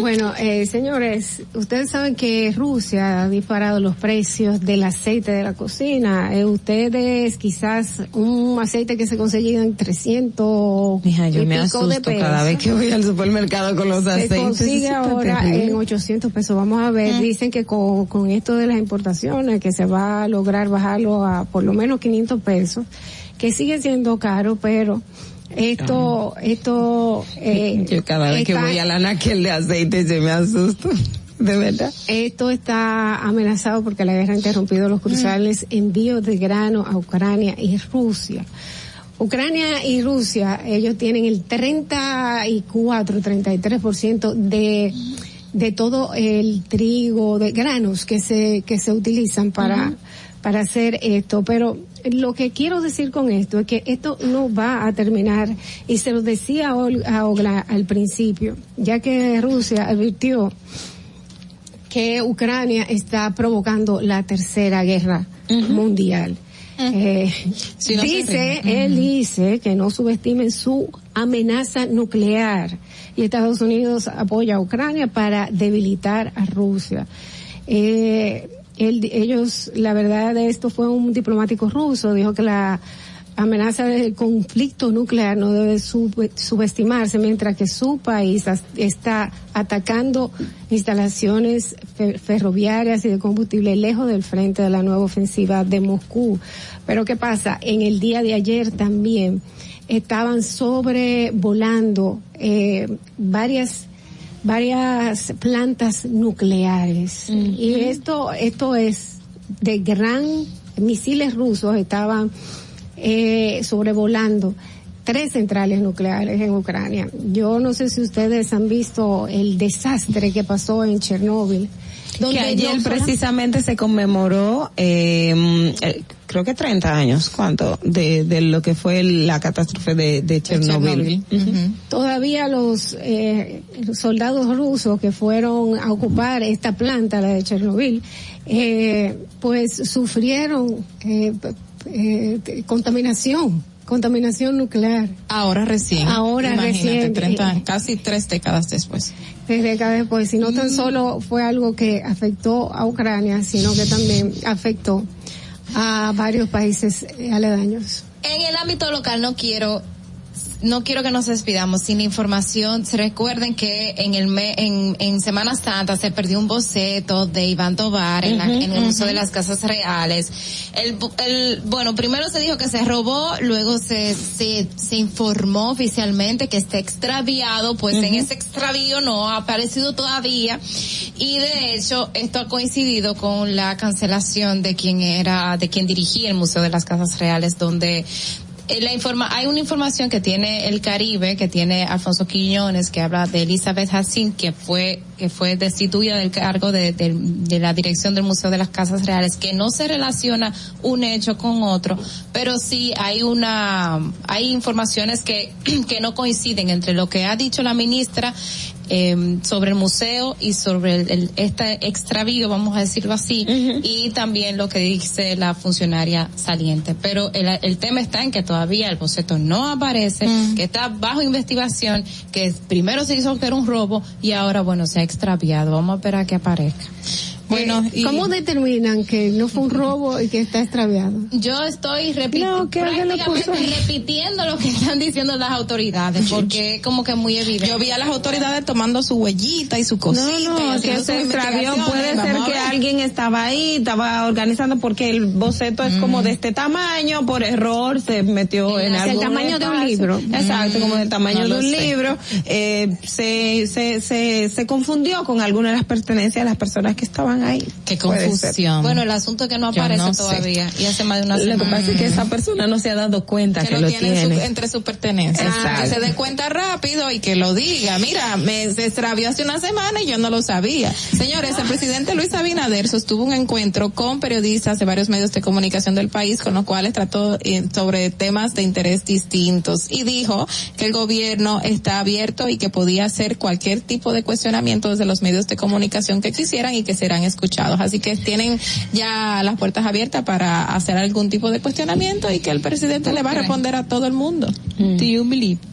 Bueno, eh, señores, ustedes saben que Rusia ha disparado los precios del aceite de la cocina. Eh, ustedes quizás un aceite que se conseguía en 300 Mija, yo y me pico de asusto cada vez pesos. que voy al supermercado con los Se aceites. consigue Eso está ahora en 800 pesos. Vamos a ver, dicen que con, con esto de las importaciones, que se va a lograr bajarlo a por lo menos 500 pesos, que sigue siendo caro, pero esto, esto, eh, Yo cada vez que está- voy a la naquel de aceite yo me asusto. De verdad. Esto está amenazado porque la guerra ha interrumpido los cruciales envíos de grano a Ucrania y Rusia. Ucrania y Rusia, ellos tienen el 34, 33% de de todo el trigo, de granos que se que se utilizan para para hacer esto, pero lo que quiero decir con esto es que esto no va a terminar y se lo decía a Ol- a Ogla al principio, ya que Rusia advirtió que Ucrania está provocando la tercera guerra mundial. Eh, no dice, él dice que no subestimen su amenaza nuclear. Y Estados Unidos apoya a Ucrania para debilitar a Rusia. Eh, él- ellos, la verdad de esto fue un diplomático ruso, dijo que la amenaza del conflicto nuclear no debe sub- subestimarse mientras que su país está atacando instalaciones fe- ferroviarias y de combustible lejos del frente de la nueva ofensiva de Moscú. Pero ¿qué pasa? En el día de ayer también estaban sobrevolando eh, varias varias plantas nucleares y esto esto es de gran misiles rusos estaban eh, sobrevolando tres centrales nucleares en Ucrania. Yo no sé si ustedes han visto el desastre que pasó en Chernóbil. Donde que ayer precisamente se conmemoró, eh, eh, creo que 30 años, ¿cuánto? De, de lo que fue la catástrofe de, de Chernóbil. Todavía los, eh, soldados rusos que fueron a ocupar esta planta, la de Chernóbil, eh, pues sufrieron eh, eh, contaminación contaminación nuclear. Ahora recién. Ahora recién. casi tres décadas después. Tres décadas después. Y no tan mm. solo fue algo que afectó a Ucrania, sino que también afectó a varios países aledaños. En el ámbito local no quiero no quiero que nos despidamos sin información. Se recuerden que en el en, en Semana Santa se perdió un boceto de Iván Tobar en, en el uso de las casas reales. El, el, bueno, primero se dijo que se robó, luego se, se, se informó oficialmente que está extraviado, pues en ese extravío no ha aparecido todavía. Y de hecho, esto ha coincidido con la cancelación de quien era, de quien dirigía el Museo de las Casas Reales, donde la informa hay una información que tiene el Caribe, que tiene Alfonso Quiñones, que habla de Elizabeth Hassin, que fue, que fue destituida del cargo de, de, la dirección del Museo de las Casas Reales, que no se relaciona un hecho con otro, pero sí hay una, hay informaciones que, (clears throat) que no coinciden entre lo que ha dicho la ministra eh, sobre el museo y sobre el, este extravío, vamos a decirlo así, y también lo que dice la funcionaria saliente. Pero el, el tema está en que todavía el boceto no aparece, que está bajo investigación, que primero se hizo que era un robo y ahora, bueno, se ha extraviado. Vamos a esperar a que aparezca. Bueno, eh, ¿cómo determinan que no fue un robo y que está extraviado? Yo estoy repitiendo lo que están diciendo las autoridades, porque es como que muy evidente. Yo vi a las autoridades tomando su huellita y su cosita. No, no, que se extravió. Puede ser que alguien estaba ahí, estaba organizando porque el boceto es como de este tamaño, por error se metió en algo. El tamaño de un libro. Exacto, como del tamaño de un libro. Eh, se, se, se, se confundió con alguna de las pertenencias de las personas que estaban Ay, Qué confusión. Bueno, el asunto es que no aparece todavía y hace más de una semana. Lo que pasa es que esa persona no se ha dado cuenta que, lo, tiene, entre sus pertenencias. que se dé cuenta rápido y que lo diga. Mira, me se extravió hace una semana y yo no lo sabía. Señores, el presidente Luis Abinader sostuvo un encuentro con periodistas de varios medios de comunicación del país con los cuales trató eh, sobre temas de interés distintos y dijo que el gobierno está abierto y que podía hacer cualquier tipo de cuestionamiento desde los medios de comunicación que quisieran y que serán escuchados. Así que tienen ya las puertas abiertas para hacer algún tipo de cuestionamiento y que el presidente le va a responder a todo el mundo. Mm.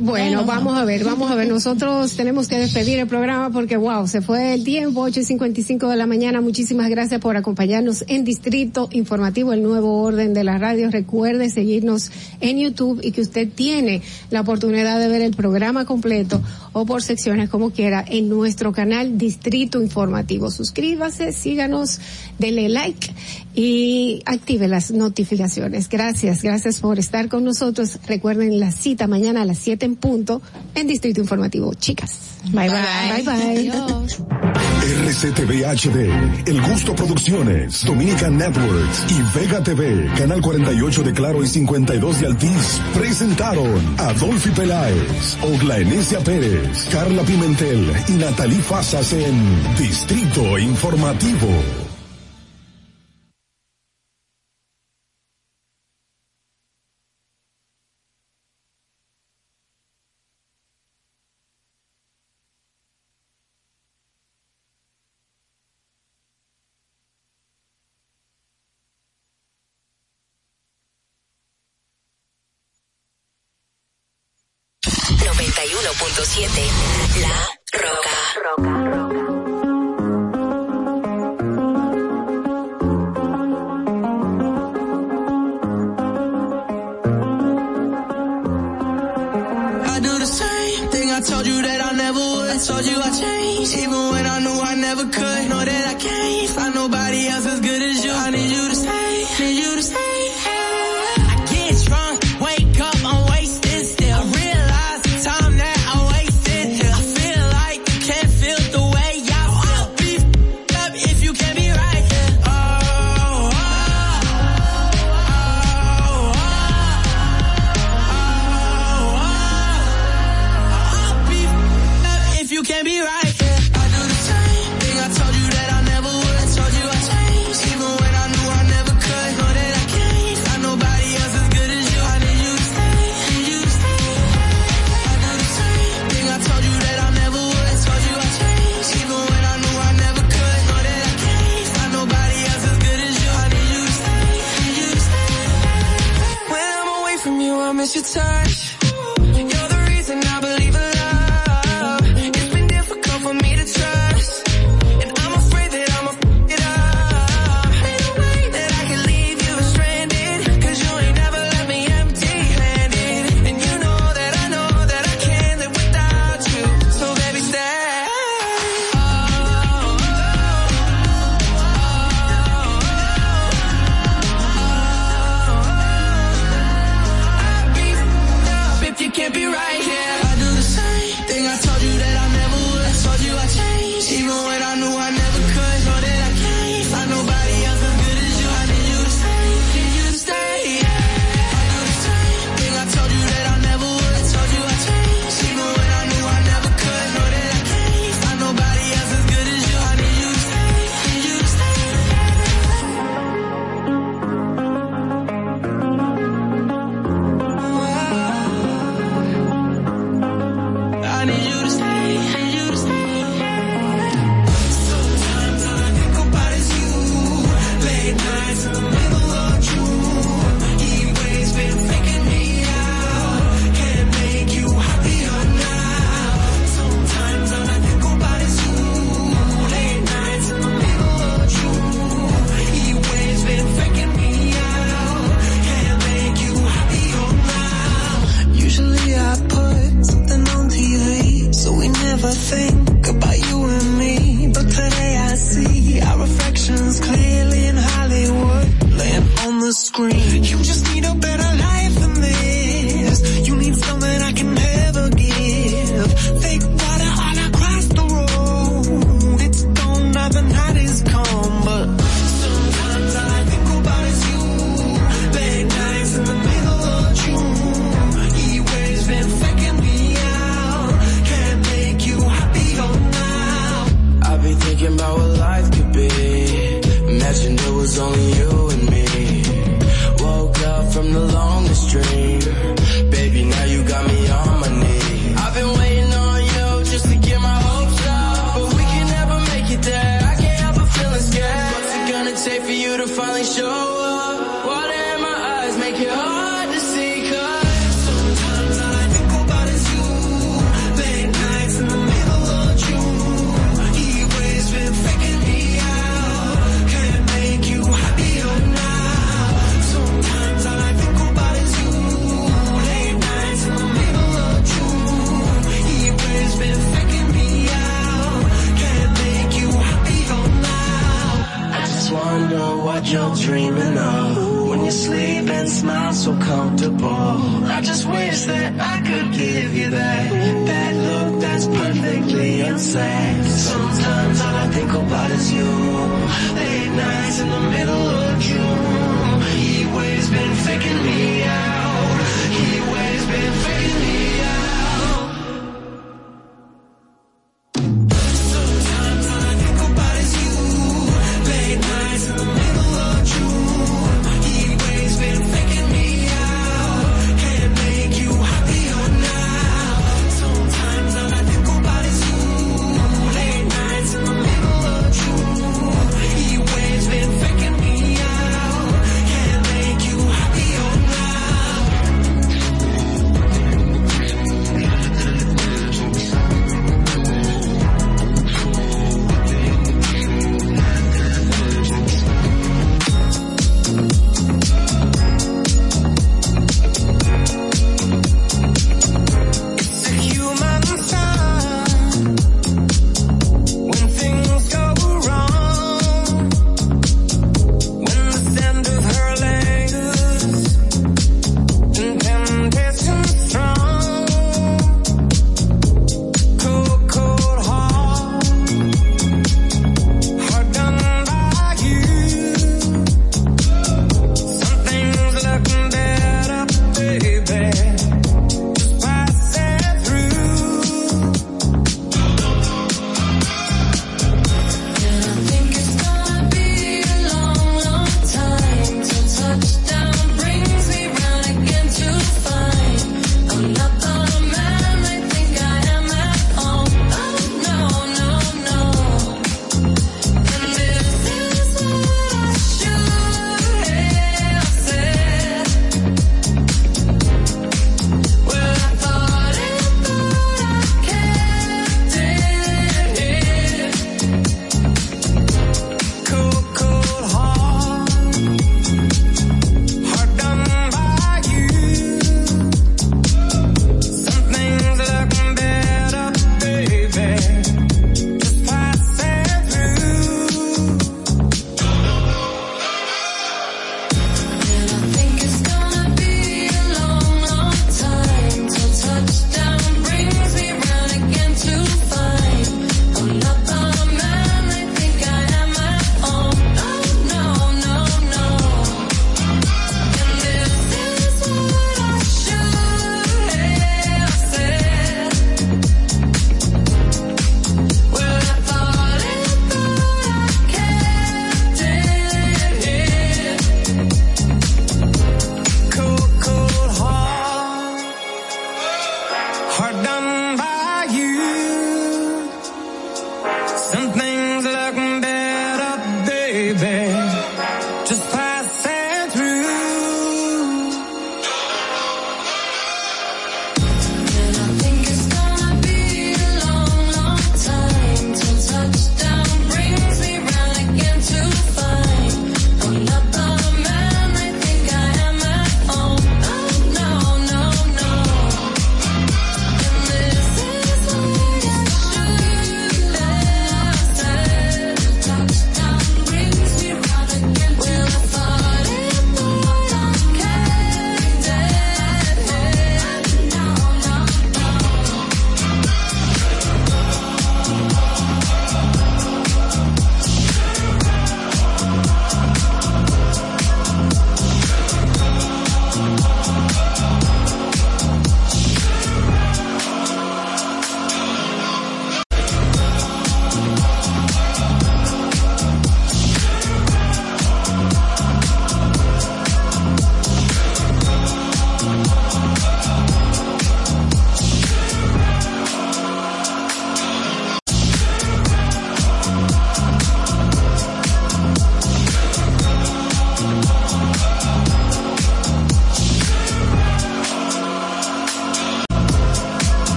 Bueno, vamos a ver, vamos a ver. Nosotros tenemos que despedir el programa porque wow, se fue el tiempo, 8 y 55 de la mañana. Muchísimas gracias por acompañarnos en Distrito Informativo, el nuevo orden de la radio. Recuerde seguirnos en YouTube y que usted tiene la oportunidad de ver el programa completo o por secciones como quiera en nuestro canal Distrito Informativo. Suscríbase, síganos, dele like y active las notificaciones. Gracias, gracias por estar con nosotros. Recuerden la cita mañana a las 7 en punto en Distrito Informativo. Chicas. Bye bye. Bye bye. RCTV HD, El Gusto Producciones, Dominican Networks y Vega TV, Canal 48 de Claro y 52 de Altiz, presentaron a Dolphy Peláez, Ogla Enesia Pérez, Carla Pimentel y Natalie Fasas en Distrito Informativo.